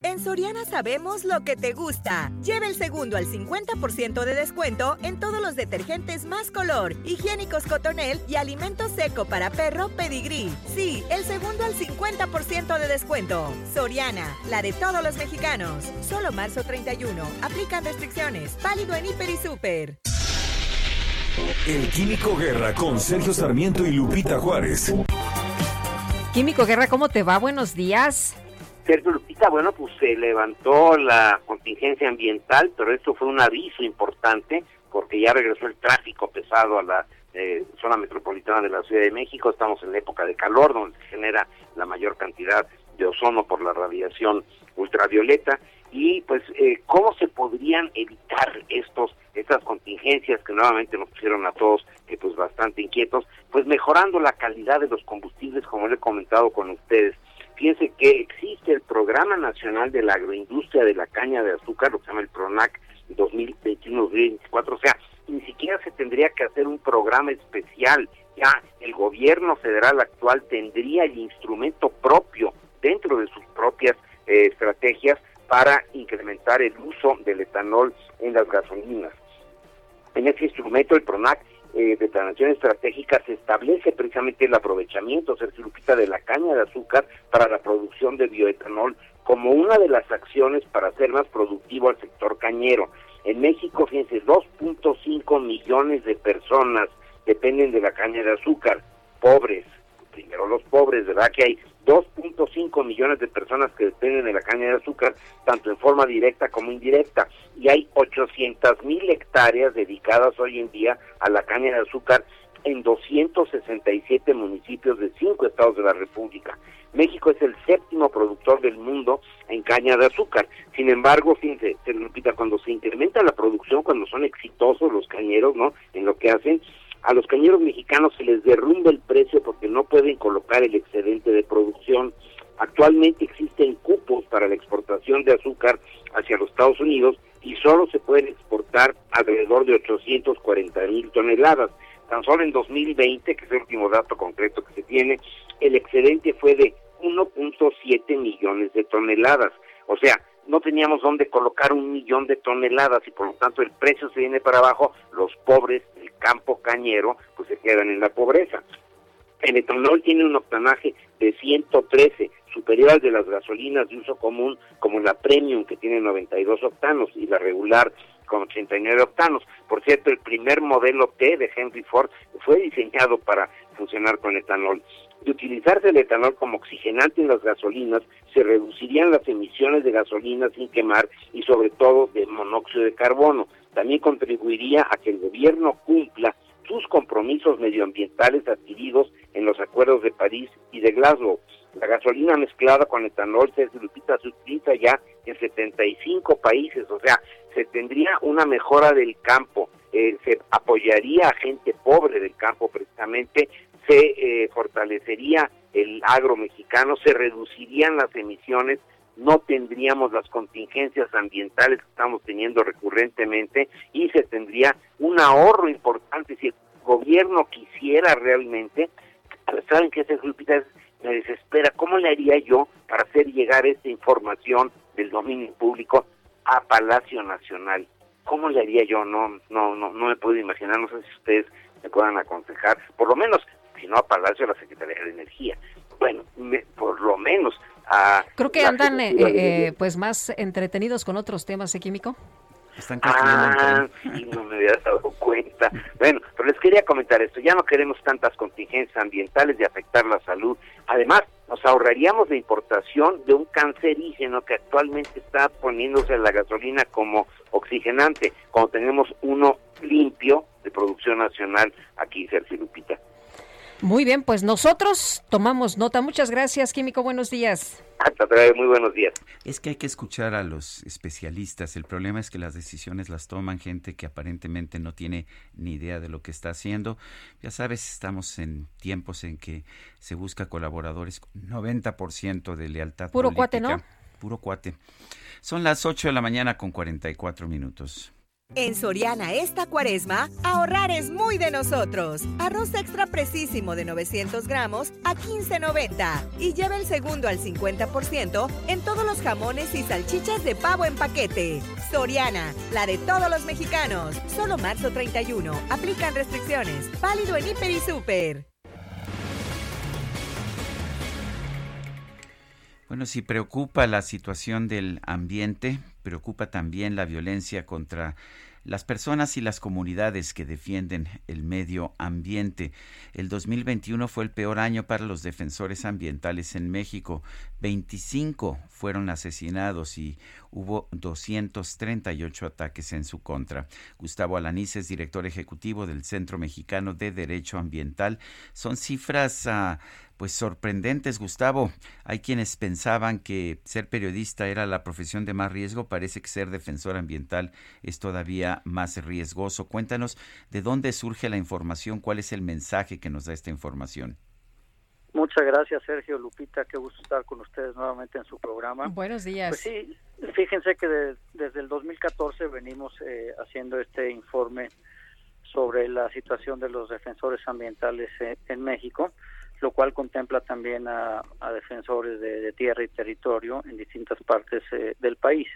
En Soriana sabemos lo que te gusta. Lleva el segundo al 50% de descuento en todos los detergentes más color, higiénicos Cotonel y alimento seco para perro Pedigree. Sí, el segundo al 50% de descuento. Soriana, la de todos los mexicanos. Solo marzo 31. Aplican restricciones. Válido en Hiper y Super. El Químico Guerra con Sergio Sarmiento y Lupita Juárez. Químico Guerra, ¿cómo te va? Buenos días. Sergio Lupita, bueno, pues se levantó la contingencia ambiental, pero esto fue un aviso importante porque ya regresó el tráfico pesado a la eh, zona metropolitana de la Ciudad de México. Estamos en la época de calor, donde se genera la mayor cantidad de ozono por la radiación ultravioleta. Y pues, eh, ¿cómo se podrían evitar estos estas contingencias que nuevamente nos pusieron a todos que pues bastante inquietos? Pues mejorando la calidad de los combustibles, como le he comentado con ustedes. Fíjense que existe el Programa Nacional de la Agroindustria de la Caña de Azúcar, lo que se llama el PRONAC 2021-2024, o sea, ni siquiera se tendría que hacer un programa especial, ya el gobierno federal actual tendría el instrumento propio dentro de sus propias eh, estrategias para incrementar el uso del etanol en las gasolinas. En ese instrumento, el PRONAC eh, de Planación Estratégica se establece precisamente el aprovechamiento, Sergio Lupita, de la caña de azúcar para la producción de bioetanol como una de las acciones para hacer más productivo al sector cañero. En México, fíjense, 2.5 millones de personas dependen de la caña de azúcar, pobres, primero los pobres, ¿verdad? Que hay 2.5 millones de personas que dependen de la caña de azúcar, tanto en forma directa como indirecta, y hay 800 mil hectáreas dedicadas hoy en día a la caña de azúcar en 267 municipios de cinco estados de la República. México es el séptimo productor del mundo en caña de azúcar. Sin embargo, fíjense, se repita, cuando se incrementa la producción, cuando son exitosos los cañeros, ¿no? En lo que hacen, a los cañeros mexicanos se les derrumba el precio porque no pueden colocar el excedente de producción. Actualmente existen cupos para la exportación de azúcar hacia los Estados Unidos y solo se pueden exportar alrededor de 840 mil toneladas. Tan solo en 2020, que es el último dato concreto que se tiene, el excedente fue de 1.7 millones de toneladas. O sea, no teníamos dónde colocar un millón de toneladas y por lo tanto el precio se viene para abajo, los pobres del campo cañero pues se quedan en la pobreza. El etanol tiene un octanaje de 113, superior al de las gasolinas de uso común como la Premium que tiene 92 octanos y la regular con 89 octanos. Por cierto, el primer modelo T de Henry Ford fue diseñado para funcionar con etanol. De utilizarse el etanol como oxigenante en las gasolinas, se reducirían las emisiones de gasolina sin quemar y sobre todo de monóxido de carbono. También contribuiría a que el gobierno cumpla sus compromisos medioambientales adquiridos en los acuerdos de París y de Glasgow. La gasolina mezclada con etanol se utiliza ya en 75 países, o sea, se tendría una mejora del campo, eh, se apoyaría a gente pobre del campo precisamente, se eh, fortalecería el agro mexicano, se reducirían las emisiones, no tendríamos las contingencias ambientales que estamos teniendo recurrentemente y se tendría un ahorro importante. Si el gobierno quisiera realmente, saben que ese grupita me desespera, ¿cómo le haría yo para hacer llegar esta información del dominio público a Palacio Nacional? ¿Cómo le haría yo? No, no, no, no me puedo imaginar, no sé si ustedes me puedan aconsejar, por lo menos, si no a Palacio, a la Secretaría de Energía. Bueno, por lo menos a... Creo que andan eh, eh, pues más entretenidos con otros temas, ¿eh, Químico? Están ah, sí, no me había dado cuenta. Bueno, pero les quería comentar esto. Ya no queremos tantas contingencias ambientales de afectar la salud. Además, nos ahorraríamos la importación de un cancerígeno que actualmente está poniéndose en la gasolina como oxigenante, cuando tenemos uno limpio de producción nacional aquí, Sergio Lupita. Muy bien, pues nosotros tomamos nota. Muchas gracias, Químico. Buenos días. Hasta muy buenos días. Es que hay que escuchar a los especialistas. El problema es que las decisiones las toman gente que aparentemente no tiene ni idea de lo que está haciendo. Ya sabes, estamos en tiempos en que se busca colaboradores con 90% de lealtad Puro cuate, ¿no? Puro cuate. Son las 8 de la mañana con 44 minutos. En Soriana esta cuaresma, ahorrar es muy de nosotros. Arroz extra precisísimo de 900 gramos a 15.90 y lleva el segundo al 50% en todos los jamones y salchichas de pavo en paquete. Soriana, la de todos los mexicanos. Solo marzo 31. Aplican restricciones. Válido en Hiper y Super. Bueno, si preocupa la situación del ambiente, preocupa también la violencia contra las personas y las comunidades que defienden el medio ambiente. El 2021 fue el peor año para los defensores ambientales en México. 25 fueron asesinados y hubo 238 ataques en su contra. Gustavo Alaniz es director ejecutivo del Centro Mexicano de Derecho Ambiental. Son cifras uh, pues sorprendentes, Gustavo. Hay quienes pensaban que ser periodista era la profesión de más riesgo, parece que ser defensor ambiental es todavía más riesgoso. Cuéntanos de dónde surge la información, cuál es el mensaje que nos da esta información. Muchas gracias, Sergio Lupita. Qué gusto estar con ustedes nuevamente en su programa. Buenos días. Pues sí, fíjense que desde el 2014 venimos eh, haciendo este informe sobre la situación de los defensores ambientales eh, en México lo cual contempla también a, defensores de, tierra y territorio en distintas partes eh, del país.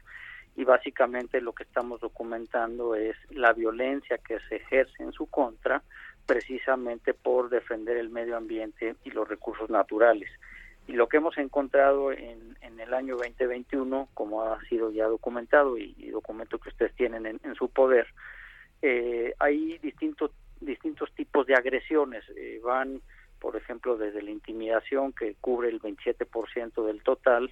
Y básicamente lo que estamos documentando es la violencia que se ejerce en su contra precisamente por defender el medio ambiente y los recursos naturales. Y lo que hemos encontrado en, el año 2021, como ha sido ya documentado y, documento que ustedes tienen en, su poder, eh, hay distintos distintos tipos de agresiones. Eh, van por ejemplo, desde la intimidación, que cubre el 27% del total,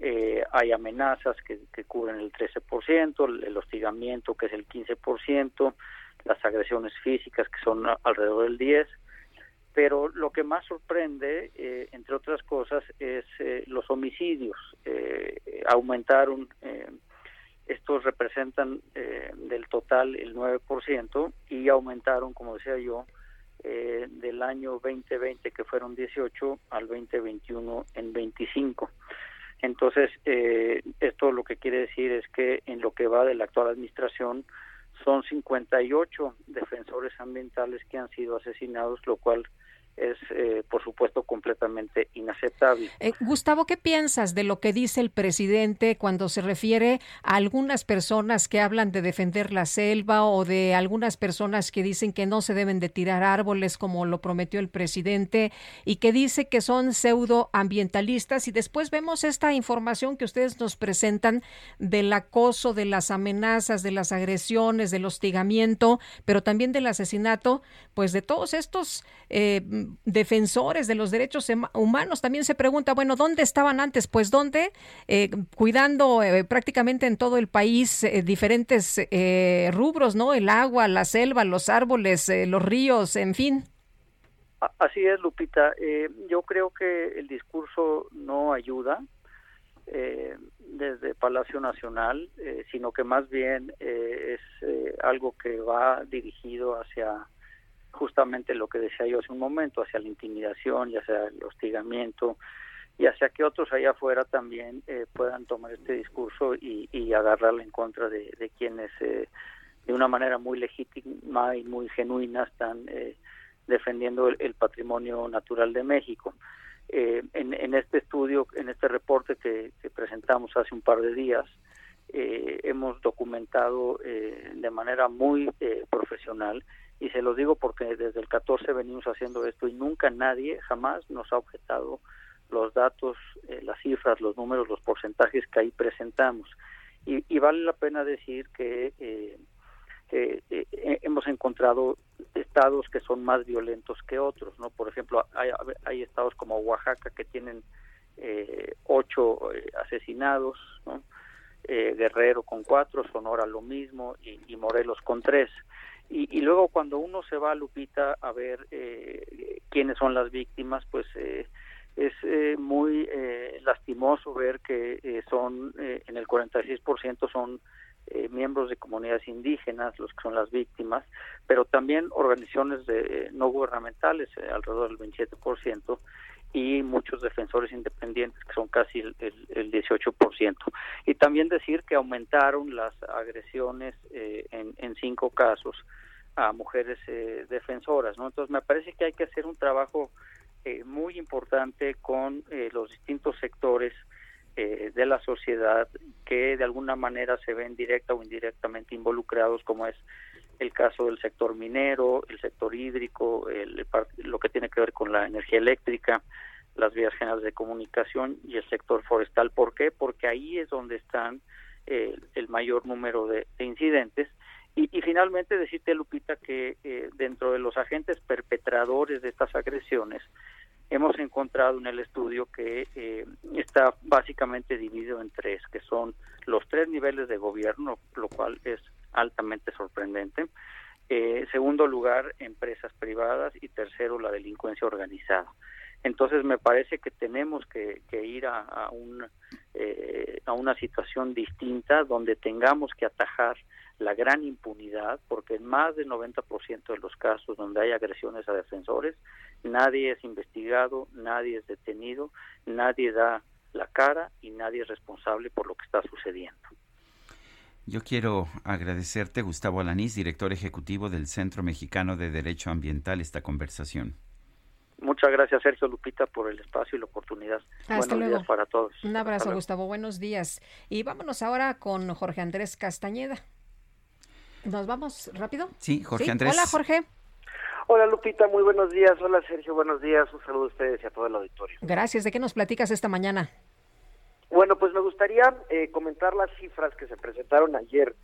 eh, hay amenazas que, cubren el 13%, el, hostigamiento, que es el 15%, las agresiones físicas, que son alrededor del 10%, pero lo que más sorprende, eh, entre otras cosas, es eh, los homicidios. aumentaron, estos representan del total el 9% y aumentaron, como decía yo, eh, del año 2020, que fueron 18, al 2021 en 25. Entonces, eh, esto lo que quiere decir es que en lo que va de la actual administración son 58 defensores ambientales que han sido asesinados, lo cual es, eh, por supuesto, completamente inaceptable. Eh, Gustavo, ¿qué piensas de lo que dice el presidente cuando se refiere a algunas personas que hablan de defender la selva o de algunas personas que dicen que no se deben de tirar árboles como lo prometió el presidente y que dice que son pseudoambientalistas y después vemos esta información que ustedes nos presentan del acoso, de las amenazas, de las agresiones, del hostigamiento, pero también del asesinato, pues de todos estos eh, defensores de los derechos humanos. También se pregunta, bueno, ¿dónde estaban antes? Pues dónde, Eh, cuidando eh, prácticamente en todo el país eh, diferentes eh, rubros, ¿no? El agua, la selva, los árboles, eh, los ríos, en fin. Así es, Lupita. Eh, yo creo que el discurso no ayuda desde Palacio Nacional, sino que más bien es algo que va dirigido hacia justamente lo que decía yo hace un momento, hacia la intimidación y hacia el hostigamiento y hacia que otros allá afuera también eh, puedan tomar este discurso y, y agarrarlo en contra de, quienes eh, de una manera muy legítima y muy genuina están eh, defendiendo el, patrimonio natural de México. Eh, en, en este estudio, en este reporte que, que presentamos hace un par de días, eh, hemos documentado eh, de manera muy profesional y se los digo porque desde el 14 venimos haciendo esto y nunca nadie jamás nos ha objetado los datos, eh, las cifras, los números, los porcentajes que ahí presentamos. Y, y vale la pena decir que eh, eh, eh, hemos encontrado estados que son más violentos que otros, ¿no? Por ejemplo, hay, hay estados como Oaxaca que tienen ocho asesinados, ¿no? Guerrero con cuatro, Sonora lo mismo y, y Morelos con tres. Y, y luego cuando uno se va a Lupita a ver eh, quiénes son las víctimas, pues eh, es eh, muy eh, lastimoso ver que eh, son eh, en el 46% son miembros de comunidades indígenas los que son las víctimas, pero también organizaciones de, no gubernamentales, alrededor del 27%, y muchos defensores independientes, que son casi el, el, el 18%. Y también decir que aumentaron las agresiones eh, en cinco casos a mujeres eh, defensoras. ¿no? Entonces, me parece que hay que hacer un trabajo eh, muy importante con eh, los distintos sectores eh, de la sociedad que de alguna manera se ven directa o indirectamente involucrados, como es el caso del sector minero, el sector hídrico, el, lo que tiene que ver con la energía eléctrica, las vías generales de comunicación y el sector forestal. ¿Por qué? Porque ahí es donde están eh, el mayor número de, de incidentes. Y, y, finalmente decirte, Lupita, que eh, dentro de los agentes perpetradores de estas agresiones, hemos encontrado en el estudio que eh, está básicamente dividido en tres, que son los tres niveles de gobierno, lo cual es altamente sorprendente. Eh, segundo lugar, empresas privadas y tercero, la delincuencia organizada. Entonces me parece que tenemos que, ir a, a, un, eh, a una situación distinta donde tengamos que atajar la gran impunidad, porque en más del 90% de los casos donde hay agresiones a defensores, nadie es investigado, nadie es detenido, nadie da la cara y nadie es responsable por lo que está sucediendo. Yo quiero agradecerte, Gustavo Alanís, director ejecutivo del Centro Mexicano de Derecho Ambiental, esta conversación. Muchas gracias, Sergio Lupita, por el espacio y la oportunidad. Hasta Buenos luego. días para todos. Un abrazo. Gustavo. Buenos días. Y vámonos ahora con Jorge Andrés Castañeda. ¿Nos vamos rápido? Sí, Jorge Andrés. Hola, Jorge. Hola Lupita, muy buenos días. Hola Sergio, buenos días. Un saludo a ustedes y a todo el auditorio. Gracias. ¿De qué nos platicas esta mañana? Bueno, pues me gustaría eh, comentar las cifras que se presentaron ayer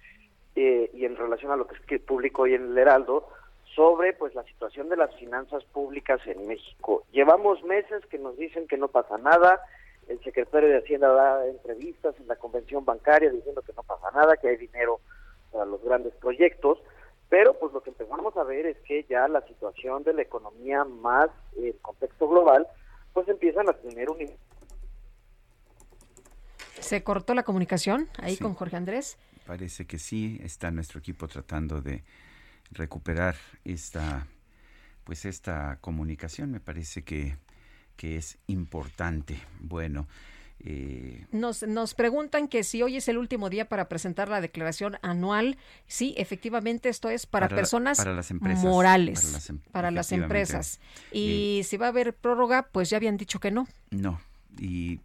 eh, y en relación a lo que, que publicó hoy en el Heraldo sobre pues la situación de las finanzas públicas en México. Llevamos meses que nos dicen que no pasa nada. El secretario de Hacienda da entrevistas en la convención bancaria diciendo que no pasa nada, que hay dinero para los grandes proyectos, pero pues lo que empezamos a ver es que ya la situación de la economía más el contexto global pues empiezan a tener un ¿Se cortó la comunicación ahí Sí. con Jorge Andrés? Parece que sí, está nuestro equipo tratando de recuperar esta pues esta comunicación me parece que, que es importante. Bueno, eh, Nos, nos preguntan que si hoy es el último día para presentar la declaración anual. Sí, efectivamente, esto es para, personas para las empresas, morales, para las em- para las efectivamente. empresas. Y si va a haber prórroga, pues ya habían dicho que no. no. Y,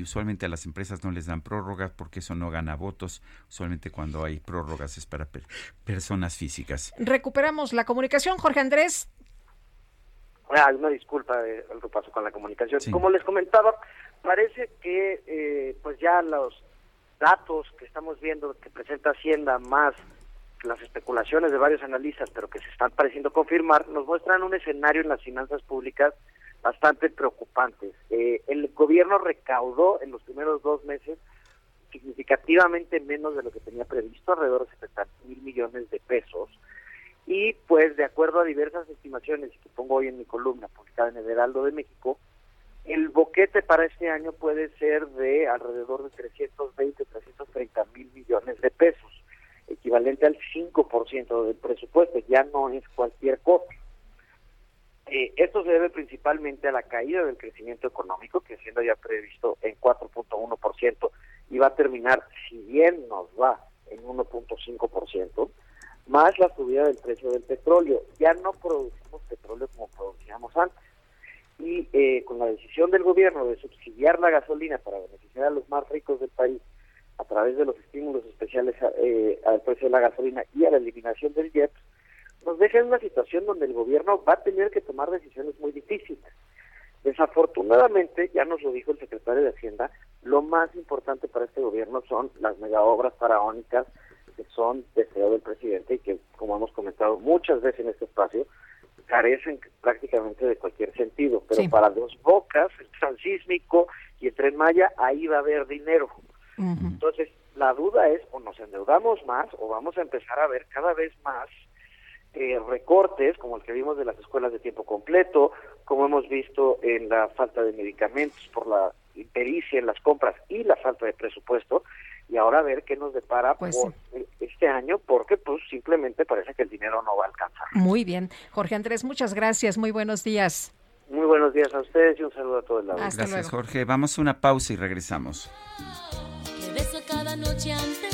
usualmente a las empresas no les dan prórrogas porque eso no gana votos. Usualmente cuando hay prórrogas es para per- personas físicas. Recuperamos la comunicación, Jorge Andrés. Ah, una disculpa, eh, algo pasó con la comunicación. Como les comentaba, parece que eh, pues ya los datos que estamos viendo que presenta Hacienda más las especulaciones de varios analistas, pero que se están pareciendo confirmar, nos muestran un escenario en las finanzas públicas bastante preocupante. Eh, el gobierno recaudó en los primeros dos meses significativamente menos de lo que tenía previsto, alrededor de 70 mil millones de pesos. Y pues de acuerdo a diversas estimaciones que pongo hoy en mi columna publicada en el Heraldo de México, el boquete para este año puede ser de alrededor de 320, 330 mil millones de pesos, equivalente al 5% del presupuesto, ya no es cualquier cosa. Eh, esto se debe principalmente a la caída del crecimiento económico, que siendo ya previsto en 4.1%, y va a terminar, si bien nos va, en 1.5%, más la subida del precio del petróleo. Ya no producimos petróleo como producíamos antes. Y eh, con la decisión del gobierno de subsidiar la gasolina para beneficiar a los más ricos del país a través de los estímulos especiales eh, al precio de la gasolina y a la eliminación del IEPS, nos deja en una situación donde el gobierno va a tener que tomar decisiones muy difíciles. Desafortunadamente, ya nos lo dijo el secretario de Hacienda, lo más importante para este gobierno son las megaobras faraónicas que son deseo del presidente y que, como hemos comentado muchas veces en este espacio, carecen prácticamente de cualquier sentido. Pero Sí. para dos bocas, el transísmico y el tren Maya, ahí va a haber dinero. Entonces, la duda es o nos endeudamos más o vamos a empezar a ver cada vez más eh, recortes, como el que vimos de las escuelas de tiempo completo, como hemos visto en la falta de medicamentos por la impericia en las compras y la falta de presupuesto, y ahora a ver qué nos depara Pues por este año, porque pues simplemente parece que el dinero no va a alcanzar. Muy bien. Jorge Andrés, muchas gracias. Muy buenos días. Muy buenos días a ustedes y un saludo a todo el lado. Gracias, Jorge. Vamos a una pausa y regresamos. que beso cada noche antes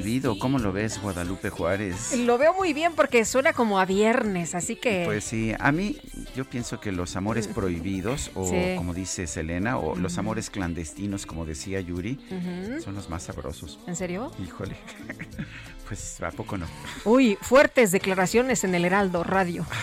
Prohibido, ¿cómo lo ves, Guadalupe Juárez? Lo veo muy bien porque suena como a viernes, así que... Pues sí, a mí yo pienso que los amores prohibidos, o Sí. como dice Selena, o los amores clandestinos, como decía Yuri, son los más sabrosos. ¿En serio? Híjole, pues ¿a poco no? Uy, fuertes declaraciones en el Heraldo Radio.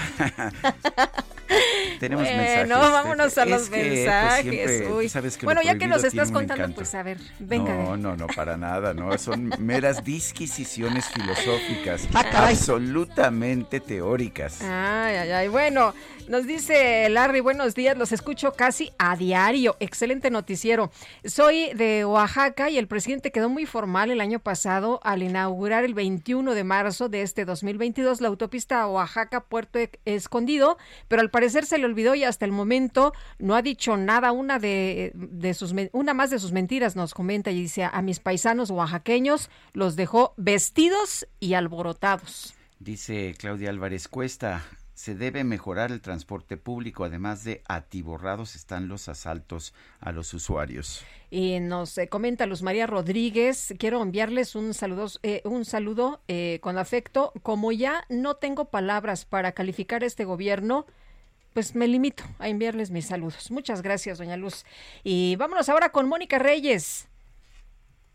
Tenemos bueno, mensajes. vámonos a Es los que, pues, mensajes. siempre, sabes que bueno, ya que nos estás contando, encanto. pues a ver, venga. No, no, no, para nada, no. Son meras disquisiciones filosóficas, Ah, absolutamente teóricas. Ay, ay, ay. Bueno, nos dice Larry, buenos días, los escucho casi a diario. Excelente noticiero. Soy de Oaxaca y el presidente quedó muy formal el año pasado al inaugurar el 21 de marzo de este 2022 la autopista Oaxaca-Puerto Escondido, pero al parecer se le olvidó y hasta el momento no ha dicho nada. Una de, de sus una más de sus mentiras nos comenta y dice a mis paisanos oaxaqueños los dejó vestidos y alborotados. Dice Claudia Álvarez Cuesta, se debe mejorar el transporte público, además de atiborrados están los asaltos a los usuarios. Y nos eh, comenta Luz María Rodríguez, quiero enviarles un saludo, eh, un saludo eh, con afecto. Como ya no tengo palabras para calificar este gobierno, pues me limito a enviarles mis saludos. Muchas gracias, doña Luz. Y vámonos ahora con Mónica Reyes.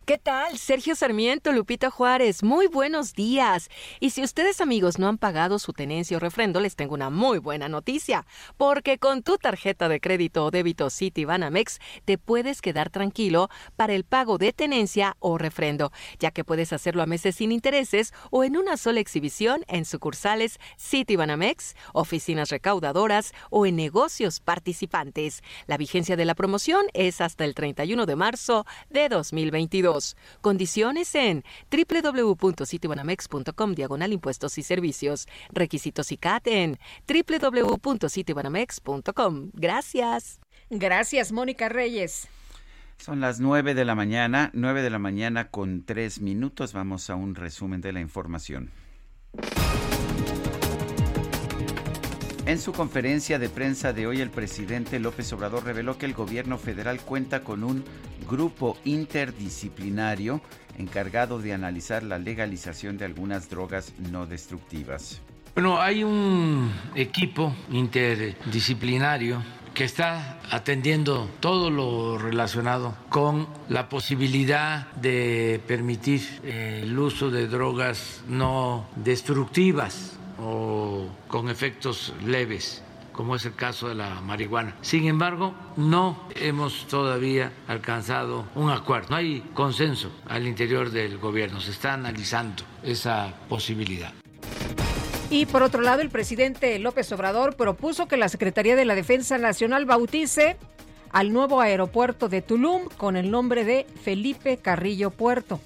¿Qué tal? Sergio Sarmiento, Lupita Juárez, muy buenos días. Y si ustedes amigos no han pagado su tenencia o refrendo, les tengo una muy buena noticia, porque con tu tarjeta de crédito o débito City Banamex te puedes quedar tranquilo para el pago de tenencia o refrendo, ya que puedes hacerlo a meses sin intereses o en una sola exhibición en sucursales City Banamex, oficinas recaudadoras o en negocios participantes. La vigencia de la promoción es hasta el 31 de marzo de 2022. Condiciones en www.citibanamex.com diagonal impuestos y servicios. Requisitos y CAT en www.citibanamex.com. Gracias. Gracias, Mónica Reyes. Son las nueve de la mañana, nueve de la mañana con tres minutos. Vamos a un resumen de la información. En su conferencia de prensa de hoy, el presidente López Obrador reveló que el gobierno federal cuenta con un grupo interdisciplinario encargado de analizar la legalización de algunas drogas no destructivas. Bueno, hay un equipo interdisciplinario que está atendiendo todo lo relacionado con la posibilidad de permitir el uso de drogas no destructivas o con efectos leves como es el caso de la marihuana. Sin embargo, no hemos todavía alcanzado un acuerdo. No hay consenso al interior del gobierno. Se está analizando esa posibilidad. Y por otro lado, el presidente López Obrador propuso que la Secretaría de la Defensa Nacional bautice al nuevo aeropuerto de Tulum con el nombre de Felipe Carrillo Puerto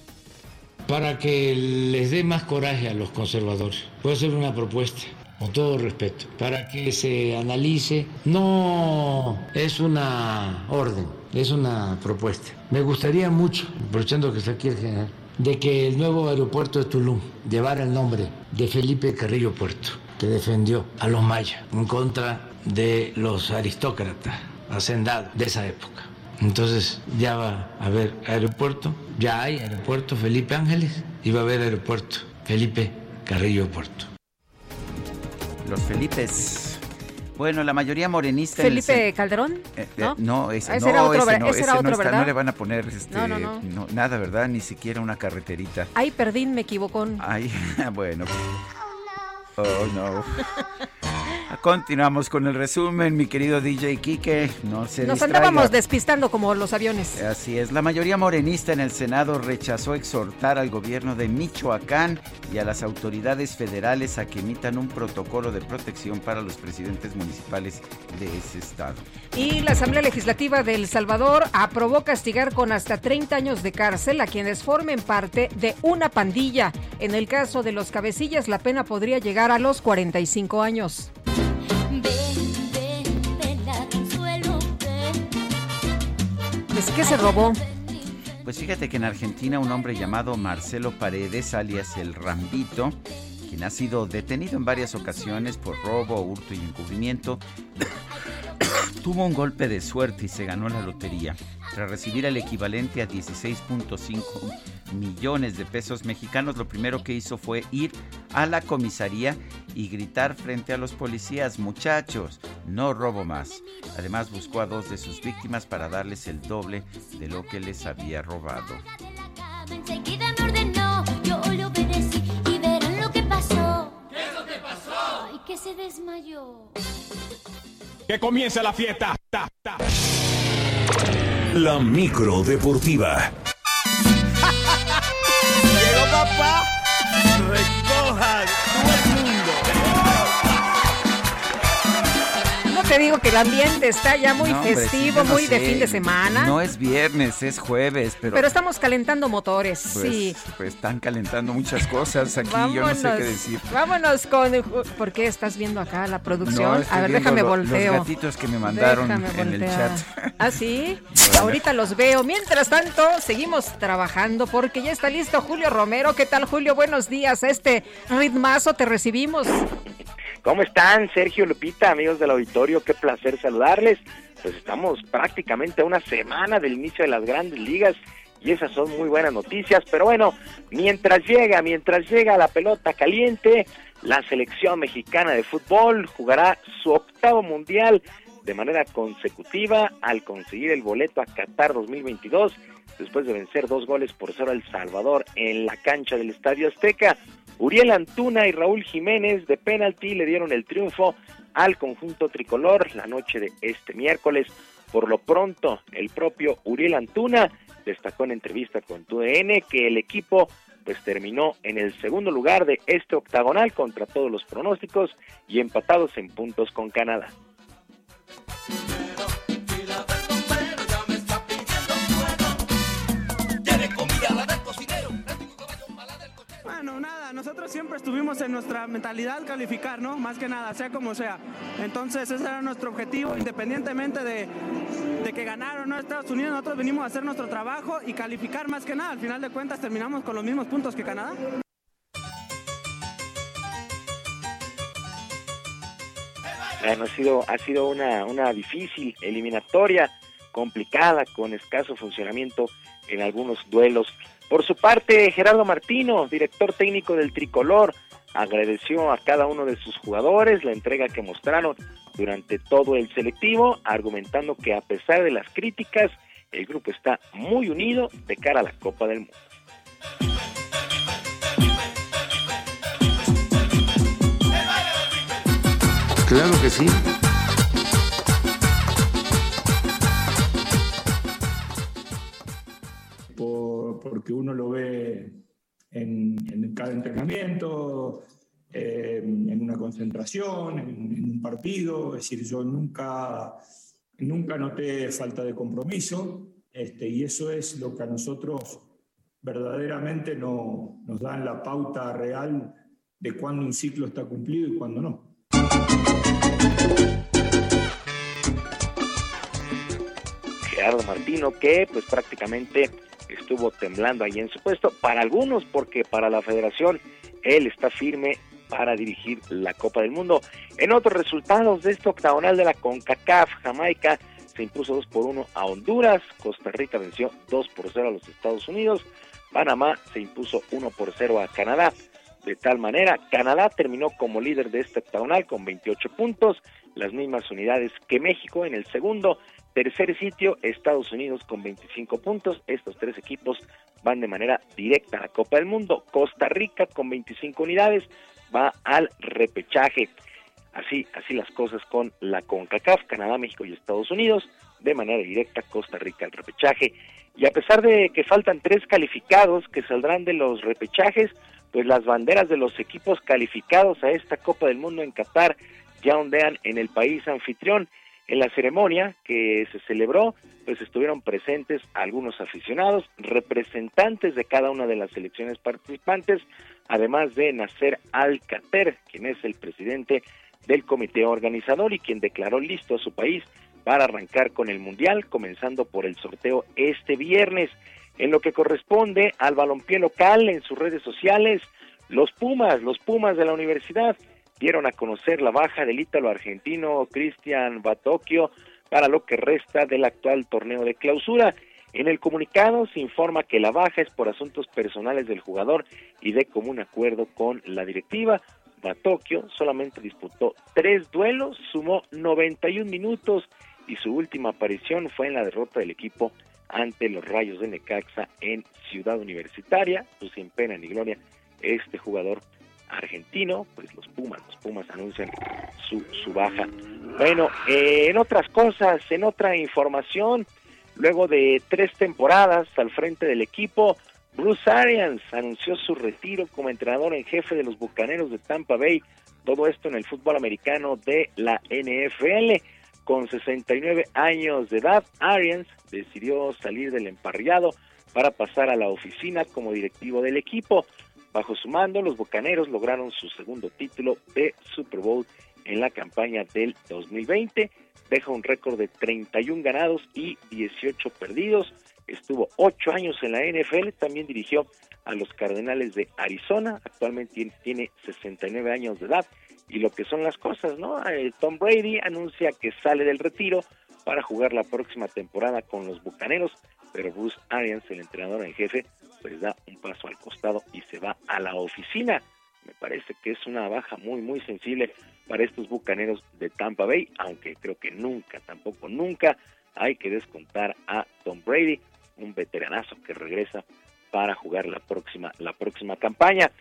para que les dé más coraje a los conservadores. Puedo hacer una propuesta, con todo respeto, para que se analice. No es una orden, es una propuesta. Me gustaría mucho, aprovechando que está aquí el general, de que el nuevo aeropuerto de Tulum llevara el nombre de Felipe Carrillo Puerto, que defendió a los mayas en contra de los aristócratas hacendados de esa época. Entonces ya va a haber aeropuerto, ya hay aeropuerto Felipe Ángeles y va a haber aeropuerto Felipe Carrillo Puerto. Los Felipes. Bueno, la mayoría morenista. ¿Felipe Calderón? Eh, eh, no, ese, ese, era otro, no, ese, era otro, está, ¿verdad? no le van a poner este, nada, ¿verdad? Ni siquiera una carreterita. Ay, perdí, me equivocó. Ay, bueno. Oh, no. Continuamos con el resumen, mi querido DJ. No se Nos distraiga. andábamos despistando como los aviones. Así es. La mayoría morenista en el Senado rechazó exhortar al gobierno de Michoacán y a las autoridades federales a que emitan un protocolo de protección para los presidentes municipales de ese estado. Y la Asamblea Legislativa de El Salvador aprobó castigar con hasta 30 años de cárcel a quienes formen parte de una pandilla. En el caso de los cabecillas, la pena podría llegar a los 45 años. ¿Es que se robó? Pues fíjate que en Argentina un hombre llamado Marcelo Paredes, alias el Rambito, quien ha sido detenido en varias ocasiones por robo, hurto y encubrimiento, tuvo un golpe de suerte y se ganó la lotería. Tras recibir el equivalente a 16.5 millones de pesos mexicanos, lo primero que hizo fue ir a la comisaría y gritar frente a los policías, muchachos, no robo más. Además buscó a dos de sus víctimas para darles el doble de lo que les había robado. Enseguida me ordenó, yo le obedecí y verán lo que pasó. ¿Qué es lo que pasó? Ay, que se desmayó. Que comience la fiesta. Ta, ta. La micro deportiva. Llegó papá. Recojan te digo que el ambiente está ya muy No, hombre, festivo, sí, muy de sé. fin de semana. No es viernes, es jueves, pero, pero estamos calentando motores, pues, sí. pues están calentando muchas cosas aquí, yo no sé qué decir. Vámonos con. ¿Por qué estás viendo acá la producción? A ver, déjame lo- volteo. Los gatitos que me mandaron Déjame en el chat. ¿Ah, sí? Bueno. Ahorita los veo. Mientras tanto, seguimos trabajando porque ya está listo Julio Romero. ¿Qué tal, Julio? Buenos días. Este ritmazo te recibimos. ¿Cómo están, Sergio Lupita, amigos del auditorio? Qué placer saludarles. Pues estamos prácticamente a una semana del inicio de las grandes ligas y esas son muy buenas noticias. Pero bueno, mientras llega, mientras llega la pelota caliente, la selección mexicana de fútbol jugará su octavo mundial de manera consecutiva al conseguir el boleto a Qatar 2022 después de vencer dos goles por cero a El Salvador en la cancha del Estadio Azteca. Uriel Antuna y Raúl Jiménez de penalti le dieron el triunfo al conjunto tricolor la noche de este miércoles. Por lo pronto, el propio Uriel Antuna destacó en entrevista con TUDN que el equipo pues terminó en el segundo lugar de este octagonal contra todos los pronósticos y empatados en puntos con Canadá. Bueno, nada, nosotros siempre estuvimos en nuestra mentalidad calificar, ¿no? Más que nada, sea como sea. Entonces ese era nuestro objetivo, independientemente de, de que ganaron no Estados Unidos, nosotros venimos a hacer nuestro trabajo y calificar más que nada. Al final de cuentas terminamos con los mismos puntos que Canadá. Bueno, ha sido, ha sido una, una difícil eliminatoria, complicada, con escaso funcionamiento en algunos duelos. Por su parte, Gerardo Martino, director técnico del Tricolor, agradeció a cada uno de sus jugadores la entrega que mostraron durante todo el selectivo, argumentando que a pesar de las críticas, el grupo está muy unido de cara a la Copa del Mundo. Claro que sí. Porque uno lo ve en, cada entrenamiento, eh, en una concentración, en, en un partido. Es decir, yo nunca, nunca noté falta de compromiso este, y eso es lo que a nosotros verdaderamente no, nos dan la pauta real de cuándo un ciclo está cumplido y cuándo no. Gerardo Martino, que pues prácticamente estuvo temblando ahí en su puesto, para algunos porque para la federación él está firme para dirigir la Copa del Mundo. En otros resultados de este octagonal de la CONCACAF, Jamaica se impuso 2 por 1 a Honduras, Costa Rica venció 2 por 0 a los Estados Unidos, Panamá se impuso 1 por 0 a Canadá. De tal manera, Canadá terminó como líder de este octagonal con 28 puntos, las mismas unidades que México en el segundo. Tercer sitio, Estados Unidos con 25 puntos. Estos tres equipos van de manera directa a la Copa del Mundo. Costa Rica con 25 unidades va al repechaje. Así, así las cosas con la CONCACAF, Canadá, México y Estados Unidos, de manera directa Costa Rica al repechaje. Y a pesar de que faltan tres calificados que saldrán de los repechajes, pues las banderas de los equipos calificados a esta Copa del Mundo en Qatar ya ondean en el país anfitrión. En la ceremonia que se celebró, pues estuvieron presentes algunos aficionados, representantes de cada una de las selecciones participantes, además de Nasser Al-Qater, quien es el presidente del comité organizador y quien declaró listo a su país para arrancar con el Mundial, comenzando por el sorteo este viernes. En lo que corresponde al balompié local en sus redes sociales, los Pumas, los Pumas de la universidad, dieron a conocer la baja del ítalo argentino Cristian Batocchio para lo que resta del actual torneo de clausura. En el comunicado se informa que la baja es por asuntos personales del jugador y de común acuerdo con la directiva. Batocchio solamente disputó tres duelos, sumó 91 minutos y su última aparición fue en la derrota del equipo ante los Rayos de Necaxa en Ciudad Universitaria. Pues sin pena ni gloria, este jugador argentino, pues los Pumas, los Pumas anuncian su, baja. Bueno, eh, en otras cosas, en otra información, luego de tres temporadas al frente del equipo, Bruce Arians anunció su retiro como entrenador en jefe de los Bucaneros de Tampa Bay. Todo esto en el fútbol americano de la NFL. Con 69 años de edad, Arians decidió salir del emparrillado para pasar a la oficina como directivo del equipo. Bajo su mando, los Bucaneros lograron su segundo título de Super Bowl en la campaña del 2020. Deja un récord de 31 ganados y 18 perdidos. Estuvo ocho años en la NFL, también dirigió a los Cardenales de Arizona. Actualmente tiene 69 años de edad y lo que son las cosas, ¿no? Eh, Tom Brady anuncia que sale del retiro para jugar la próxima temporada con los Bucaneros, pero Bruce Arians, el entrenador en jefe, pues da un paso al costado y se va a la oficina. Me parece que es una baja muy, muy sensible para estos Bucaneros de Tampa Bay, aunque creo que nunca, tampoco nunca hay que descontar a Tom Brady, un veteranazo que regresa para jugar la próxima, la próxima campaña.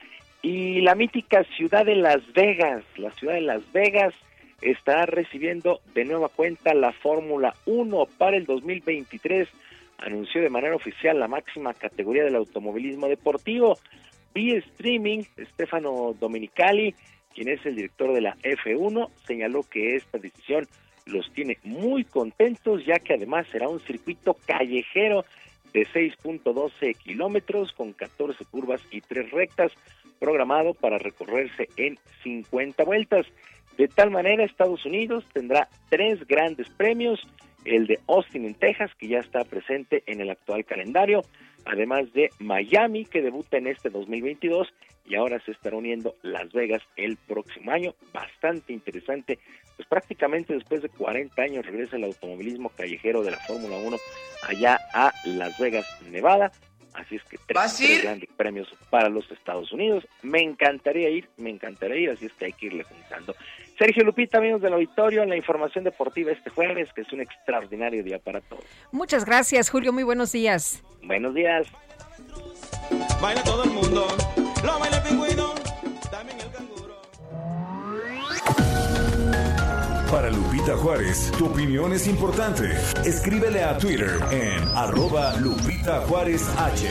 Y la mítica ciudad de Las Vegas, la ciudad de Las Vegas está recibiendo de nueva cuenta la Fórmula 1 para el 2023. Anunció de manera oficial la máxima categoría del automovilismo deportivo. Vía streaming, Stefano Dominicali, quien es el director de la F1, señaló que esta decisión los tiene muy contentos, ya que además será un circuito callejero de 6.12 kilómetros con 14 curvas y 3 rectas, programado para recorrerse en 50 vueltas. De tal manera, Estados Unidos tendrá tres grandes premios, el de Austin en Texas, que ya está presente en el actual calendario, además de Miami, que debuta en este 2022, y ahora se estará uniendo Las Vegas el próximo año. Bastante interesante, pues prácticamente después de 40 años regresa el automovilismo callejero de la Fórmula 1 allá a Las Vegas, Nevada. Así es que tres, grandes premios para los Estados Unidos. Me encantaría ir, me encantaría ir, así es que hay que irle juntando. Sergio Lupita, amigos del auditorio, en la información deportiva este jueves, que es un extraordinario día para todos. Muchas gracias, Julio. Muy buenos días. Buenos días. Baila todo el mundo, lo baila el pingüino. Para Lupita Juárez, tu opinión es importante. Escríbele a Twitter en arroba Lupita Juárez H.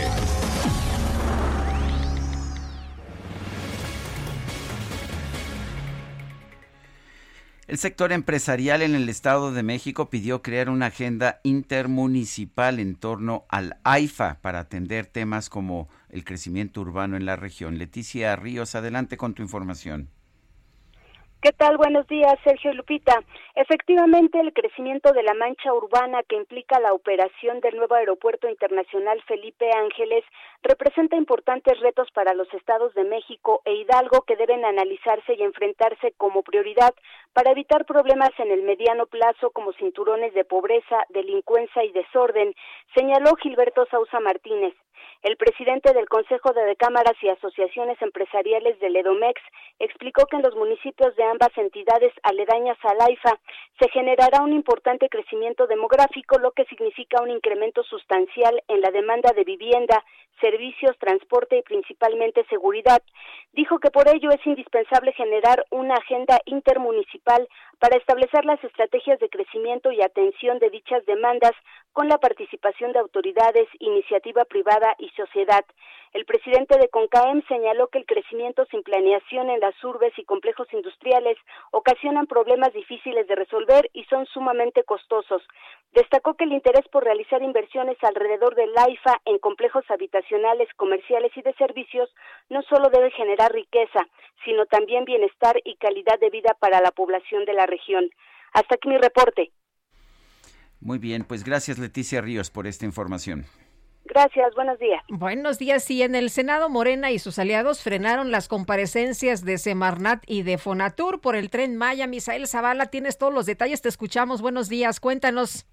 El sector empresarial en el Estado de México pidió crear una agenda intermunicipal en torno al AIFA para atender temas como el crecimiento urbano en la región. Leticia Ríos, adelante con tu información. ¿Qué tal? Buenos días, Sergio Lupita. Efectivamente, el crecimiento de la mancha urbana que implica la operación del nuevo aeropuerto internacional Felipe Ángeles representa importantes retos para los estados de México e Hidalgo que deben analizarse y enfrentarse como prioridad para evitar problemas en el mediano plazo como cinturones de pobreza, delincuencia y desorden, señaló Gilberto Sausa Martínez. El presidente del Consejo de Cámaras y Asociaciones Empresariales del EDOMEX explicó que en los municipios de ambas entidades aledañas al AIFA se generará un importante crecimiento demográfico, lo que significa un incremento sustancial en la demanda de vivienda, servicios, transporte y principalmente seguridad. Dijo que por ello es indispensable generar una agenda intermunicipal para establecer las estrategias de crecimiento y atención de dichas demandas con la participación de autoridades, iniciativa privada y sociedad. El presidente de CONCAEM señaló que el crecimiento sin planeación en las urbes y complejos industriales ocasionan problemas difíciles de resolver y son sumamente costosos. Destacó que el interés por realizar inversiones alrededor del AIFA en complejos habitacionales, comerciales y de servicios no solo debe generar riqueza, sino también bienestar y calidad de vida para la población de la región. Hasta aquí mi reporte. Muy bien, pues gracias Leticia Ríos por esta información. Gracias, buenos días. Buenos días. Y en el Senado, Morena y sus aliados frenaron las comparecencias de Semarnat y de Fonatur por el tren Maya. Misael Zavala, tienes todos los detalles, te escuchamos. Buenos días, cuéntanos.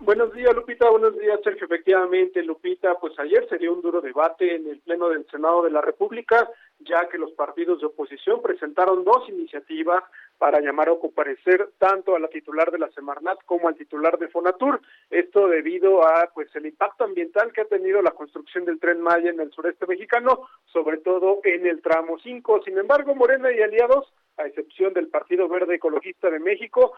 Buenos días, Lupita. Buenos días, Sergio. Efectivamente, Lupita, pues ayer se dio un duro debate en el Pleno del Senado de la República, ya que los partidos de oposición presentaron dos iniciativas para llamar a comparecer tanto a la titular de la Semarnat como al titular de Fonatur. Esto debido a pues el impacto ambiental que ha tenido la construcción del tren Maya en el sureste mexicano, sobre todo en el tramo 5. Sin embargo, Morena y aliados a excepción del Partido Verde Ecologista de México,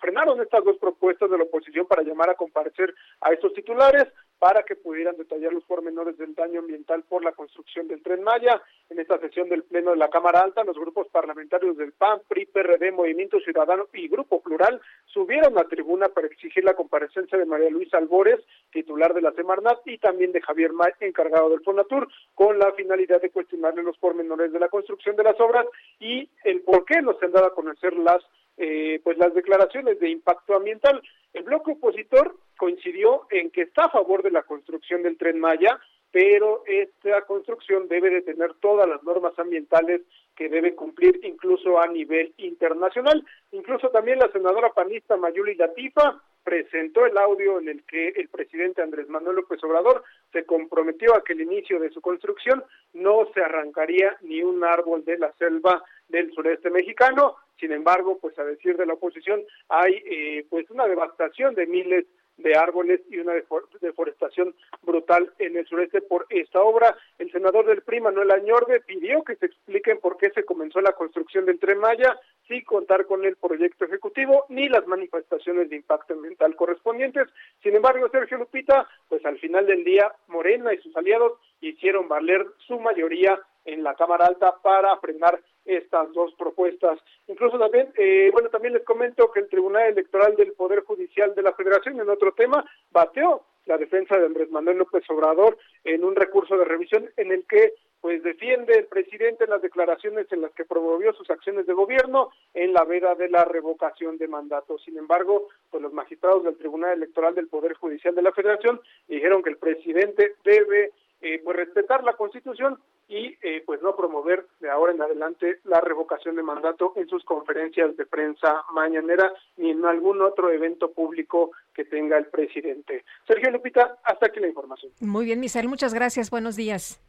frenaron estas dos propuestas de la oposición para llamar a comparecer a estos titulares para que pudieran detallar los pormenores del daño ambiental por la construcción del Tren Maya. En esta sesión del Pleno de la Cámara Alta, los grupos parlamentarios del PAN, PRI, PRD, Movimiento Ciudadano y Grupo Plural subieron a tribuna para exigir la comparecencia de María Luisa Albores, titular de la Semarnat, y también de Javier May, encargado del Fonatur, con la finalidad de cuestionarle los pormenores de la construcción de las obras y el por qué no se han dado a conocer las eh, pues las declaraciones de impacto ambiental. El bloque opositor coincidió en que está a favor de la construcción del tren Maya, pero esta construcción debe de tener todas las normas ambientales que debe cumplir incluso a nivel internacional. Incluso también la senadora panista Mayuli Latifa presentó el audio en el que el presidente Andrés Manuel López Obrador se comprometió a que el inicio de su construcción no se arrancaría ni un árbol de la selva del sureste mexicano. Sin embargo, pues a decir de la oposición, hay eh, pues una devastación de miles de árboles y una deforestación brutal en el sureste por esta obra. El senador del PRI, Manuel Añorbe, pidió que se expliquen por qué se comenzó la construcción del Tren Maya sin contar con el proyecto ejecutivo ni las manifestaciones de impacto ambiental correspondientes. Sin embargo, Sergio Lupita, pues al final del día, Morena y sus aliados hicieron valer su mayoría en la Cámara Alta para frenar estas dos propuestas. Incluso también, eh, bueno, también les comento que el Tribunal Electoral del Poder Judicial de la Federación, en otro tema, bateó la defensa de Andrés Manuel López Obrador en un recurso de revisión en el que pues defiende el presidente las declaraciones en las que promovió sus acciones de gobierno en la veda de la revocación de mandato. Sin embargo, pues los magistrados del Tribunal Electoral del Poder Judicial de la Federación dijeron que el presidente debe eh, pues respetar la Constitución y eh, pues no promover de ahora en adelante la revocación de mandato en sus conferencias de prensa mañanera ni en algún otro evento público que tenga el presidente. Sergio Lupita, hasta aquí la información. Muy bien, Misael, muchas gracias. Buenos días.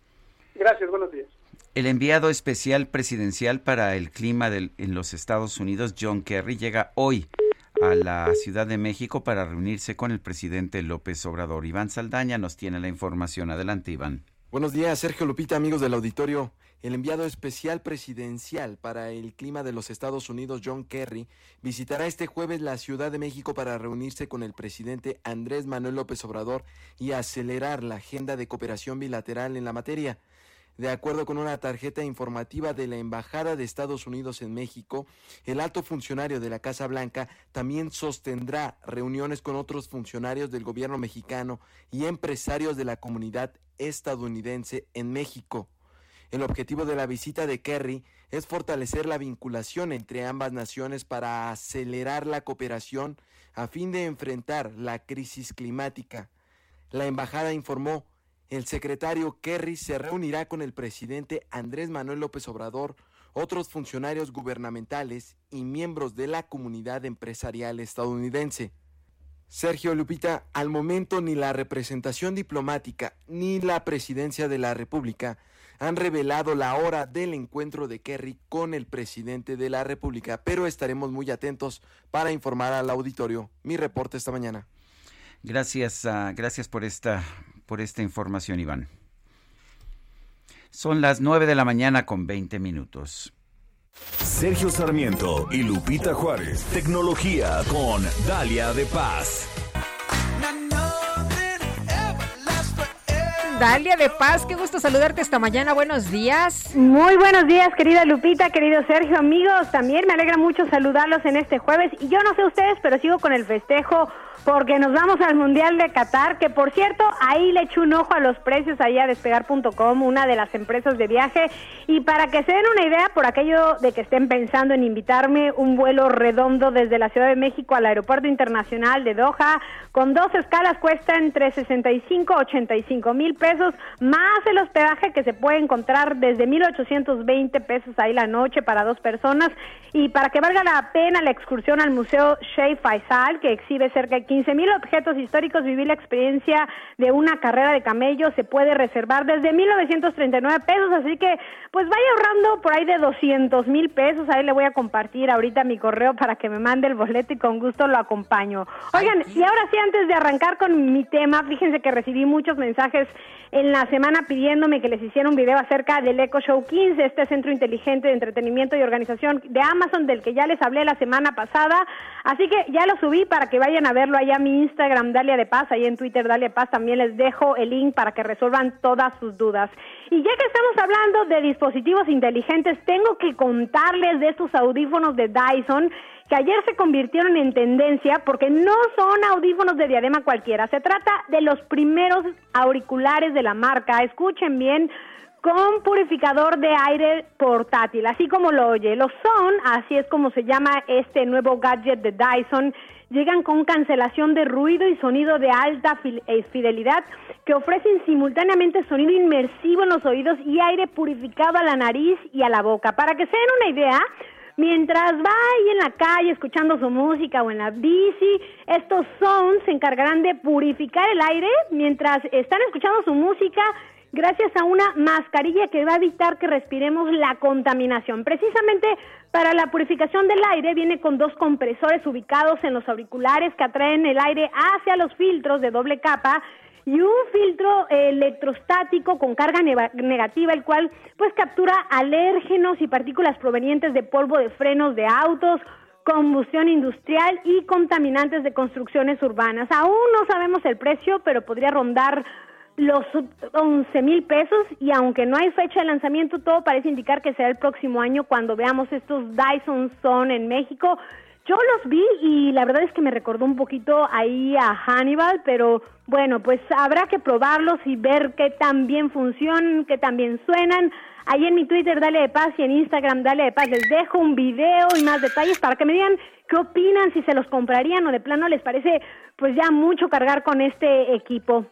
Gracias, buenos días. El enviado especial presidencial para el clima del, en los Estados Unidos, John Kerry, llega hoy a la Ciudad de México para reunirse con el presidente López Obrador. Iván Saldaña nos tiene la información. Adelante, Iván. Buenos días, Sergio Lupita, amigos del auditorio. El enviado especial presidencial para el clima de los Estados Unidos, John Kerry, visitará este jueves la Ciudad de México para reunirse con el presidente Andrés Manuel López Obrador y acelerar la agenda de cooperación bilateral en la materia. De acuerdo con una tarjeta informativa de la Embajada de Estados Unidos en México, el alto funcionario de la Casa Blanca también sostendrá reuniones con otros funcionarios del gobierno mexicano y empresarios de la comunidad estadounidense en México. El objetivo de la visita de Kerry es fortalecer la vinculación entre ambas naciones para acelerar la cooperación a fin de enfrentar la crisis climática. La embajada informó, el secretario Kerry se reunirá con el presidente Andrés Manuel López Obrador, otros funcionarios gubernamentales y miembros de la comunidad empresarial estadounidense. Sergio Lupita, al momento ni la representación diplomática ni la presidencia de la República han revelado la hora del encuentro de Kerry con el presidente de la República, pero estaremos muy atentos para informar al auditorio. Mi reporte esta mañana. Gracias, uh, gracias por esta, por esta información, Iván. Son las 9 de la mañana con 20 minutos. Sergio Sarmiento y Lupita Juárez. Tecnología con Dalia de Paz. Dalia de Paz, qué gusto saludarte esta mañana. Buenos días. Muy buenos días, querida Lupita, querido Sergio, amigos. También me alegra mucho saludarlos en este jueves. Y yo no sé ustedes, pero sigo con el festejo porque nos vamos al Mundial de Qatar, que por cierto, ahí le echo un ojo a los precios ahí a despegar.com, una de las empresas de viaje, y para que se den una idea, por aquello de que estén pensando en invitarme un vuelo redondo desde la Ciudad de México al Aeropuerto Internacional de Doha, con dos escalas cuesta entre 65 y 85 mil pesos, más el hospedaje que se puede encontrar desde 1.820 pesos ahí la noche para dos personas, y para que valga la pena la excursión al Museo Sheikh Faisal, que exhibe cerca de 15 mil objetos históricos, vivir la experiencia de una carrera de camello se puede reservar desde 1939 pesos, así que pues vaya ahorrando por ahí de 200 mil pesos, ahí le voy a compartir ahorita mi correo para que me mande el boleto y con gusto lo acompaño. Oigan, y ahora sí, antes de arrancar con mi tema, fíjense que recibí muchos mensajes en la semana pidiéndome que les hiciera un video acerca del Echo Show 15, este centro inteligente de entretenimiento y organización de Amazon del que ya les hablé la semana pasada. Así que ya lo subí para que vayan a verlo allá a mi Instagram, Dalia de Paz, ahí en Twitter, Dalia Paz, también les dejo el link para que resuelvan todas sus dudas. Y ya que estamos hablando de dispositivos inteligentes, tengo que contarles de estos audífonos de Dyson que ayer se convirtieron en tendencia porque no son audífonos de diadema cualquiera, se trata de los primeros auriculares de la marca, escuchen bien, con purificador de aire portátil, así como lo oye. Los son, así es como se llama este nuevo gadget de Dyson, llegan con cancelación de ruido y sonido de alta eh, fidelidad que ofrecen simultáneamente sonido inmersivo en los oídos y aire purificado a la nariz y a la boca. Para que se den una idea, mientras va ahí en la calle escuchando su música o en la bici, estos son se encargarán de purificar el aire mientras están escuchando su música gracias a una mascarilla que va a evitar que respiremos la contaminación. Precisamente para la purificación del aire viene con dos compresores ubicados en los auriculares que atraen el aire hacia los filtros de doble capa y un filtro electrostático con carga negativa, el cual pues captura alérgenos y partículas provenientes de polvo de frenos de autos, combustión industrial y contaminantes de construcciones urbanas. Aún no sabemos el precio, pero podría rondar los 11 mil pesos y aunque no hay fecha de lanzamiento, todo parece indicar que será el próximo año cuando veamos estos Dyson Son en México. Yo los vi y la verdad es que me recordó un poquito ahí a Hannibal, pero bueno, pues habrá que probarlos y ver qué tan bien funcionan, qué tan bien suenan. Ahí en mi Twitter, Dale de Paz, y en Instagram, Dale de Paz, les dejo un video y más detalles para que me digan qué opinan, si se los comprarían o de plano les parece pues ya mucho cargar con este equipo.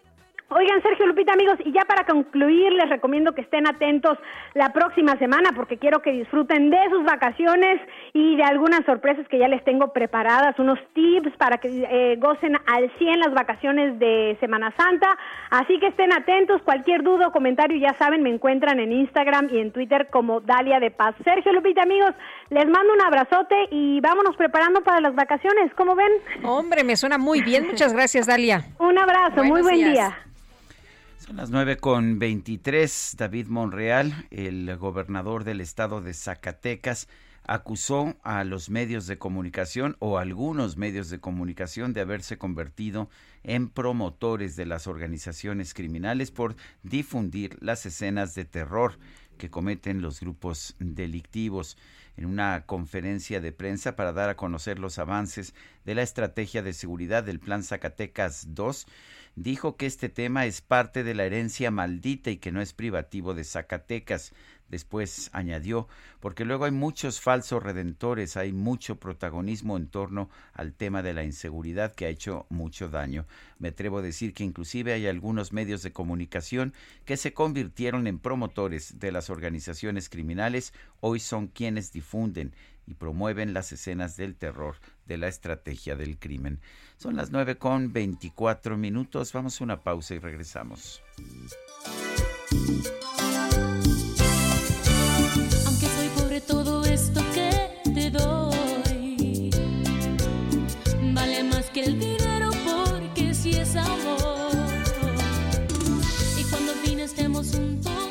Oigan, Sergio Lupita, amigos, y ya para concluir, les recomiendo que estén atentos la próxima semana porque quiero que disfruten de sus vacaciones y de algunas sorpresas que ya les tengo preparadas, unos tips para que eh, gocen al 100 las vacaciones de Semana Santa. Así que estén atentos, cualquier duda o comentario, ya saben, me encuentran en Instagram y en Twitter como Dalia de Paz. Sergio Lupita, amigos, les mando un abrazote y vámonos preparando para las vacaciones. ¿Cómo ven? Hombre, me suena muy bien. Muchas gracias, Dalia. Un abrazo, muy buen día. Son las 9 con 23. David Monreal, el gobernador del estado de Zacatecas, acusó a los medios de comunicación o algunos medios de comunicación de haberse convertido en promotores de las organizaciones criminales por difundir las escenas de terror que cometen los grupos delictivos en una conferencia de prensa para dar a conocer los avances de la estrategia de seguridad del Plan Zacatecas 2 dijo que este tema es parte de la herencia maldita y que no es privativo de Zacatecas. Después añadió, porque luego hay muchos falsos redentores, hay mucho protagonismo en torno al tema de la inseguridad que ha hecho mucho daño. Me atrevo a decir que inclusive hay algunos medios de comunicación que se convirtieron en promotores de las organizaciones criminales, hoy son quienes difunden y promueven las escenas del terror de la estrategia del crimen. Son las 9 con 24 minutos. Vamos a una pausa y regresamos. Aunque soy pobre, todo esto que te doy vale más que el dinero porque si es amor. Y cuando al fin estemos juntos.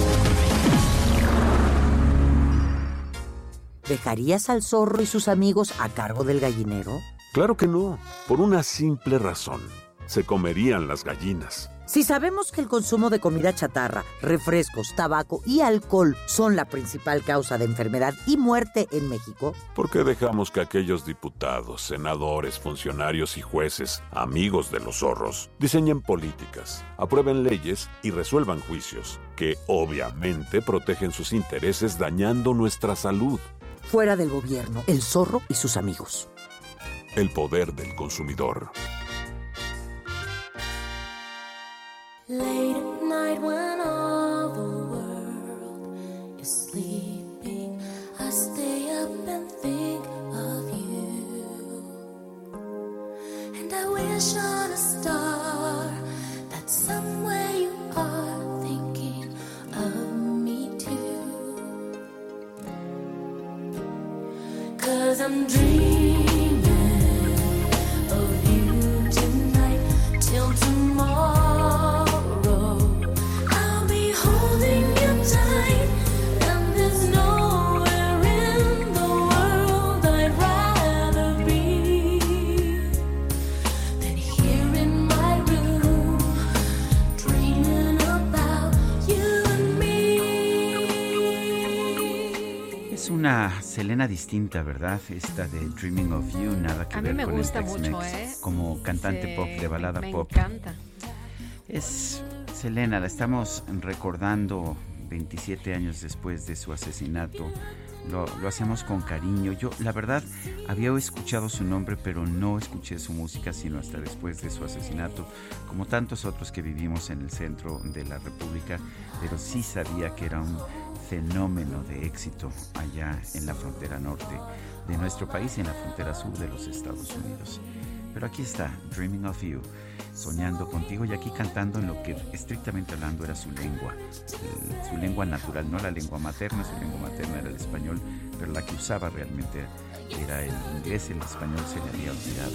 ¿Dejarías al zorro y sus amigos a cargo del gallinero? Claro que no, por una simple razón. Se comerían las gallinas. Si sabemos que el consumo de comida chatarra, refrescos, tabaco y alcohol son la principal causa de enfermedad y muerte en México, ¿por qué dejamos que aquellos diputados, senadores, funcionarios y jueces, amigos de los zorros, diseñen políticas, aprueben leyes y resuelvan juicios que obviamente protegen sus intereses dañando nuestra salud? Fuera del gobierno, el zorro y sus amigos. El poder del consumidor. Late at night when all the world is sleeping, I stay up and think of you. And I wish on a star Cause I'm dreaming Selena distinta, ¿verdad? Esta de Dreaming of You, nada que A mí ver me con gusta el mucho, ¿eh? Como cantante Sí, pop de balada me pop. encanta. Es Selena, la estamos recordando 27 años después de su asesinato. Lo, lo hacemos con cariño. Yo, la verdad, había escuchado su nombre, pero no escuché su música sino hasta después de su asesinato, como tantos otros que vivimos en el centro de la República, pero sí sabía que era un fenómeno de éxito allá en la frontera norte de nuestro país y en la frontera sur de los Estados Unidos. Pero aquí está, Dreaming of You, soñando contigo y aquí cantando en lo que estrictamente hablando era su lengua, eh, su lengua natural, no la lengua materna, su lengua materna era el español, pero la que usaba realmente era el inglés, el español se le había olvidado.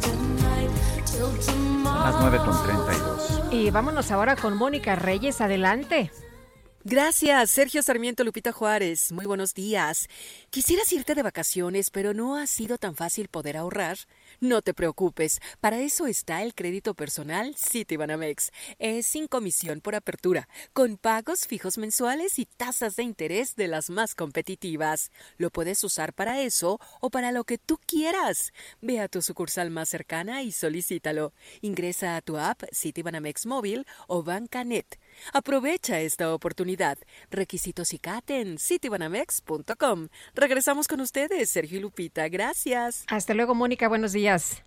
Son las 9 con 32. Y vámonos ahora con Mónica Reyes, adelante. Gracias, Sergio Sarmiento Lupita Juárez. Muy buenos días. Quisieras irte de vacaciones, pero no ha sido tan fácil poder ahorrar. No te preocupes, para eso está el crédito personal Citibanamex. Es sin comisión por apertura, con pagos fijos mensuales y tasas de interés de las más competitivas. Lo puedes usar para eso o para lo que tú quieras. Ve a tu sucursal más cercana y solicítalo. Ingresa a tu app Citibanamex móvil o Bancanet. Aprovecha esta oportunidad. Requisitos y CAT en citibanamex.com. Regresamos con ustedes, Sergio y Lupita. Gracias. Hasta luego, Mónica. Buenos días.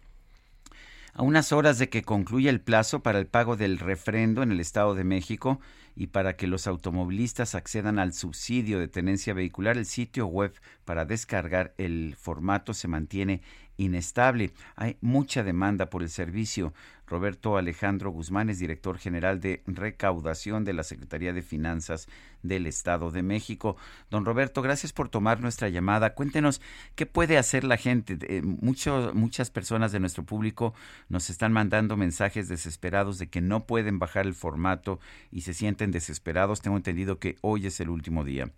A unas horas de que concluya el plazo para el pago del refrendo en el Estado de México y para que los automovilistas accedan al subsidio de tenencia vehicular, el sitio web para descargar el formato se mantiene inestable. Hay mucha demanda por el servicio. Roberto Alejandro Guzmán es director general de recaudación de la Secretaría de Finanzas del Estado de México. Don Roberto, gracias por tomar nuestra llamada. Cuéntenos qué puede hacer la gente. Eh, mucho- muchas personas de nuestro público nos están mandando mensajes desesperados de que no pueden bajar el formato y se sienten desesperados. Tengo entendido que hoy es el último día.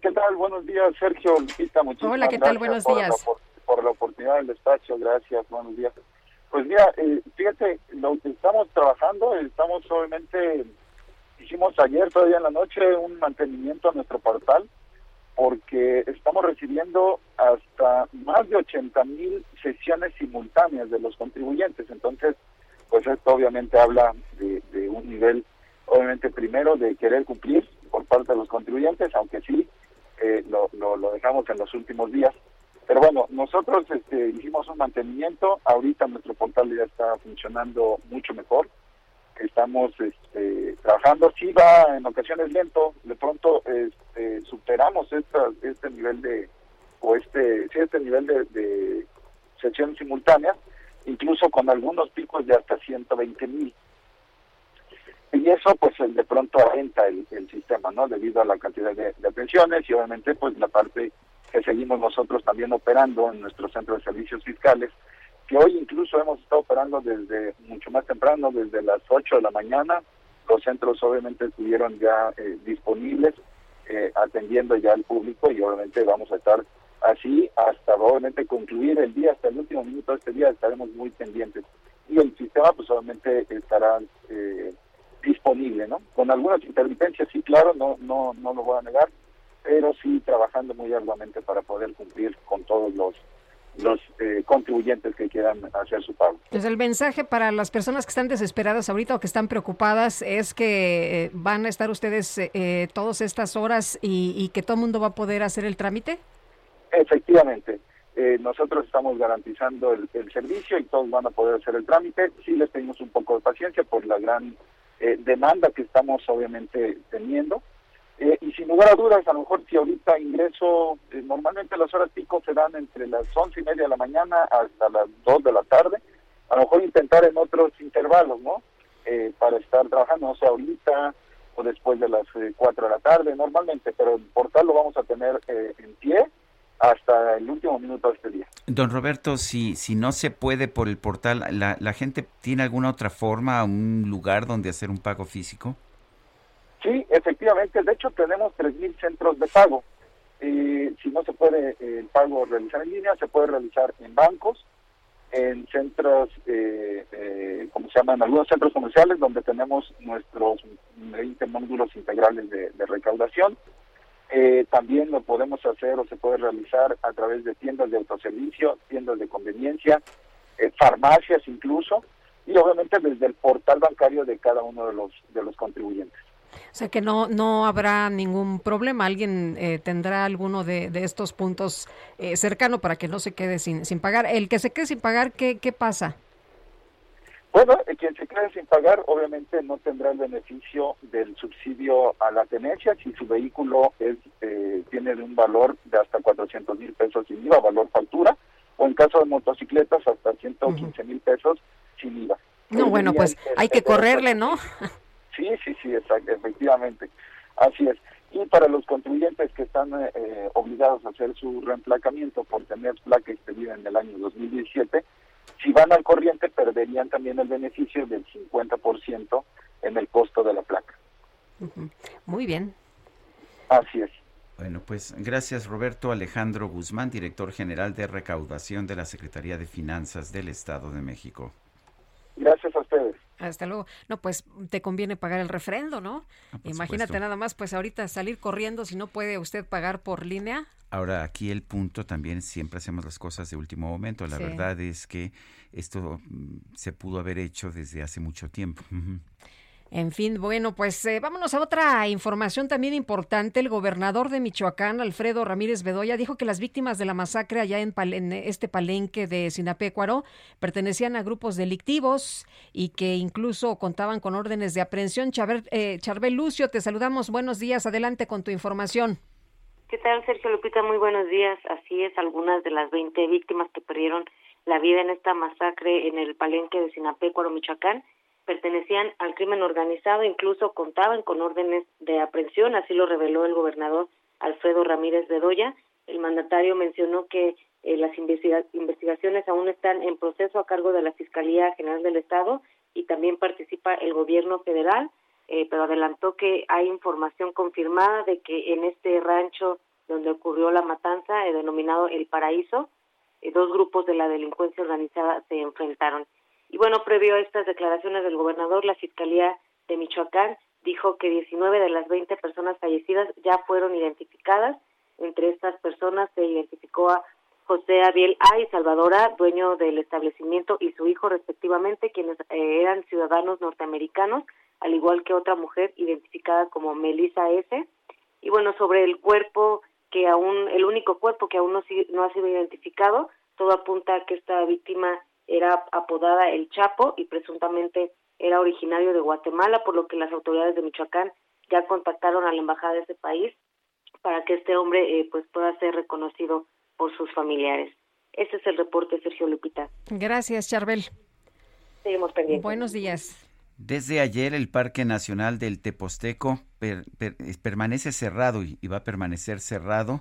¿Qué tal? Buenos días, Sergio Lupita. Hola, ¿qué tal? Buenos días. Por, la oportunidad del espacio, gracias. Buenos días. Pues mira, eh, fíjate, lo que estamos trabajando, estamos obviamente, hicimos ayer, todavía en la noche, un mantenimiento a nuestro portal, porque estamos recibiendo hasta más de 80 mil sesiones simultáneas de los contribuyentes. Entonces, pues esto obviamente habla de, de un nivel, obviamente primero de querer cumplir por parte de los contribuyentes, aunque sí eh, lo, lo, lo dejamos en los últimos días. Pero bueno, nosotros este, hicimos un mantenimiento, ahorita nuestro portal ya está funcionando mucho mejor, estamos este, trabajando, sí va en ocasiones lento, de pronto este, superamos esta, este nivel de, o este, sí, este nivel de, de simultáneas, incluso con algunos picos de hasta 120 mil. Y eso pues de pronto alenta el, sistema, ¿no? Debido a la cantidad de, de atenciones y obviamente pues la parte que seguimos nosotros también operando en nuestro centro de servicios fiscales, que hoy incluso hemos estado operando desde mucho más temprano, desde las 8 de la mañana. Los centros obviamente estuvieron ya eh, disponibles, eh, atendiendo ya al público y obviamente vamos a estar así hasta obviamente concluir el día, hasta el último minuto de este día estaremos muy pendientes. Y el sistema pues obviamente estará eh, disponible, ¿no? Con algunas intermitencias, sí, claro, no, no, no lo voy a negar, pero sí trabajando muy arduamente para poder cumplir con todos los los eh, contribuyentes que quieran hacer su pago. Pues el mensaje para las personas que están desesperadas ahorita o que están preocupadas es que eh, van a estar ustedes eh, eh, todas estas horas y, y que todo el mundo va a poder hacer el trámite. Efectivamente, eh, nosotros estamos garantizando el, el servicio y todos van a poder hacer el trámite. Sí les pedimos un poco de paciencia por la gran eh, demanda que estamos obviamente teniendo. Eh, y sin lugar a dudas, a lo mejor si ahorita ingreso, eh, normalmente las horas pico se dan entre las once y media de la mañana hasta las dos de la tarde. A lo mejor intentar en otros intervalos, ¿no? Eh, para estar trabajando, no sé, ahorita o después de las eh, cuatro de la tarde, normalmente, pero el portal lo vamos a tener eh, en pie hasta el último minuto de este día. Don Roberto, si, si no se puede por el portal, ¿la, ¿la gente tiene alguna otra forma, un lugar donde hacer un pago físico? Sí, efectivamente. De hecho, tenemos 3.000 centros de pago. Eh, si no se puede eh, el pago realizar en línea, se puede realizar en bancos, en centros, eh, eh, como se llaman, algunos centros comerciales donde tenemos nuestros 20 módulos integrales de, recaudación. Eh, también lo podemos hacer o se puede realizar a través de tiendas de autoservicio, tiendas de conveniencia, farmacias incluso, y obviamente desde el portal bancario de cada uno de los, de los contribuyentes. O sea que no, no habrá ningún problema. Alguien eh, tendrá alguno de, de estos puntos eh, cercano para que no se quede sin, sin pagar. El que se quede sin pagar, ¿qué, qué pasa? Bueno, quien se quede sin pagar obviamente no tendrá el beneficio del subsidio a la tenencia si su vehículo es eh, tiene un valor de hasta 400 mil pesos sin IVA, valor factura, o en caso de motocicletas hasta 115 mil pesos sin IVA. No, bueno, pues hay que correrle, ¿no? Sí, sí, sí, exacto, efectivamente. Así es. Y para los contribuyentes que están eh, obligados a hacer su reemplacamiento por tener placa expedida en el año 2017, si van al corriente perderían también el beneficio del 50% en el costo de la placa. Muy bien. Así es. Bueno, pues gracias Roberto Alejandro Guzmán, director general de recaudación de la Secretaría de Finanzas del Estado de México. Hasta luego. No, pues te conviene pagar el refrendo, ¿no? Ah, Imagínate nada más, pues ahorita salir corriendo si no puede usted pagar por línea. Ahora, aquí el punto también, siempre hacemos las cosas de último momento. La verdad es que esto mm, se pudo haber hecho desde hace mucho tiempo. En fin, bueno, pues eh, vámonos a otra información también importante. El gobernador de Michoacán, Alfredo Ramírez Bedoya, dijo que las víctimas de la masacre allá en, este palenque de Sinapecuaro pertenecían a grupos delictivos y que incluso contaban con órdenes de aprehensión. Eh, Charbel Lucio, te saludamos. Buenos días. Adelante con tu información. ¿Qué tal, Sergio Lupita? Muy buenos días. Así es, algunas de las 20 víctimas que perdieron la vida en esta masacre en el palenque de Sinapecuaro, Michoacán, pertenecían al crimen organizado, incluso contaban con órdenes de aprehensión, así lo reveló el gobernador Alfredo Ramírez Bedoya. El mandatario mencionó que eh, las investigaciones aún están en proceso a cargo de la Fiscalía General del Estado y también participa el gobierno federal, eh, pero adelantó que hay información confirmada de que en este rancho donde ocurrió la matanza, eh, denominado El Paraíso, dos grupos de la delincuencia organizada se enfrentaron. Y bueno, previo a estas declaraciones del gobernador, la Fiscalía de Michoacán dijo que 19 de las 20 personas fallecidas ya fueron identificadas. Entre estas personas se identificó a José Abiel A. y Salvadora, dueño del establecimiento, y su hijo respectivamente, quienes eh, eran ciudadanos norteamericanos, al igual que otra mujer identificada como Melissa S. Y bueno, sobre el cuerpo que aún, el único cuerpo que aún no, no ha sido identificado, todo apunta a que esta víctima era apodada El Chapo y presuntamente era originario de Guatemala, por lo que las autoridades de Michoacán ya contactaron a la embajada de ese país para que este hombre eh, pues pueda ser reconocido por sus familiares. Ese es el reporte, Sergio Lupita. Gracias, Charbel. Seguimos pendientes. Buenos días. Desde ayer el Parque Nacional del Teposteco permanece cerrado y, va a permanecer cerrado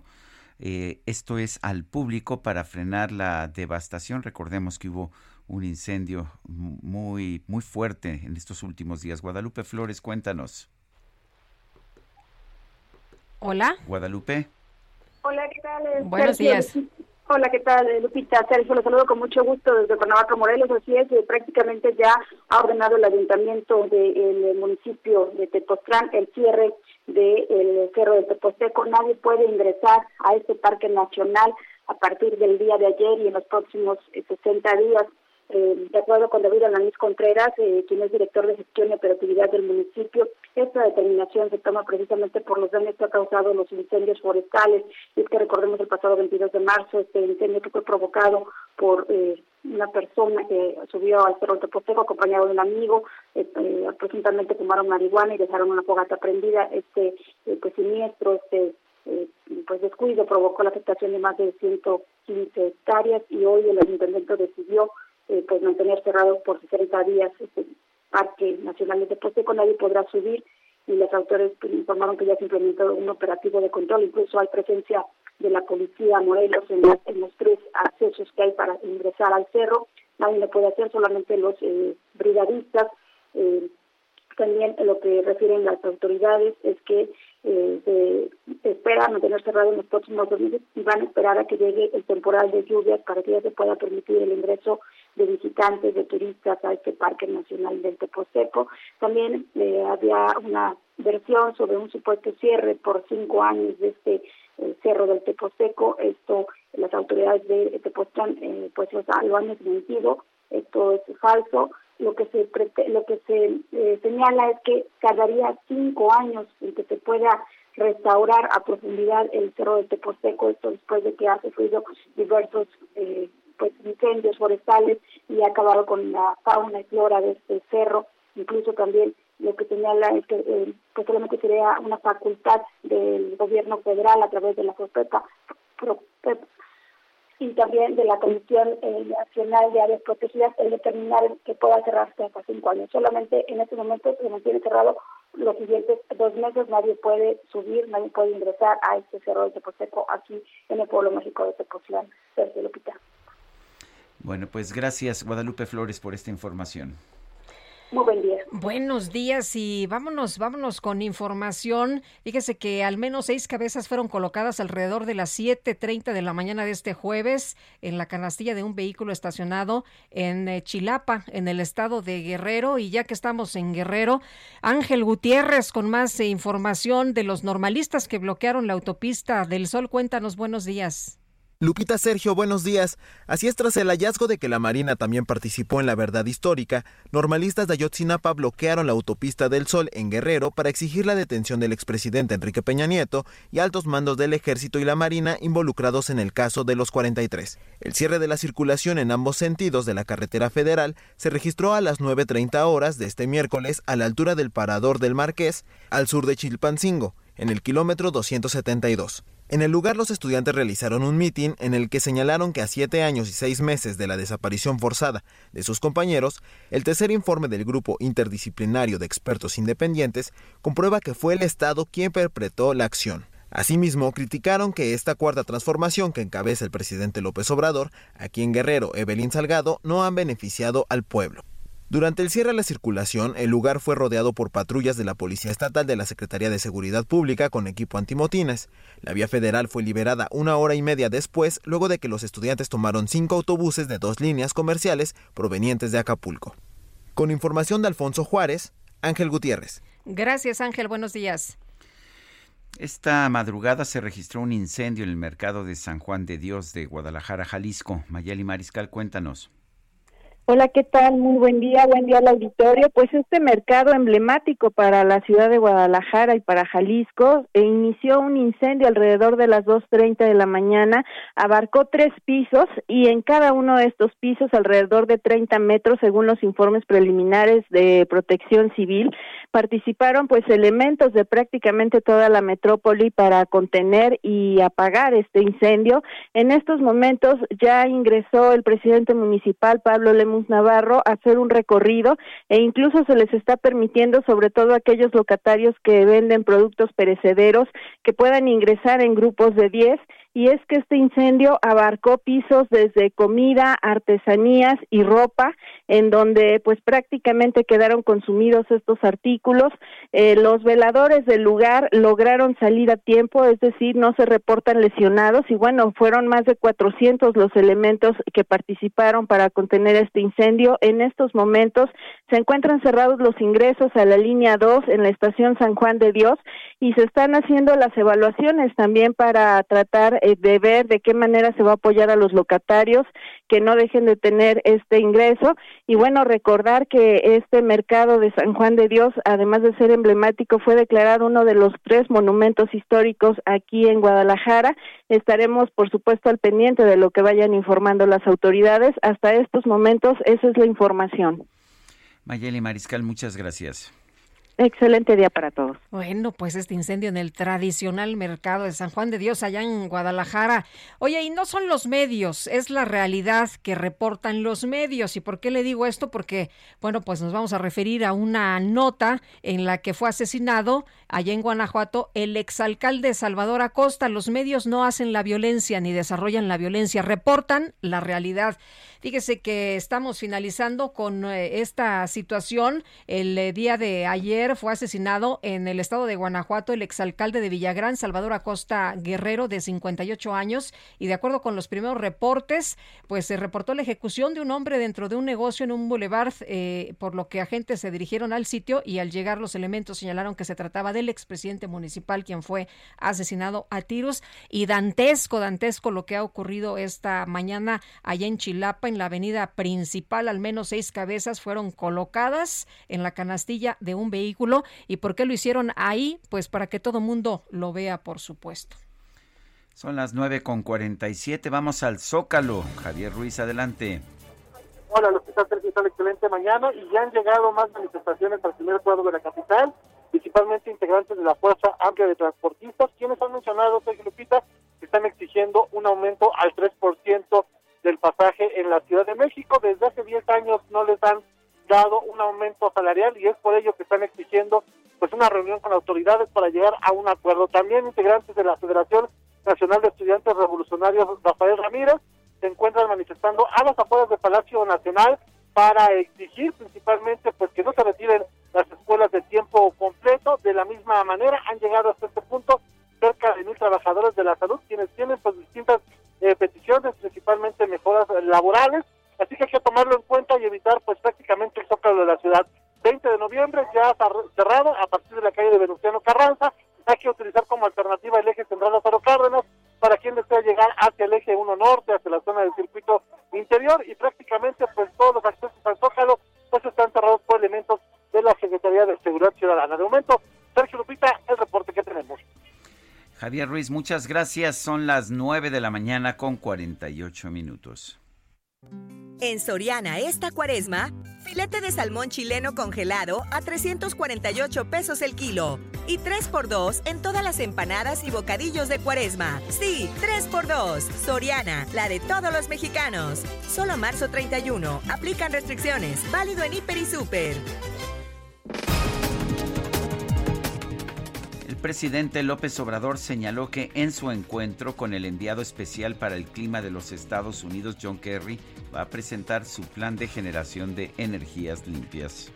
eh, esto es al público para frenar la devastación. Recordemos que hubo un incendio muy, muy fuerte en estos últimos días. Guadalupe Flores, cuéntanos. Hola. Guadalupe. Hola, ¿qué tal? Buenos días. Hola, ¿qué tal, Lupita? Sergio, los saludo con mucho gusto desde Cuernavaca, Morelos. Así es, eh, prácticamente ya ha ordenado el ayuntamiento del municipio de Tepoztlán el cierre del Cerro de Teposteco. Nadie puede ingresar a este parque nacional a partir del día de ayer y en los próximos 60 eh, días. Eh, de acuerdo con David Alanis Contreras, eh, quien es director de gestión y operatividad del municipio, esta determinación se toma precisamente por los daños que ha causado los incendios forestales. Y es que recordemos el pasado 22 de marzo, este incendio que fue provocado por eh, una persona que subió al Cerro Teposteco acompañado de un amigo, eh, presuntamente tomaron marihuana y dejaron una fogata prendida. Este pues siniestro, este pues descuido provocó la afectación de más de 115 hectáreas y hoy el ayuntamiento decidió eh, pues mantener cerrado por 60 días este Parque Nacional de con nadie podrá subir y los autores pues, informaron que ya se implementó un operativo de control, incluso hay presencia de la policía Morelos en, los tres accesos que hay para ingresar al cerro, nadie lo puede hacer, solamente los eh, brigadistas, eh, también lo que refieren las autoridades es que eh, se espera mantener cerrado en los próximos dos meses y van a esperar a que llegue el temporal de lluvias para que ya se pueda permitir el ingreso de visitantes, de turistas a este Parque Nacional del Teposteco. También eh, había una versión sobre un supuesto cierre por cinco años de este eh, Cerro del Teposteco. Esto, las autoridades de Tepoztlán eh, pues lo han desmentido. Esto es falso. Lo que se lo que se eh, señala es que tardaría cinco años en que se pueda restaurar a profundidad el Cerro del Teposteco. Esto después de que ha sufrido diversos eh, pues incendios forestales y ha acabado con la fauna y flora de este cerro. Incluso también lo que señala es que eh, pues sería una facultad del gobierno federal a través de la FOPEPA y también de la Comisión eh, Nacional de Áreas Protegidas el determinar que pueda cerrarse hasta cinco años. Solamente en este momento se mantiene cerrado los siguientes dos meses, nadie puede subir, nadie puede ingresar a este cerro de Teposeco aquí en el pueblo mágico de Tepoztlán, Sergio Lupita. Bueno, pues gracias Guadalupe Flores por esta información. Muy buen día. Buenos días y vámonos, vámonos con información. Fíjese que al menos seis cabezas fueron colocadas alrededor de las 7.30 de la mañana de este jueves en la canastilla de un vehículo estacionado en eh, Chilapa, en el estado de Guerrero. Y ya que estamos en Guerrero, Ángel Gutiérrez con más eh, información de los normalistas que bloquearon la autopista del Sol. Cuéntanos, buenos días. Lupita Sergio, buenos días. Así es, tras el hallazgo de que la Marina también participó en la verdad histórica, normalistas de Ayotzinapa bloquearon la autopista del Sol en Guerrero para exigir la detención del expresidente Enrique Peña Nieto y altos mandos del Ejército y la Marina involucrados en el caso de los 43. El cierre de la circulación en ambos sentidos de la carretera federal se registró a las 9.30 horas de este miércoles a la altura del Parador del Marqués, al sur de Chilpancingo, en el kilómetro 272. En el lugar los estudiantes realizaron un mitin en el que señalaron que a siete años y seis meses de la desaparición forzada de sus compañeros, el tercer informe del grupo interdisciplinario de expertos independientes comprueba que fue el Estado quien perpetró la acción. Asimismo, criticaron que esta cuarta transformación que encabeza el presidente López Obrador, aquí en Guerrero, Evelyn Salgado, no han beneficiado al pueblo. Durante el cierre de la circulación, el lugar fue rodeado por patrullas de la Policía Estatal de la Secretaría de Seguridad Pública con equipo antimotines. La vía federal fue liberada una hora y media después, luego de que los estudiantes tomaron cinco autobuses de dos líneas comerciales provenientes de Acapulco. Con información de Alfonso Juárez, Ángel Gutiérrez. Gracias, Ángel. Buenos días. Esta madrugada se registró un incendio en el mercado de San Juan de Dios de Guadalajara, Jalisco. Mayeli Mariscal, cuéntanos. Hola, ¿qué tal? Muy buen día, buen día al auditorio. Pues este mercado emblemático para la ciudad de Guadalajara y para Jalisco e inició un incendio alrededor de las 2.30 de la mañana, abarcó tres pisos y en cada uno de estos pisos alrededor de 30 metros, según los informes preliminares de protección civil, participaron pues elementos de prácticamente toda la metrópoli para contener y apagar este incendio. En estos momentos ya ingresó el presidente municipal, Pablo Navarro hacer un recorrido e incluso se les está permitiendo, sobre todo aquellos locatarios que venden productos perecederos, que puedan ingresar en grupos de 10 y es que este incendio abarcó pisos desde comida, artesanías y ropa, en donde pues prácticamente quedaron consumidos estos artículos. Eh, los veladores del lugar lograron salir a tiempo, es decir, no se reportan lesionados y bueno, fueron más de 400 los elementos que participaron para contener este incendio. En estos momentos se encuentran cerrados los ingresos a la línea 2 en la estación San Juan de Dios y se están haciendo las evaluaciones también para tratar de ver de qué manera se va a apoyar a los locatarios que no dejen de tener este ingreso. Y bueno recordar que este mercado de San Juan de Dios además de ser emblemático fue declarado uno de los tres monumentos históricos aquí en Guadalajara. Estaremos por supuesto al pendiente de lo que vayan informando las autoridades. Hasta estos momentos esa es la información. Mayeli Mariscal muchas gracias Excelente día para todos. Bueno, pues este incendio en el tradicional mercado de San Juan de Dios allá en Guadalajara. Oye, y no son los medios, es la realidad que reportan los medios. ¿Y por qué le digo esto? Porque, bueno, pues nos vamos a referir a una nota en la que fue asesinado allá en Guanajuato el exalcalde Salvador Acosta. Los medios no hacen la violencia ni desarrollan la violencia, reportan la realidad. Fíjese que estamos finalizando con eh, esta situación el eh, día de ayer fue asesinado en el estado de Guanajuato el exalcalde de Villagrán, Salvador Acosta Guerrero, de 58 años, y de acuerdo con los primeros reportes, pues se reportó la ejecución de un hombre dentro de un negocio en un boulevard, eh, por lo que agentes se dirigieron al sitio y al llegar los elementos señalaron que se trataba del expresidente municipal quien fue asesinado a tiros y dantesco, dantesco lo que ha ocurrido esta mañana allá en Chilapa, en la avenida principal, al menos seis cabezas fueron colocadas en la canastilla de un vehículo. ¿Y por qué lo hicieron ahí? Pues para que todo mundo lo vea, por supuesto. Son las nueve con siete. Vamos al Zócalo. Javier Ruiz, adelante. Hola, los que están una excelente mañana y ya han llegado más manifestaciones al primer cuadro de la capital, principalmente integrantes de la Fuerza Amplia de Transportistas, quienes han mencionado, Sergio Lupita, que están exigiendo un aumento al 3% del pasaje en la Ciudad de México. Desde hace 10 años no les han dado un aumento salarial y es por ello que están exigiendo pues una reunión con autoridades para llegar a un acuerdo. También integrantes de la Federación Nacional de Estudiantes Revolucionarios Rafael Ramírez se encuentran manifestando a las afueras del Palacio Nacional para exigir principalmente pues que no se retiren las escuelas de tiempo completo. De la misma manera han llegado hasta este punto cerca de mil trabajadores de la salud quienes tienen pues distintas eh, peticiones, principalmente mejoras laborales Así que hay que tomarlo en cuenta y evitar pues prácticamente el zócalo de la ciudad. 20 de noviembre ya cerrado a partir de la calle de Venustiano Carranza. Hay que utilizar como alternativa el eje central Lázaro Cárdenas para quien desea llegar hacia el eje 1 norte, hacia la zona del circuito interior y prácticamente pues todos los accesos al zócalo pues están cerrados por elementos de la Secretaría de Seguridad Ciudadana. De momento, Sergio Lupita, el reporte que tenemos. Javier Ruiz, muchas gracias. Son las 9 de la mañana con 48 minutos. En Soriana esta cuaresma, filete de salmón chileno congelado a 348 pesos el kilo. Y 3x2 en todas las empanadas y bocadillos de cuaresma. Sí, 3x2. Soriana, la de todos los mexicanos. Solo marzo 31. Aplican restricciones. Válido en Hiper y Super. Presidente López Obrador señaló que en su encuentro con el enviado especial para el clima de los Estados Unidos, John Kerry, va a presentar su plan de generación de energías limpias.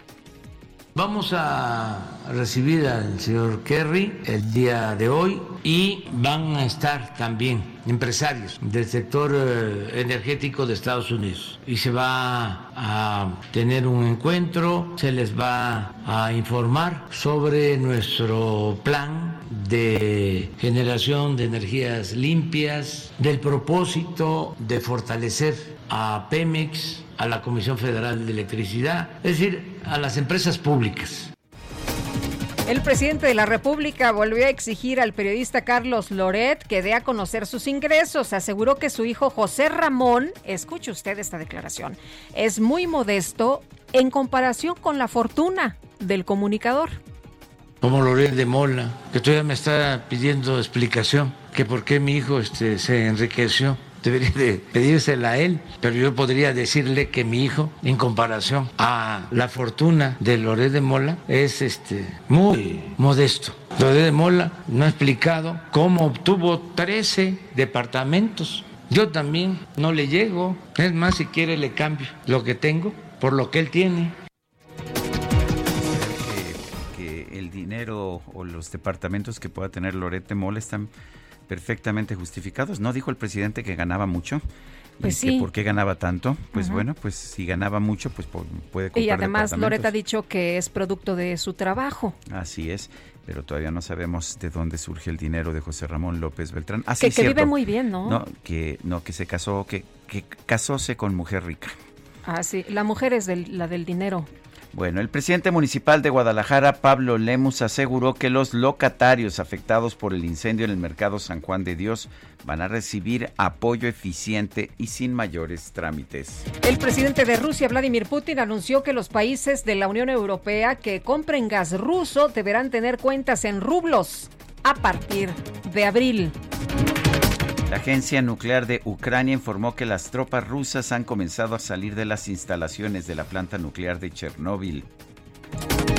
Vamos a recibir al señor Kerry el día de hoy y van a estar también empresarios del sector eh, energético de Estados Unidos. Y se va a tener un encuentro, se les va a informar sobre nuestro plan de generación de energías limpias, del propósito de fortalecer a Pemex, a la Comisión Federal de Electricidad, es decir, a las empresas públicas. El presidente de la República volvió a exigir al periodista Carlos Loret que dé a conocer sus ingresos. Aseguró que su hijo José Ramón, escuche usted esta declaración, es muy modesto en comparación con la fortuna del comunicador. Como Loret de Mola, que todavía me está pidiendo explicación, que por qué mi hijo este, se enriqueció debería de pedírsela a él, pero yo podría decirle que mi hijo, en comparación a la fortuna de de Mola, es este, muy modesto. Loret de Mola no ha explicado cómo obtuvo 13 departamentos. Yo también no le llego. Es más, si quiere le cambio lo que tengo por lo que él tiene. Que, el dinero o los departamentos que pueda tener Loret de Mola están perfectamente justificados. ¿No dijo el presidente que ganaba mucho? Pues sí. ¿Por qué ganaba tanto? Pues bueno, pues si ganaba mucho, pues puede comprar Y además Loreta ha dicho que es producto de su trabajo. Así es, pero todavía no sabemos de dónde surge el dinero de José Ramón López Beltrán. Así que, vive muy bien, ¿no? No, que, no, que se casó, que, que casóse con mujer rica. Ah, sí, la mujer es la del dinero. Bueno, el presidente municipal de Guadalajara, Pablo Lemus, aseguró que los locatarios afectados por el incendio en el mercado San Juan de Dios van a recibir apoyo eficiente y sin mayores trámites. El presidente de Rusia, Vladimir Putin, anunció que los países de la Unión Europea que compren gas ruso deberán tener cuentas en rublos a partir de abril. La agencia nuclear de Ucrania informó que las tropas rusas han comenzado a salir de las instalaciones de la planta nuclear de Chernóbil.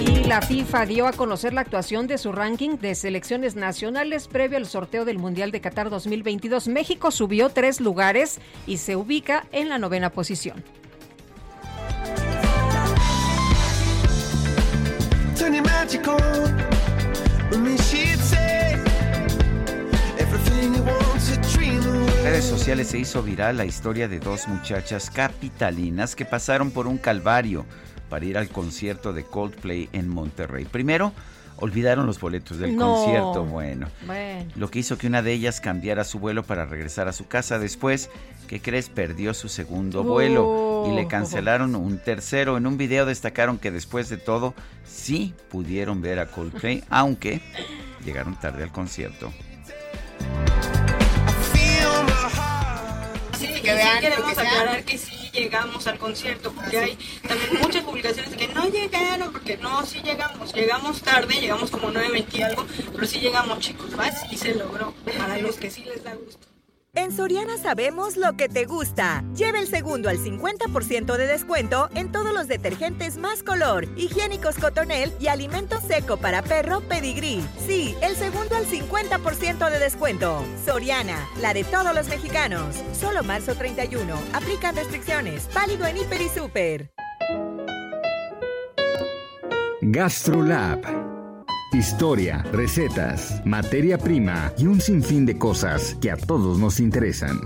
Y la FIFA dio a conocer la actuación de su ranking de selecciones nacionales previo al sorteo del Mundial de Qatar 2022. México subió tres lugares y se ubica en la novena posición. Redes sociales se hizo viral la historia de dos muchachas capitalinas que pasaron por un calvario para ir al concierto de Coldplay en Monterrey. Primero, olvidaron los boletos del No. concierto. Bueno, Bueno. lo que hizo que una de ellas cambiara su vuelo para regresar a su casa. Después, ¿qué crees? Perdió su segundo vuelo y le cancelaron un tercero. En un video destacaron que después de todo sí pudieron ver a Coldplay, aunque llegaron tarde al concierto. Sí, que vean, queremos aclarar que sí llegamos al concierto, porque hay también muchas publicaciones que no llegaron, porque no, sí llegamos, llegamos tarde, llegamos como 9.20 y algo, pero sí llegamos chicos, ¿va? Y se logró, para los que sí les da gusto. En Soriana sabemos lo que te gusta. Lleva el segundo al 50% de descuento en todos los detergentes más color, higiénicos cotonel y alimento seco para perro Pedigree. Sí, el segundo al 50% de descuento. Soriana, la de todos los mexicanos. Solo marzo 31. Aplican restricciones. Válido en Hiper y Super. GastroLab. Historia, recetas, materia prima y un sinfín de cosas que a todos nos interesan.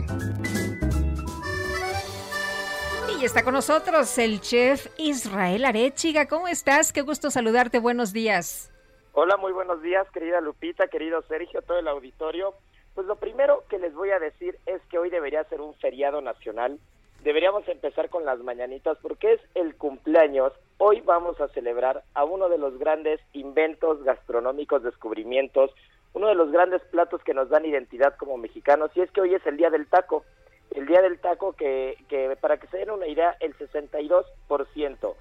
Y está con nosotros el chef Israel Arechiga. ¿Cómo estás? Qué gusto saludarte. Buenos días. Hola, muy buenos días, querida Lupita, querido Sergio, todo el auditorio. Pues lo primero que les voy a decir es que hoy debería ser un feriado nacional. Deberíamos empezar con las mañanitas porque es el cumpleaños. Hoy vamos a celebrar a uno de los grandes inventos gastronómicos, descubrimientos, uno de los grandes platos que nos dan identidad como mexicanos y es que hoy es el Día del Taco. El Día del Taco que, que para que se den una idea, el 62%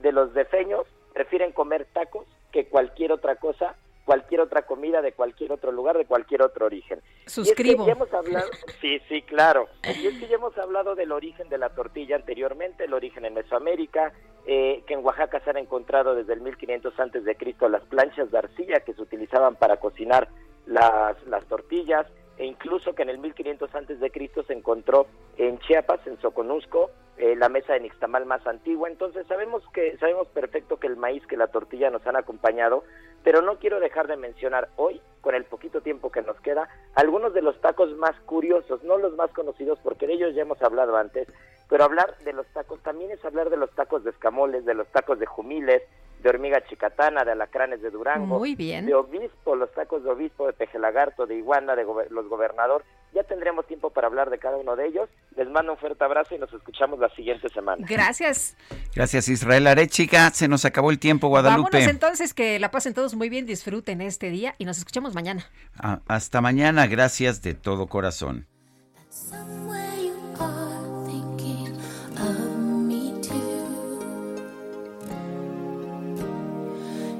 de los defeños prefieren comer tacos que cualquier otra cosa, cualquier otra comida de cualquier otro lugar, de cualquier otro origen. Suscribo. Y es que ya hemos hablado, sí, sí, claro. Y es que ya hemos hablado del origen de la tortilla anteriormente, el origen en Mesoamérica, eh, que en Oaxaca se han encontrado desde el 1500 antes de Cristo las planchas de arcilla que se utilizaban para cocinar las, las tortillas, e incluso que en el 1500 antes de Cristo se encontró en Chiapas, en Soconusco, eh, la mesa de Nixtamal más antigua. Entonces sabemos que sabemos perfecto que el maíz, que la tortilla nos han acompañado, pero no quiero dejar de mencionar hoy, con el poquito tiempo que nos queda, algunos de los tacos más curiosos, no los más conocidos, porque de ellos ya hemos hablado antes, pero hablar de los tacos también es hablar de los tacos de escamoles, de los tacos de jumiles, de hormiga chicatana, de alacranes de Durango, Muy bien. de obispo, los tacos de obispo, de pejelagarto, de iguana, de gober- los gobernador. Ya tendremos tiempo para hablar de cada uno de ellos. Les mando un fuerte abrazo y nos escuchamos la siguiente semana. Gracias. Gracias Israel Arechiga. Se nos acabó el tiempo, Guadalupe. Vámonos entonces, que la pasen todos muy bien, disfruten este día y nos escuchamos mañana. Ah, hasta mañana. Gracias de todo corazón.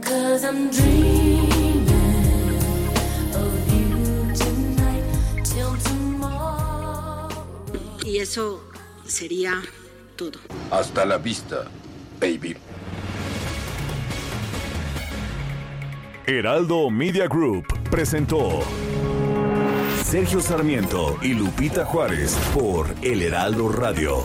Cause I'm dreaming Y eso sería todo. Hasta la vista, baby. Heraldo Media Group presentó Sergio Sarmiento y Lupita Juárez por El Heraldo Radio.